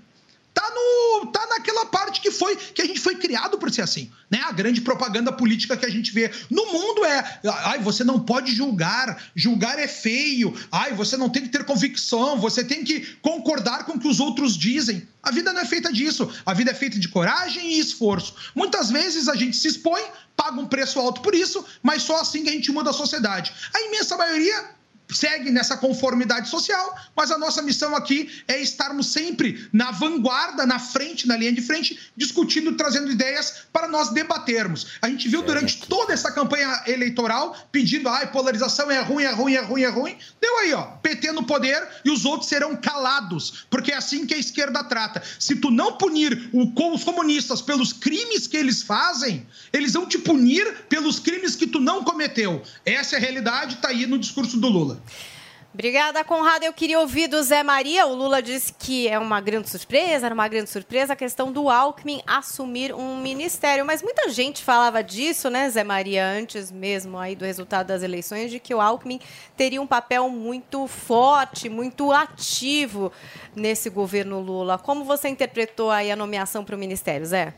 tá no tá naquela parte que foi que a gente foi criado por ser assim, né? A grande propaganda política que a gente vê no mundo é, ai, você não pode julgar, julgar é feio. Ai, você não tem que ter convicção, você tem que concordar com o que os outros dizem. A vida não é feita disso. A vida é feita de coragem e esforço. Muitas vezes a gente se expõe, paga um preço alto por isso, mas só assim que a gente muda a sociedade. A imensa maioria segue nessa conformidade social, mas a nossa missão aqui é estarmos sempre na vanguarda, na frente, na linha de frente, discutindo, trazendo ideias para nós debatermos. A gente viu durante toda essa campanha eleitoral pedindo, ai, polarização é ruim, é ruim, é ruim, é ruim. Deu aí, ó, PT no poder e os outros serão calados, porque é assim que a esquerda trata. Se tu não punir os comunistas pelos crimes que eles fazem, eles vão te punir pelos crimes que tu não cometeu. Essa é a realidade, tá aí no discurso do Lula. Obrigada, Conrado. Eu queria ouvir do Zé Maria. O Lula disse que é uma grande surpresa, era uma grande surpresa a questão do Alckmin assumir um ministério. Mas muita gente falava disso, né, Zé Maria, antes mesmo aí do resultado das eleições, de que o Alckmin teria um papel muito forte, muito ativo nesse governo Lula. Como você interpretou aí a nomeação para o ministério, Zé?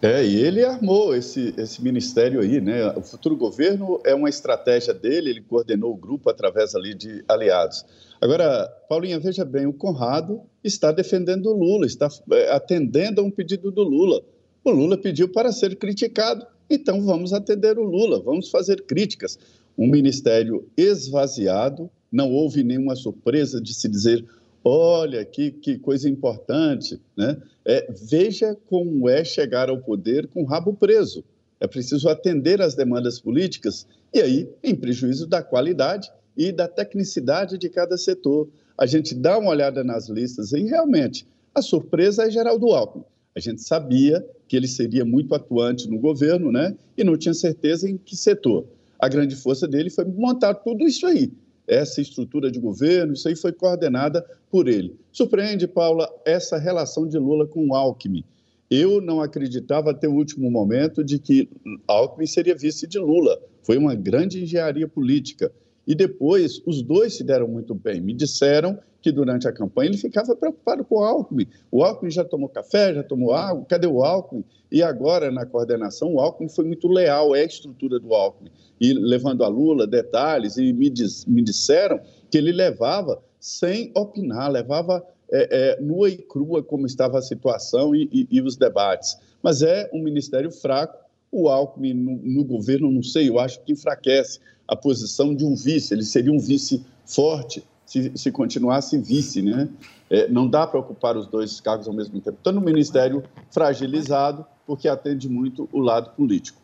É, e ele armou esse, esse ministério aí, né? O futuro governo é uma estratégia dele, ele coordenou o grupo através ali de aliados. Agora, Paulinha, veja bem, o Conrado está defendendo o Lula, está é, atendendo a um pedido do Lula. O Lula pediu para ser criticado, então vamos atender o Lula, vamos fazer críticas. Um ministério esvaziado, não houve nenhuma surpresa de se dizer olha que, que coisa importante, né? É, veja como é chegar ao poder com o rabo preso. É preciso atender às demandas políticas e aí em prejuízo da qualidade e da tecnicidade de cada setor. A gente dá uma olhada nas listas e realmente a surpresa é Geraldo Alckmin. A gente sabia que ele seria muito atuante no governo, né? E não tinha certeza em que setor. A grande força dele foi montar tudo isso aí, essa estrutura de governo, isso aí foi coordenada por ele. Surpreende, Paula, essa relação de Lula com o Alckmin. Eu não acreditava até o último momento de que Alckmin seria vice de Lula. Foi uma grande engenharia política. E depois, os dois se deram muito bem. Me disseram que durante a campanha ele ficava preocupado com o Alckmin. O Alckmin já tomou café, já tomou água, cadê o Alckmin? E agora, na coordenação, o Alckmin foi muito leal, é a estrutura do Alckmin. E levando a Lula detalhes, e me, diz, me disseram que ele levava sem opinar, levava é, é, nua e crua como estava a situação e, e, e, os debates. Mas é um ministério fraco. O Alckmin no, no governo, não sei, eu acho que enfraquece a posição de um vice. Ele seria um vice forte se, se continuasse vice, né? É, não dá para ocupar os dois cargos ao mesmo tempo. Então, no ministério fragilizado, porque atende muito o lado político.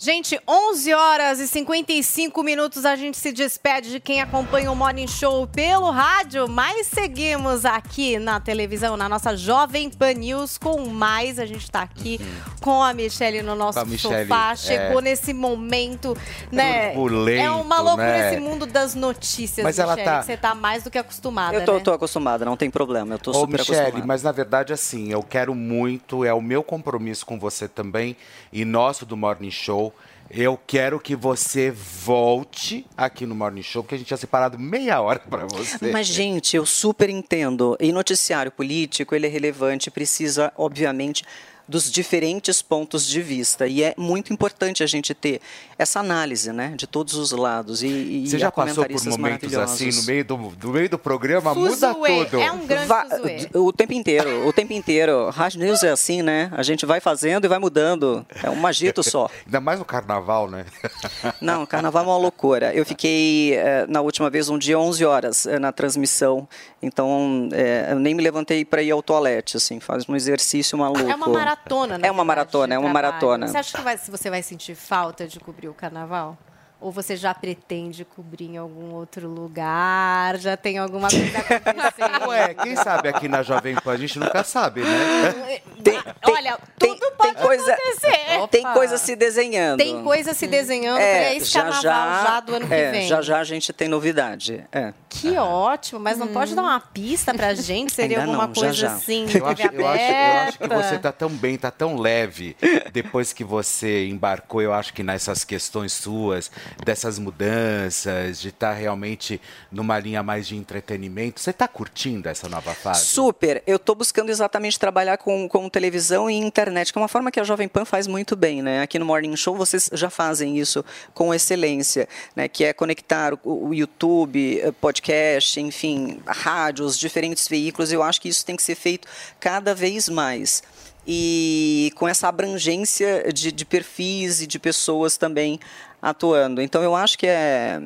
Gente, 11 horas e 55 minutos a gente se despede de quem acompanha o Morning Show pelo rádio, mas seguimos aqui na televisão, na nossa Jovem Pan News com mais. A gente está aqui uhum. com a Michelle no nosso Michele, sofá. Chegou é... nesse momento, né? Turbulento, é uma loucura né? esse mundo das notícias, mas Michele, ela tá... você tá mais do que acostumada, Eu tô, né? tô acostumada, não tem problema, eu tô Ô, super Michele, acostumada. mas na verdade assim, eu quero muito, é o meu compromisso com você também e nosso do Morning Show eu quero que você volte aqui no Morning Show, porque a gente tinha separado meia hora para você. Mas, gente, eu super entendo. E noticiário político, ele é relevante, precisa, obviamente, dos diferentes pontos de vista. E é muito importante a gente ter essa análise, né, de todos os lados. E, e Você já passou por momentos assim, no meio do, do meio do programa, muda tudo. É um grande Va O tempo inteiro, o tempo inteiro. Rádio News é assim, né? A gente vai fazendo e vai mudando. É um agito só. Ainda mais no carnaval, né? Não, carnaval é uma loucura. Eu fiquei, eh, na última vez, um dia 11 horas eh, na transmissão. Então, eh, eu nem me levantei para ir ao toalete, assim. Faz um exercício maluco. É uma maratona, né? É uma maratona, é uma maratona. Você acha que vai, você vai sentir falta de cobrir o carnaval? Ou você já pretende cobrir em algum outro lugar? Já tem alguma coisa acontecendo? Ué, quem sabe aqui na Jovem Pan a gente nunca sabe, né? Tem, Olha, tudo tem, pode tem coisa, acontecer. Tem coisa se desenhando. Tem coisa se desenhando É, para esse carnaval já, do ano que é, vem. Já já a gente tem novidade. É. Que ótimo, mas não pode dar uma pista pra gente? Seria Ainda alguma não, já, coisa já. assim, Eu acho, eu, acho, eu acho que você tá tão bem, tá tão leve depois que você embarcou, eu acho que nessas questões suas, dessas mudanças, de estar realmente numa linha mais de entretenimento. Você tá curtindo essa nova fase? Super. Eu estou buscando exatamente trabalhar com, com televisão e internet, que é uma forma que a Jovem Pan faz muito bem. Né? Aqui no Morning Show vocês já fazem isso com excelência, né? que é conectar o, o YouTube, eh, podcast, enfim, rádios, diferentes veículos. Eu acho que isso tem que ser feito cada vez mais. E com essa abrangência de, de perfis e de pessoas também atuando. Então, eu acho que é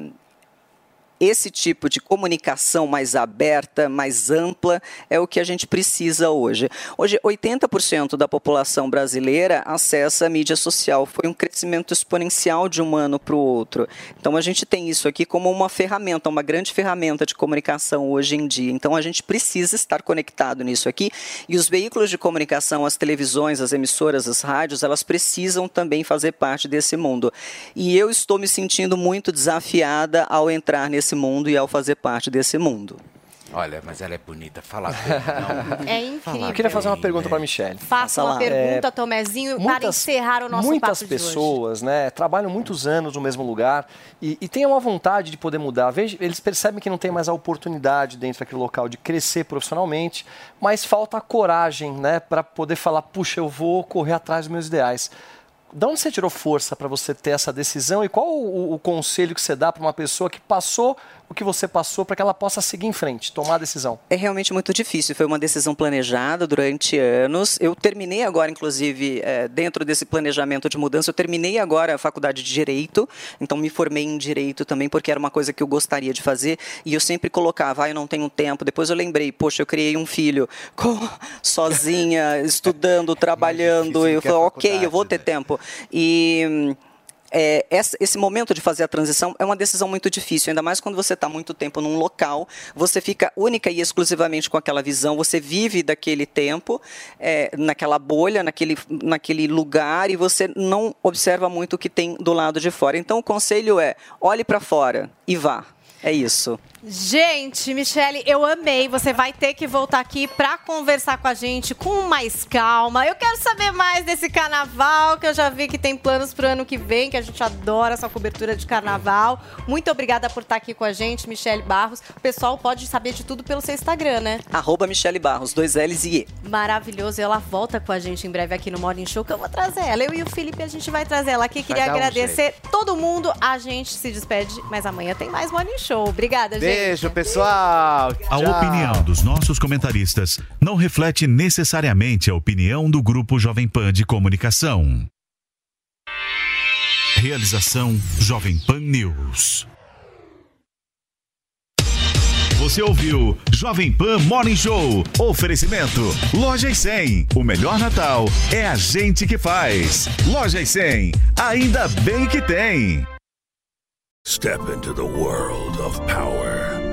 esse tipo de comunicação mais aberta, mais ampla, é o que a gente precisa hoje. Hoje, 80% da população brasileira acessa a mídia social. Foi um crescimento exponencial de um ano para o outro. Então, a gente tem isso aqui como uma ferramenta, uma grande ferramenta de comunicação hoje em dia. Então, a gente precisa estar conectado nisso aqui. E os veículos de comunicação, as televisões, as emissoras, as rádios, elas precisam também fazer parte desse mundo. E eu estou me sentindo muito desafiada ao entrar nesse desse mundo e ao fazer parte desse mundo. Olha, mas ela é bonita, fala É incrível. Eu queria fazer uma pergunta para a Michelle. Faça uma pergunta, Tomezinho, para muitas- encerrar o nosso Muitas papo de hoje. pessoas, né, trabalham muitos anos no mesmo lugar e, e têm uma vontade de poder mudar. Veja, eles percebem que não tem mais a oportunidade dentro daquele local de crescer profissionalmente, mas falta a coragem, né, para poder falar, puxa, eu vou correr atrás dos meus ideais. De onde você tirou força para você ter essa decisão e qual o, o conselho que você dá para uma pessoa que passou o que você passou para que ela possa seguir em frente, tomar a decisão? É realmente muito difícil. Foi uma decisão planejada durante anos. Eu terminei agora, inclusive, eh, dentro desse planejamento de mudança, eu terminei agora a faculdade de Direito. Então, me formei em Direito também, porque era uma coisa que eu gostaria de fazer. E eu sempre colocava, ah, eu não tenho tempo. Depois eu lembrei, poxa, eu criei um filho com- sozinha, estudando, trabalhando. Eu é falei, ok, eu vou ter tempo. E... é, esse momento de fazer a transição é uma decisão muito difícil, ainda mais quando você está muito tempo num local, você fica única e exclusivamente com aquela visão, você vive daquele tempo, é, naquela bolha, naquele, naquele lugar, e você não observa muito o que tem do lado de fora. Então, o conselho é: olhe para fora e vá. É isso. Gente, Michele, eu amei. Você vai ter que voltar aqui pra conversar com a gente com mais calma. Eu quero saber mais desse carnaval, que eu já vi que tem planos pro ano que vem, que a gente adora essa cobertura de carnaval. Muito obrigada por estar aqui com a gente, Michele Barros. O pessoal pode saber de tudo pelo seu Instagram, né? Arroba Michele Barros, dois L's e E. Maravilhoso. E ela volta com a gente em breve aqui no Morning Show, que eu vou trazer ela. Eu e o Felipe, a gente vai trazer ela aqui. Queria dar um agradecer todo mundo. A gente se despede, mas amanhã tem mais Morning Show. Obrigada, gente. Beijo, pessoal. A Tchau. opinião dos nossos comentaristas não reflete necessariamente a opinião do Grupo Jovem Pan de Comunicação. Realização Jovem Pan News. Você ouviu Jovem Pan Morning Show. Oferecimento Lojas 100. O melhor Natal é a gente que faz. Lojas 100. Ainda bem que tem. Step into the world of power,